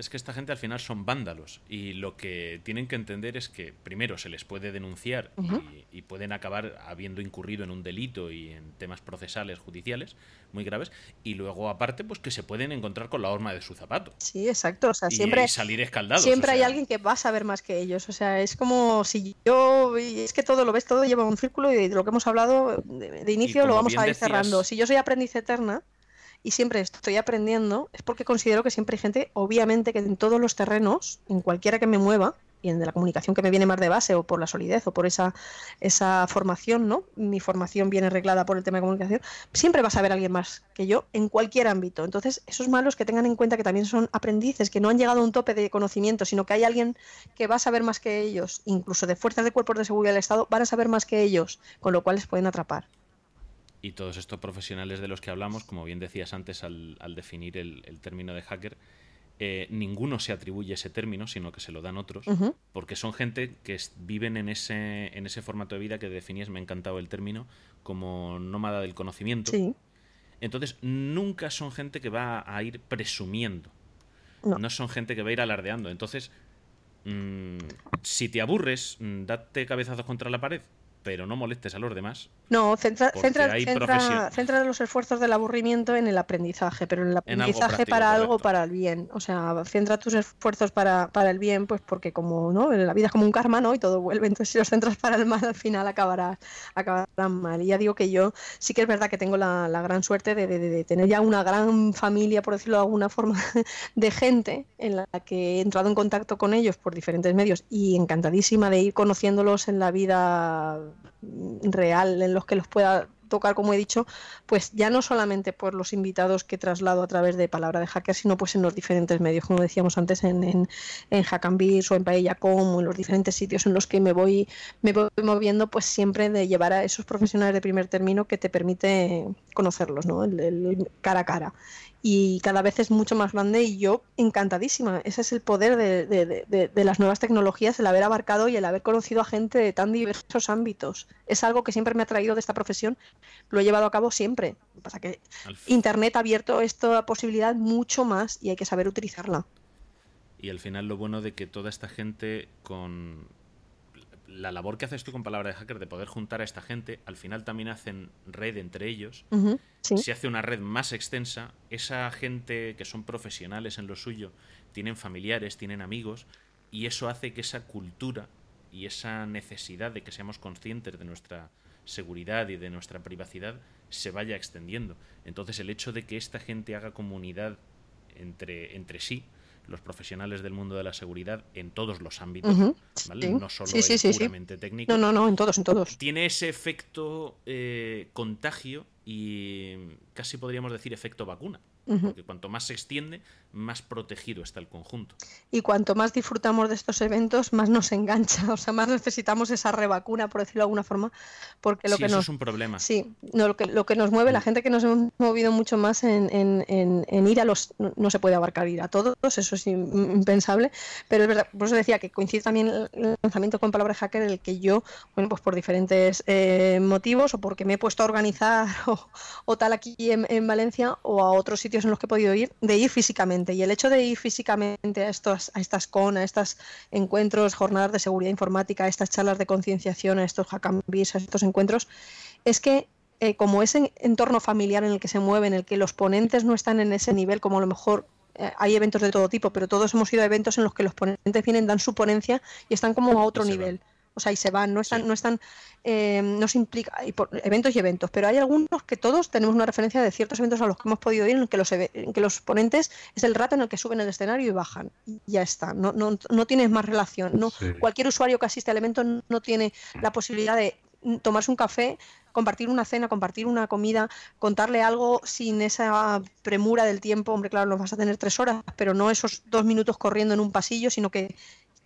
Speaker 2: Es que esta gente al final son vándalos y lo que tienen que entender es que primero se les puede denunciar y- pueden acabar habiendo incurrido en un delito y en temas procesales judiciales muy graves y luego aparte pues que se pueden encontrar con la horma de su zapato
Speaker 4: Sí, exacto, o sea, siempre
Speaker 2: y salir escaldados.
Speaker 4: Siempre
Speaker 2: o
Speaker 4: hay alguien que va a saber más que ellos. O sea, es como si yo. y Es que todo lo ves, todo lleva un círculo y de lo que hemos hablado de, de inicio lo vamos a ir
Speaker 2: decías-
Speaker 4: cerrando. Si yo soy aprendiz eterna y siempre estoy aprendiendo, es porque considero que siempre hay gente, obviamente, que en todos los terrenos, en cualquiera que me mueva, y en la comunicación que me viene más de base o por la solidez o por esa, esa formación, ¿no? Mi formación viene reglada por el tema de comunicación, siempre va a saber alguien más que yo en cualquier ámbito. Entonces, esos malos que tengan en cuenta que también son aprendices, que no han llegado a un tope de conocimiento, sino que hay alguien que va a saber más que ellos, incluso de fuerzas de cuerpos de seguridad del Estado, van a saber más que ellos, con lo cual les pueden atrapar.
Speaker 2: Y todos estos profesionales de los que hablamos, como bien decías antes al, al definir el, el término de hacker, eh, ninguno se atribuye ese término, sino que se lo dan otros, porque son gente que es- viven en ese, en ese formato de vida que definías, me ha encantado el término, como nómada del conocimiento.
Speaker 4: Sí,
Speaker 2: Entonces, nunca son gente que va a ir presumiendo.
Speaker 4: No.
Speaker 2: No, son gente que va a ir alardeando. Entonces, mm, si te aburres, mm, date cabezazos contra la pared. Pero no molestes a los demás.
Speaker 4: No, centra, centra, centra- los esfuerzos del aburrimiento en el aprendizaje, pero en el
Speaker 2: algo
Speaker 4: aprendizaje
Speaker 2: práctico,
Speaker 4: para algo para el bien. O sea, centra tus esfuerzos para, para el bien, pues porque como no, la vida es como un karma, ¿no? Y todo vuelve. Entonces, si los centras para el mal, al final acabarás, acabarán mal. Y ya digo que yo sí que es verdad que tengo la, la gran suerte de, de- de- tener ya una gran familia, por decirlo de alguna forma, de gente en la que he entrado en contacto con ellos por diferentes medios y encantadísima de ir conociéndolos en la vida real, en los que los pueda tocar, como he dicho, pues ya no solamente por los invitados que traslado a través de Palabra de Hacker, sino pues en los diferentes medios, como decíamos antes, en, en, en Hack o en Paella.com o en los diferentes sitios en los que me voy, me voy moviendo, pues siempre de llevar a esos profesionales de primer término que te permite conocerlos, ¿no? El cara a cara. Y cada vez es mucho más grande y yo encantadísima. Ese es el poder de, de- de- las nuevas tecnologías, el haber abarcado y el haber conocido a gente de tan diversos ámbitos. Es algo que siempre me ha traído de esta profesión. Lo he llevado a cabo siempre. Lo que pasa que Internet ha abierto esta posibilidad mucho más y hay que saber utilizarla.
Speaker 2: Y al final lo bueno de que toda esta gente con la labor que haces tú con palabra de hacker de poder juntar a esta gente, al final también hacen red entre ellos.
Speaker 4: Sí.
Speaker 2: Se hace una red más extensa. Esa gente que son profesionales en lo suyo, tienen familiares, tienen amigos, y eso hace que esa cultura y esa necesidad de que seamos conscientes de nuestra seguridad y de nuestra privacidad se vaya extendiendo. Entonces el hecho de que esta gente haga comunidad entre, entre sí, los profesionales del mundo de la seguridad en todos los ámbitos, ¿vale?
Speaker 4: sí.
Speaker 2: no solo
Speaker 4: Sí,
Speaker 2: el puramente técnico,
Speaker 4: No, no, no, en todos, en todos.
Speaker 2: tiene ese efecto eh, contagio y casi podríamos decir efecto vacuna. Porque cuanto más se extiende, más protegido está el conjunto.
Speaker 4: Y cuanto más disfrutamos de estos eventos, más nos engancha. O sea, más necesitamos esa revacuna, por decirlo de alguna forma, porque lo
Speaker 2: sí,
Speaker 4: que
Speaker 2: eso
Speaker 4: nos
Speaker 2: es un problema.
Speaker 4: Sí, no, lo, que, lo que nos mueve, la gente que nos hemos movido mucho más en, en- en- en ir a los... No, no se puede abarcar ir a todos, eso es im- impensable, pero es verdad, por eso decía que coincide también el lanzamiento con Palabra Hacker, el que yo, bueno, pues por diferentes eh, motivos, o porque me he puesto a organizar o, o tal aquí en, en Valencia, o a otros sitios en los que he podido ir, de ir físicamente. Y el hecho de ir físicamente a, estos, a estas CON, a estos encuentros, jornadas de seguridad informática, a estas charlas de concienciación, a estos hack and beers, a estos encuentros, es que eh, como ese entorno familiar en el que se mueve, en el que los ponentes no están en ese nivel, como a lo mejor eh, hay eventos de todo tipo, pero todos hemos ido a eventos en los que los ponentes vienen, dan su ponencia y están como a otro nivel. O sea, y se van, no están,
Speaker 2: Sí.
Speaker 4: no están, eh, no se implica, hay por- eventos y eventos, pero hay algunos que todos tenemos una referencia de ciertos eventos a los que hemos podido ir, en, el que los, en que los ponentes es el rato en el que suben al escenario y bajan. Y ya está, no, no, no tienes más relación. No,
Speaker 3: Sí.
Speaker 4: Cualquier usuario que asiste al evento no tiene la posibilidad de tomarse un café, compartir una cena, compartir una comida, contarle algo sin esa premura del tiempo. Hombre, claro, nos vas a tener tres horas, pero no esos dos minutos corriendo en un pasillo, sino que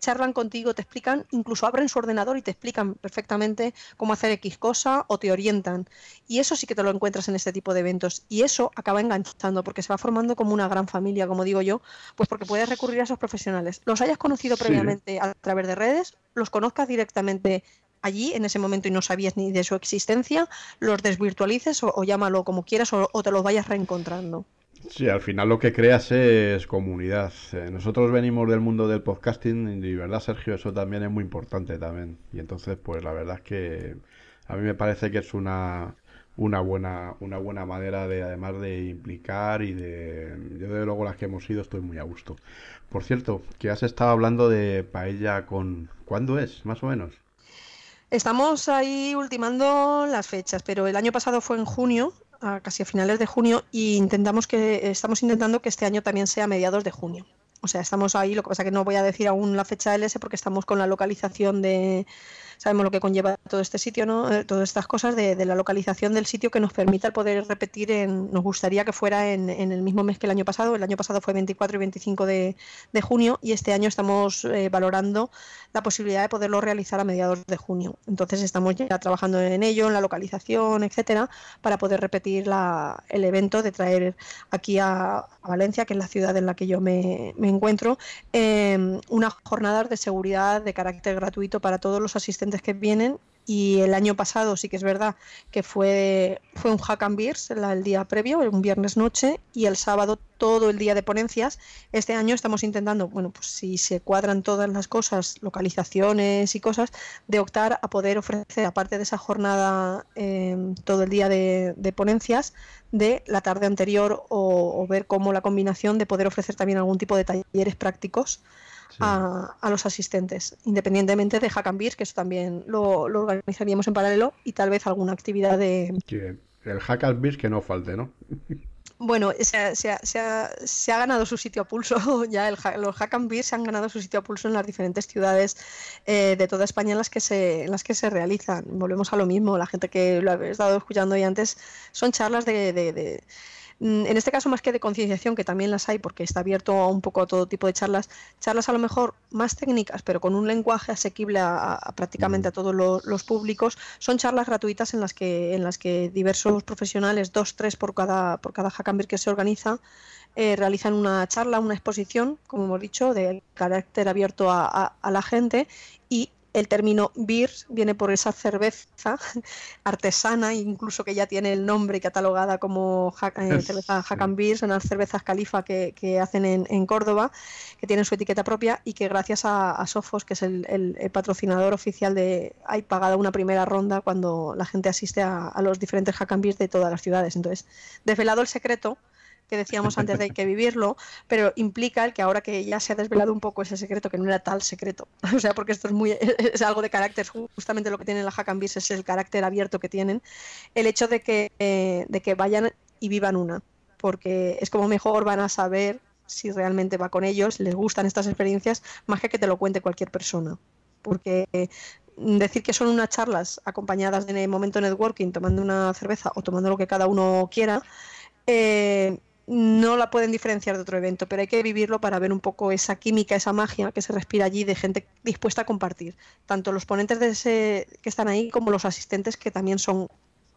Speaker 4: charlan contigo, te explican, incluso abren su ordenador y te explican perfectamente cómo hacer X cosa o te orientan. Y eso sí que te lo encuentras en este tipo de eventos. Y eso acaba enganchando porque se va formando como una gran familia, como digo yo, pues porque puedes recurrir a esos profesionales. Los hayas conocido
Speaker 3: Sí.
Speaker 4: previamente a través de redes, los conozcas directamente allí en ese momento y no sabías ni de su existencia, los desvirtualices o, o llámalo como quieras o, o te los vayas reencontrando.
Speaker 3: Sí, al final lo que creas es comunidad. Eh, nosotros venimos del mundo del podcasting y, verdad, Sergio, eso también es muy importante también. Y entonces, pues la verdad es que a mí me parece que es una, una buena, una buena manera de, además de implicar y de... Yo, desde luego, las que hemos ido estoy muy a gusto. Por cierto, que has estado hablando de paella con... ¿Cuándo es, más o menos?
Speaker 4: Estamos ahí ultimando las fechas, pero el año pasado fue en junio, casi a finales de junio, y intentamos que estamos intentando que este año también sea a mediados de junio. O sea, estamos ahí, lo que pasa que no voy a decir aún la fecha LS porque estamos con la localización de sabemos lo que conlleva todo este sitio, ¿no? Eh, todas estas cosas de, la localización del sitio que nos permita el poder repetir en, nos gustaría que fuera en, el mismo mes que el año pasado. El año pasado fue 24 y 25 de, junio y este año estamos eh, valorando la posibilidad de poderlo realizar a mediados de junio. Entonces estamos ya trabajando en ello, en la localización, etcétera, para poder repetir el evento de traer aquí a, Valencia, que es la ciudad en la que yo me, me encuentro, eh, unas jornadas de seguridad de carácter gratuito para todos los asistentes que vienen y el año pasado sí que es verdad que fue, fue un hack and beers el día previo, un viernes noche, y el sábado todo el día de ponencias. Este año estamos intentando, bueno, pues si se cuadran todas las cosas, localizaciones y cosas, de optar a poder ofrecer, aparte de esa jornada em, todo el día de, ponencias, de la tarde anterior o, o ver cómo la combinación de poder ofrecer también algún tipo de talleres prácticos a, los asistentes, independientemente de Hack and Beers, que eso también lo, organizaríamos en paralelo, y tal vez alguna actividad de...
Speaker 3: el Hack and Beers que no falte, ¿no?
Speaker 4: Bueno, se, se, se, ha, ganado su sitio a pulso, ya el, los Hack and Beers se han ganado su sitio a pulso en las diferentes ciudades eh, de toda España en las, que se, en las que se realizan. Volvemos a lo mismo, la gente que lo habéis estado escuchando ahí antes, son charlas de en este caso más que de concienciación, que también las hay porque está abierto un poco a todo tipo de charlas, charlas a lo mejor más técnicas, pero con un lenguaje asequible a, prácticamente a mm. todos los, públicos, son charlas gratuitas en las que, en las que diversos profesionales, dos, tres por cada, por cada Hackambir que se organiza, eh, realizan una charla, una exposición, como hemos dicho, de carácter abierto a, a la gente y el término beer viene por esa cerveza artesana, incluso que ya tiene el nombre catalogada como eh, cerveza Hack Beer, son las cervezas califa que, hacen en, Córdoba, que tienen su etiqueta propia y que gracias a, Sofos, que es el, patrocinador oficial de, hay pagado una primera ronda cuando la gente asiste a, los diferentes Hack Beers de todas las ciudades. Entonces, desvelado el secreto, que decíamos antes de que vivirlo, pero implica el que ahora que ya se ha desvelado un poco ese secreto, que no era tal secreto, o sea, porque esto es muy es algo de carácter, justamente lo que tienen la Hack and es el carácter abierto que tienen, el hecho de que, eh, de que vayan y vivan una, porque es como mejor van a saber si realmente va con ellos, les gustan estas experiencias, más que que te lo cuente cualquier persona. Porque decir que son unas charlas acompañadas de momento networking, tomando una cerveza o tomando lo que cada uno quiera, eh, no la pueden diferenciar de otro evento, pero hay que vivirlo para ver un poco esa química, esa magia que se respira allí de gente dispuesta a compartir, tanto los ponentes de ese, que están ahí como los asistentes que también son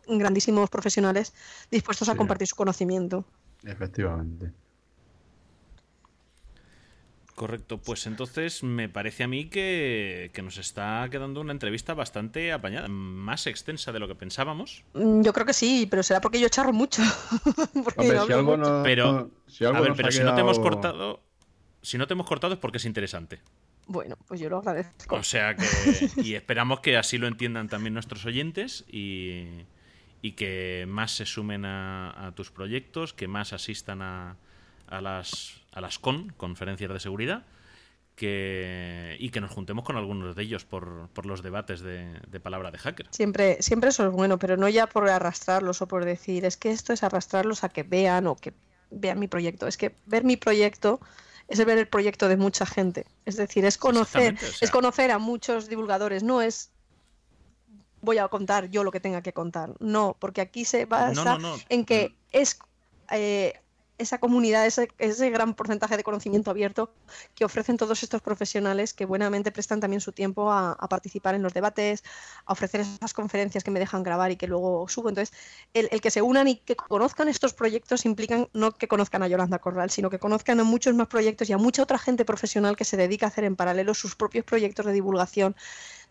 Speaker 4: grandísimos profesionales dispuestos a compartir su conocimiento.
Speaker 3: Efectivamente.
Speaker 2: Correcto, pues entonces me parece a mí que, nos está quedando una entrevista bastante apañada, más extensa de lo que pensábamos.
Speaker 4: Mm, yo creo que sí, pero será porque yo charro mucho.
Speaker 2: pero, a ver, pero si no te hemos cortado, si no te hemos cortado es porque es interesante.
Speaker 4: Bueno, pues yo lo agradezco.
Speaker 2: O sea que, y esperamos que así lo entiendan también nuestros oyentes y, que más se sumen a tus proyectos, que más asistan a a las, a las CON, conferencias de seguridad, que, y que nos juntemos con algunos de ellos por, por los debates de, palabra de hacker.
Speaker 4: Siempre, siempre eso es bueno, pero no ya por arrastrarlos o por decir, es que esto es arrastrarlos a que vean o que vean mi proyecto. Es que ver mi proyecto es ver el proyecto de mucha gente. Es decir, es conocer, es conocer a muchos divulgadores, no es voy a contar yo lo que tenga que contar. No, porque aquí se basa en que es eh, esa comunidad, ese, gran porcentaje de conocimiento abierto que ofrecen todos estos profesionales que buenamente prestan también su tiempo a, participar en los debates, a ofrecer esas conferencias que me dejan grabar y que luego subo. Entonces, el, que se unan y que conozcan estos proyectos implican no que conozcan a Yolanda Corral, sino que conozcan a muchos más proyectos y a mucha otra gente profesional que se dedica a hacer en paralelo sus propios proyectos de divulgación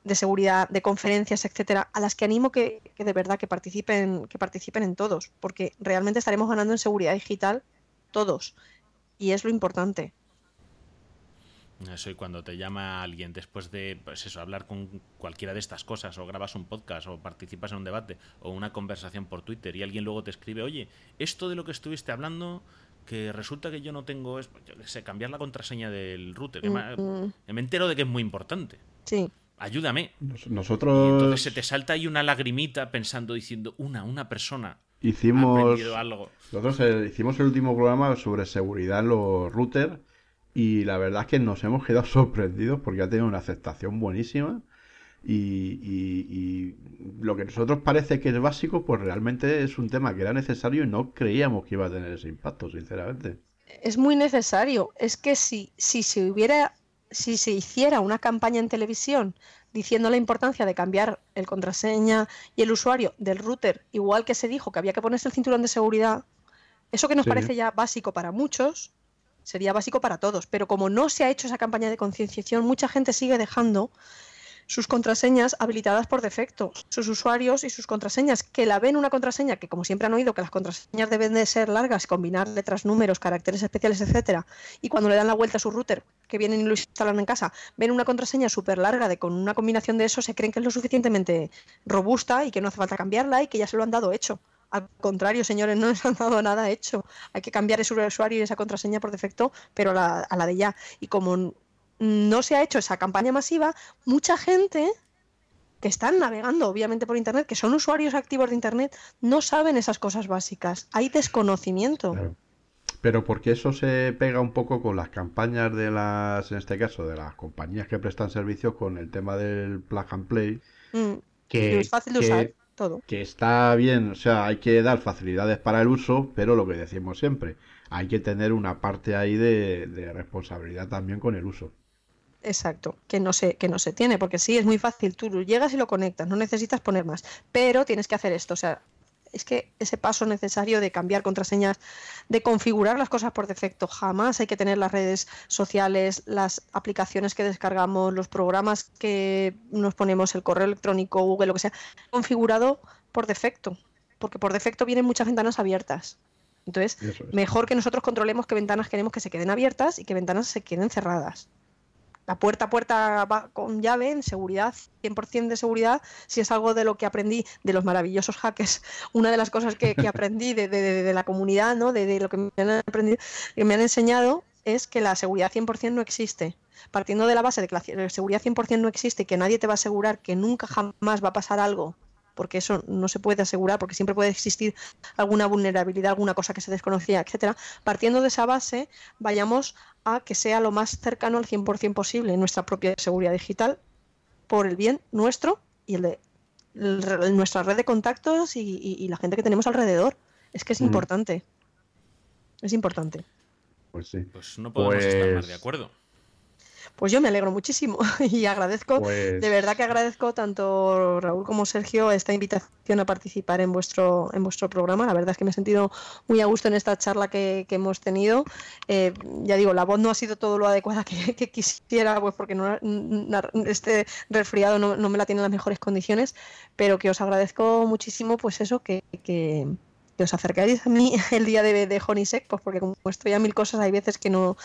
Speaker 4: de seguridad, de conferencias, etcétera, a las que animo que, que, de verdad que participen, que participen en todos, porque realmente estaremos ganando en seguridad digital todos. Y es lo importante.
Speaker 2: Eso, y cuando te llama alguien después de pues eso, hablar con cualquiera de estas cosas, o grabas un podcast, o participas en un debate, o una conversación por Twitter, y alguien luego te escribe, oye, esto de lo que estuviste hablando, que resulta que yo no tengo, yo sé, cambiar la contraseña del router. Mm, me entero de que es muy importante.
Speaker 4: Sí.
Speaker 2: Ayúdame.
Speaker 3: Nosotros.
Speaker 2: entonces se te salta ahí una lagrimita pensando, diciendo, una, una persona
Speaker 3: Hicimos. Nosotros eh, hicimos el último programa sobre seguridad en los routers. Y la verdad es que nos hemos quedado sorprendidos porque ha tenido una aceptación buenísima. Y, lo que a nosotros parece que es básico, pues realmente es un tema que era necesario y no creíamos que iba a tener ese impacto, sinceramente.
Speaker 4: Es muy necesario. Es que si, si se hubiera, si se hiciera una campaña en televisión diciendo la importancia de cambiar el contraseña y el usuario del router, igual que se dijo que había que ponerse el cinturón de seguridad, eso que nos parece ya básico para muchos, sería básico para todos. Pero como no se ha hecho esa campaña de concienciación, mucha gente sigue dejando sus contraseñas habilitadas por defecto, sus usuarios y sus contraseñas, que la ven una contraseña, que como siempre han oído que las contraseñas deben de ser largas, combinar letras, números, caracteres especiales, etcétera, y cuando le dan la vuelta a su router, que vienen y lo instalan en casa, ven una contraseña súper larga de con una combinación de eso, se creen que es lo suficientemente robusta y que no hace falta cambiarla y que ya se lo han dado hecho. Al contrario, señores, no les han dado nada hecho. Hay que cambiar ese usuario y esa contraseña por defecto, pero a la, a la de ya. Y como no se ha hecho esa campaña masiva, mucha gente que están navegando obviamente por Internet, que son usuarios activos de Internet, no saben esas cosas básicas. Hay desconocimiento.
Speaker 3: Claro. Pero porque eso se pega un poco con las campañas de las, en este caso, de las compañías que prestan servicios con el tema del plug and play.
Speaker 4: Mm,
Speaker 3: Que,
Speaker 4: es fácil de
Speaker 3: que-
Speaker 4: usar todo.
Speaker 3: que está bien, o sea, hay que dar facilidades para el uso, pero lo que decimos siempre, hay que tener una parte ahí de, de responsabilidad también con el uso.
Speaker 4: Exacto, que no se, que no se tiene, porque sí, es muy fácil, tú llegas y lo conectas, no necesitas poner más, pero tienes que hacer esto, o sea, es que ese paso necesario de cambiar contraseñas, de configurar las cosas por defecto, jamás hay que tener las redes sociales, las aplicaciones que descargamos, los programas que nos ponemos, el correo electrónico, Google, lo que sea, configurado por defecto, porque por defecto vienen muchas ventanas abiertas. Entonces,
Speaker 3: es.
Speaker 4: mejor que nosotros controlemos qué ventanas queremos que se queden abiertas y qué ventanas se queden cerradas. La puerta a puerta va con llave, en seguridad, 100% de seguridad, si es algo de lo que aprendí de los maravillosos hackers, una de las cosas que, que aprendí de, de- de- la comunidad, ¿no? de, lo que me han aprendido, que me han enseñado, es que la seguridad 100% no existe. Partiendo de la base de que la seguridad 100% no existe que nadie te va a asegurar que nunca jamás va a pasar algo, porque eso no se puede asegurar, porque siempre puede existir alguna vulnerabilidad, alguna cosa que se desconocía, etcétera. Partiendo de esa base, vayamos a que sea lo más cercano al 100% posible nuestra propia seguridad digital por el bien nuestro y el de el nuestra red de contactos y, y- y la gente que tenemos alrededor. Es que es importante. Es importante.
Speaker 3: Pues sí.
Speaker 2: Pues no podemos estar más
Speaker 3: Pues-
Speaker 2: de acuerdo.
Speaker 4: Pues yo me alegro muchísimo y agradezco,
Speaker 3: Pues
Speaker 4: de verdad que agradezco tanto Raúl como Sergio esta invitación a participar en vuestro, en vuestro programa. La verdad es que me he sentido muy a gusto en esta charla que, que hemos tenido. Eh, ya digo, la voz no ha sido todo lo adecuada que, que quisiera, pues porque no, este resfriado no, no me la tiene en las mejores condiciones, pero que os agradezco muchísimo, pues eso, que, que, que os acercáis a mí el día de, de Honisec, pues porque como estoy a mil cosas, hay veces que no,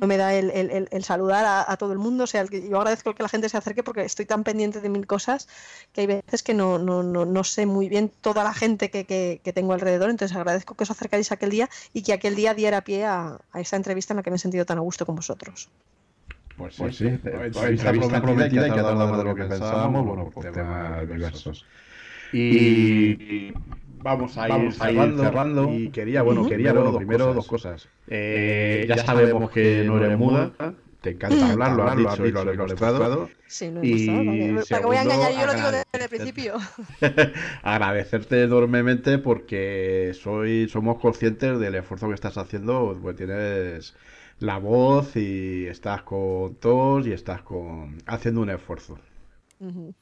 Speaker 4: no me da el, el- el- el saludar a, a todo el mundo. O sea, el yo agradezco que la gente se acerque porque estoy tan pendiente de mil cosas que hay veces que no, no, no, no sé muy bien toda la gente que, que- que tengo alrededor. Entonces agradezco que os acercáis aquel día y que aquel día diera pie a, a esa entrevista en la que me he sentido tan a gusto con vosotros.
Speaker 3: Pues
Speaker 7: Pues
Speaker 3: sí,
Speaker 7: sí,
Speaker 3: entrevista,
Speaker 7: entrevista
Speaker 3: prometida y que ha tardado
Speaker 7: más
Speaker 3: de lo que pensábamos, bueno, por
Speaker 7: temas
Speaker 3: temas
Speaker 7: diversos.
Speaker 3: diversos. Y vamos a ir,
Speaker 7: Vamos a ir
Speaker 3: cerrando,
Speaker 7: cerrando.
Speaker 3: Y quería, bueno, quería, bueno,
Speaker 7: dos
Speaker 3: primero
Speaker 7: cosas.
Speaker 3: dos cosas.
Speaker 7: Eh,
Speaker 3: Eh, ya sabemos que no eres muda, te encanta hablar, lo has dicho y lo has demostrado.
Speaker 4: Sí, lo he
Speaker 3: Y
Speaker 4: mostrado, ¿para qué- ¿Para qué voy a engañar? Yo lo digo desde el principio.
Speaker 3: Agradecerte enormemente porque soy, somos conscientes del esfuerzo que estás haciendo, pues tienes la voz y estás con tos y estás con haciendo un esfuerzo.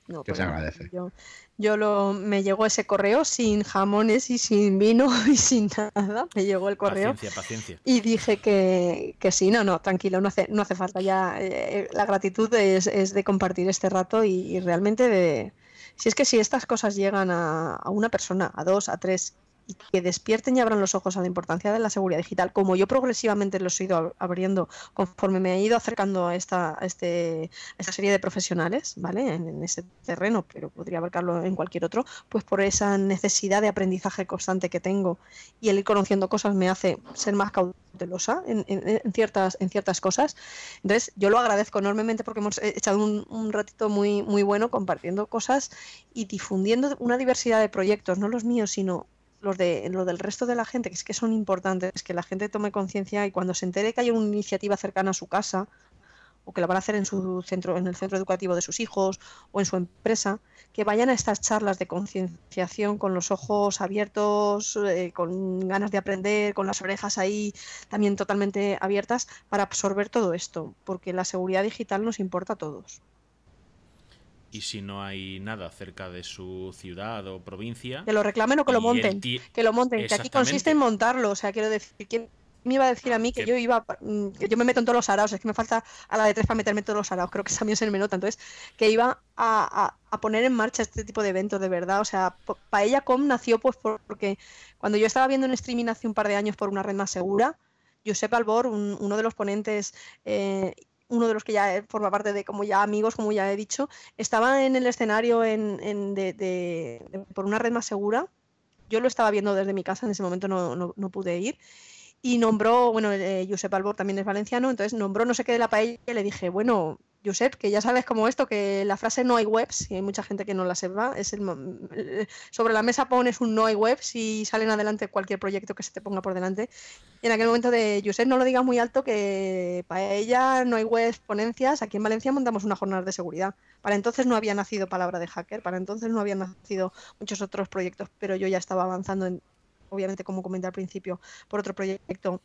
Speaker 4: No,
Speaker 3: Que se agradece.
Speaker 4: Yo, yo lo, me llegó ese correo sin jamones y sin vino y sin nada. Me llegó el correo
Speaker 2: Paciencia, paciencia.
Speaker 4: y dije que, que sí, no, no, tranquilo, no hace, no hace falta ya. eh, la gratitud es, es de compartir este rato y, y realmente de... Si es que si estas cosas llegan a, a una persona, a dos, a tres, y que despierten y abran los ojos a la importancia de la seguridad digital, como yo progresivamente los he ido ab- abriendo conforme me he ido acercando a esta, a este, a esta serie de profesionales, ¿vale? En, en ese terreno, pero podría abarcarlo en cualquier otro, pues por esa necesidad de aprendizaje constante que tengo y el ir conociendo cosas me hace ser más cautelosa en, en- en ciertas, en ciertas cosas. Entonces, yo lo agradezco enormemente porque hemos echado un, un ratito muy, muy bueno compartiendo cosas y difundiendo una diversidad de proyectos, no los míos, sino los de lo del resto de la gente, que es que son importantes, que la gente tome conciencia y cuando se entere que hay una iniciativa cercana a su casa o que la van a hacer en su centro, en el centro educativo de sus hijos o en su empresa, que vayan a estas charlas de concienciación con los ojos abiertos, eh, con ganas de aprender, con las orejas ahí también totalmente abiertas para absorber todo esto, porque la seguridad digital nos importa a todos.
Speaker 2: Y si no hay nada cerca de su ciudad o provincia,
Speaker 4: Que lo reclamen o que lo monten, que lo monten, que aquí consiste en montarlo, o sea, quiero decir, ¿quién me iba a decir a mí que yo iba, mm, que yo me meto en todos los araos, es que me falta a la de tres para meterme en todos los araos, creo que también se me nota, entonces, que iba a, poner en marcha este tipo de eventos de verdad, o sea, Com nació pues porque cuando yo estaba viendo en streaming hace un par de años por una red más segura, Josep Albor, uno de los ponentes eh, uno de los que ya forma parte de como ya amigos, como ya he dicho, estaba en el escenario en, de, por una red más segura. Yo lo estaba viendo desde mi casa, en ese momento no, no pude ir y nombró, bueno, eh, Josep Albor también es valenciano, entonces nombró no sé qué de la paella y le dije, bueno, Josep, que ya sabes como esto, que la frase no hay webs, y hay mucha gente que no la sepa, es el, sobre la mesa pones un no hay webs y salen adelante cualquier proyecto que se te ponga por delante. Y en aquel momento de Josep, no lo digas muy alto, que para ella no hay webs, ponencias, aquí en Valencia montamos una jornada de seguridad. Para entonces no había nacido palabra de hacker, para entonces no habían nacido muchos otros proyectos, pero yo ya estaba avanzando en, obviamente como comenté al principio, por otro proyecto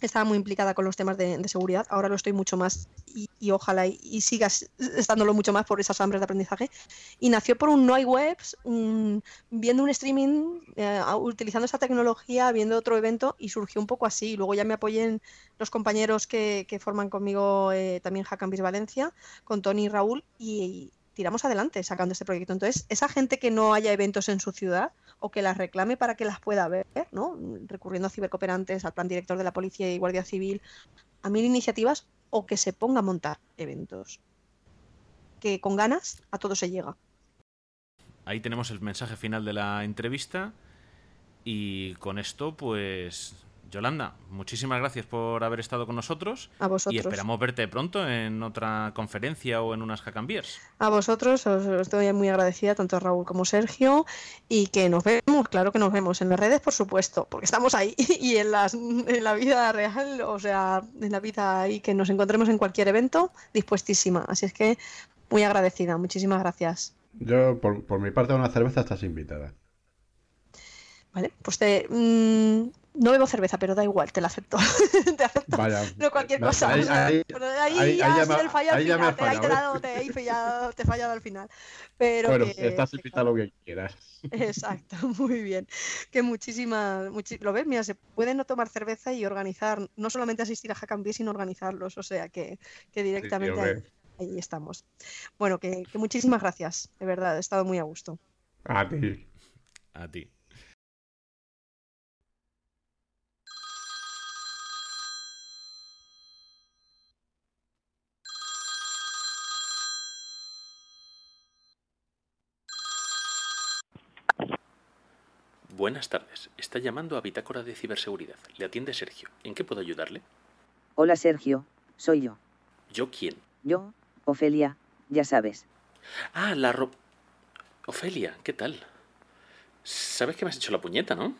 Speaker 4: estaba muy implicada con los temas de, seguridad, ahora lo estoy mucho más y, ojalá y, sigas estándolo mucho más por esas hambres de aprendizaje. Y nació por un no hay webs, viendo un streaming, eh, utilizando esa tecnología, viendo otro evento y surgió un poco así. Luego ya me apoyé en los compañeros que, forman conmigo eh, también Hackambis Valencia, con Tony y Raúl, y, tiramos adelante sacando este proyecto. Entonces, esa gente que no haya eventos en su ciudad o que las reclame para que las pueda ver, ¿no? recurriendo a cibercooperantes, al plan director de la Policía y Guardia Civil, a mil iniciativas o que se ponga a montar eventos. Que con ganas a todo se llega.
Speaker 2: Ahí tenemos el mensaje final de la entrevista y con esto pues Yolanda, muchísimas gracias por haber estado con nosotros.
Speaker 4: A vosotros.
Speaker 2: Y esperamos verte pronto en otra conferencia o en unas Hackambers.
Speaker 4: A vosotros, os estoy muy agradecida, tanto a Raúl como Sergio, y que nos vemos, claro que nos vemos en las redes, por supuesto, porque estamos ahí, y en, las, en la vida real, o sea, en la vida ahí, que nos encontremos en cualquier evento, dispuestísima. Así es que muy agradecida, muchísimas gracias.
Speaker 3: Yo, por, por mi parte, a una cerveza estás invitada.
Speaker 4: Vale, pues te, mm, no bebo cerveza, pero da igual, te la acepto. te acepto. Vaya, no cualquier cosa. Ahí, pero ahí, ahí ya, ha sido el fallo al final. Te, ahí te, he dado, te, he fallado, te he fallado al final. Pero
Speaker 3: bueno,
Speaker 4: que,
Speaker 3: estás invitado lo que quieras.
Speaker 4: Exacto, muy bien. Que muchísimas. Muchi... Lo ves, mira, se puede no tomar cerveza y organizar, no solamente asistir a Hackambie, sino organizarlos. O sea que, que directamente ahí, ahí, estamos. Bueno, que, que muchísimas gracias, de verdad, he estado muy a gusto.
Speaker 3: A ti.
Speaker 2: A ti. Buenas tardes. Está llamando a Bitácora de Ciberseguridad. Le atiende Sergio. ¿En qué puedo ayudarle?
Speaker 7: Hola Sergio, soy yo.
Speaker 2: ¿Yo quién?
Speaker 7: Yo, Ofelia, ya sabes.
Speaker 2: Ah, la ro... Ofelia, ¿qué tal? Sabes que me has hecho la puñeta, ¿no?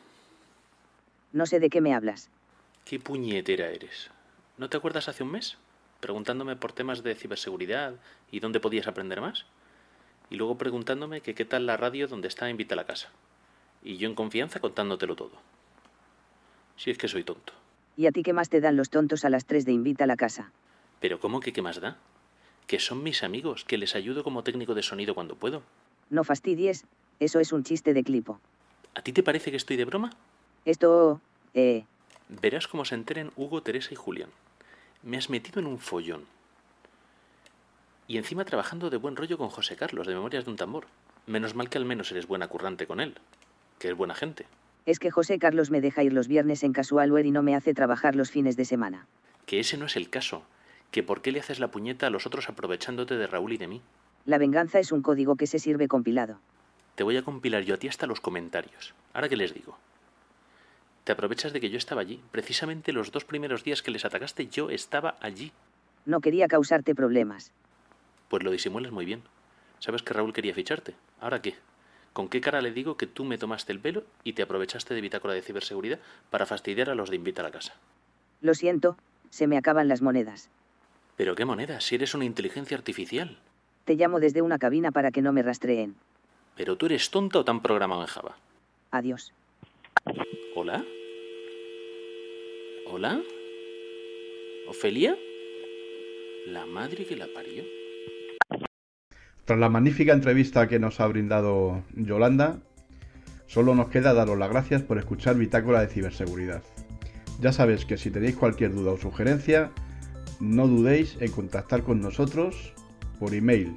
Speaker 7: No sé de qué me hablas.
Speaker 2: ¿Qué puñetera eres? ¿No te acuerdas hace un mes? Preguntándome por temas de ciberseguridad y dónde podías aprender más. Y luego preguntándome que qué tal la radio donde está Invita a la casa y yo en confianza contándotelo todo. Si es que soy tonto.
Speaker 7: ¿Y a ti qué más te dan los tontos a las tres de invita a la casa?
Speaker 2: ¿Pero cómo que qué más da? Que son mis amigos, que les ayudo como técnico de sonido cuando puedo.
Speaker 7: No fastidies, eso es un chiste de clipo.
Speaker 2: ¿A ti te parece que estoy de broma?
Speaker 7: Esto... eh...
Speaker 2: Verás cómo se enteren Hugo, Teresa y Julián. Me has metido en un follón. Y encima trabajando de buen rollo con José Carlos, de Memorias de un Tambor. Menos mal que al menos eres buena currante con él que es buena gente.
Speaker 7: Es que José Carlos me deja ir los viernes en casualware y no me hace trabajar los fines de semana.
Speaker 2: Que ese no es el caso. Que por qué le haces la puñeta a los otros aprovechándote de Raúl y de mí.
Speaker 7: La venganza es un código que se sirve compilado.
Speaker 2: Te voy a compilar yo a ti hasta los comentarios. Ahora que les digo. Te aprovechas de que yo estaba allí. Precisamente los dos primeros días que les atacaste yo estaba allí.
Speaker 7: No quería causarte problemas.
Speaker 2: Pues lo disimulas muy bien. Sabes que Raúl quería ficharte. ¿Ahora qué? ¿Con qué cara le digo que tú me tomaste el pelo y te aprovechaste de bitácora de ciberseguridad para fastidiar a los de Invita a la casa?
Speaker 7: Lo siento, se me acaban las monedas.
Speaker 2: ¿Pero qué monedas? Si eres una inteligencia artificial.
Speaker 7: Te llamo desde una cabina para que no me rastreen.
Speaker 2: ¿Pero tú eres tonta o tan programado en Java?
Speaker 7: Adiós.
Speaker 2: ¿Hola? ¿Hola? ¿Ofelia? La madre que la parió.
Speaker 3: Tras la magnífica entrevista que nos ha brindado Yolanda, solo nos queda daros las gracias por escuchar Bitácora de Ciberseguridad. Ya sabéis que si tenéis cualquier duda o sugerencia, no dudéis en contactar con nosotros por email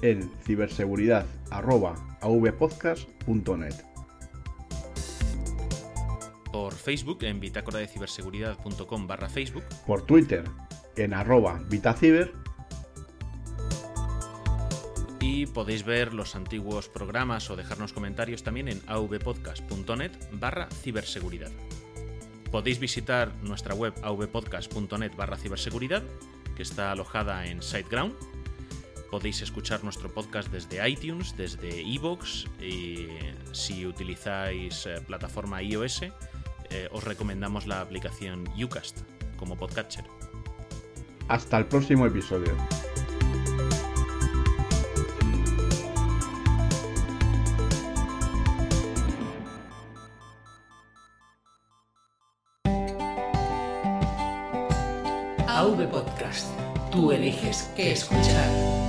Speaker 3: en ciberseguridad.avpodcast.net.
Speaker 2: Por Facebook en bitácora de ciberseguridad.com barra Facebook.
Speaker 3: Por Twitter en arroba vitaciber.
Speaker 2: Y podéis ver los antiguos programas o dejarnos comentarios también en avpodcast.net barra ciberseguridad. Podéis visitar nuestra web avpodcast.net barra ciberseguridad, que está alojada en SiteGround. Podéis escuchar nuestro podcast desde iTunes, desde iVoox y si utilizáis eh, plataforma iOS, eh, os recomendamos la aplicación Ucast como podcatcher.
Speaker 3: Hasta el próximo episodio.
Speaker 6: AV Podcast. Tú eliges qué escuchar.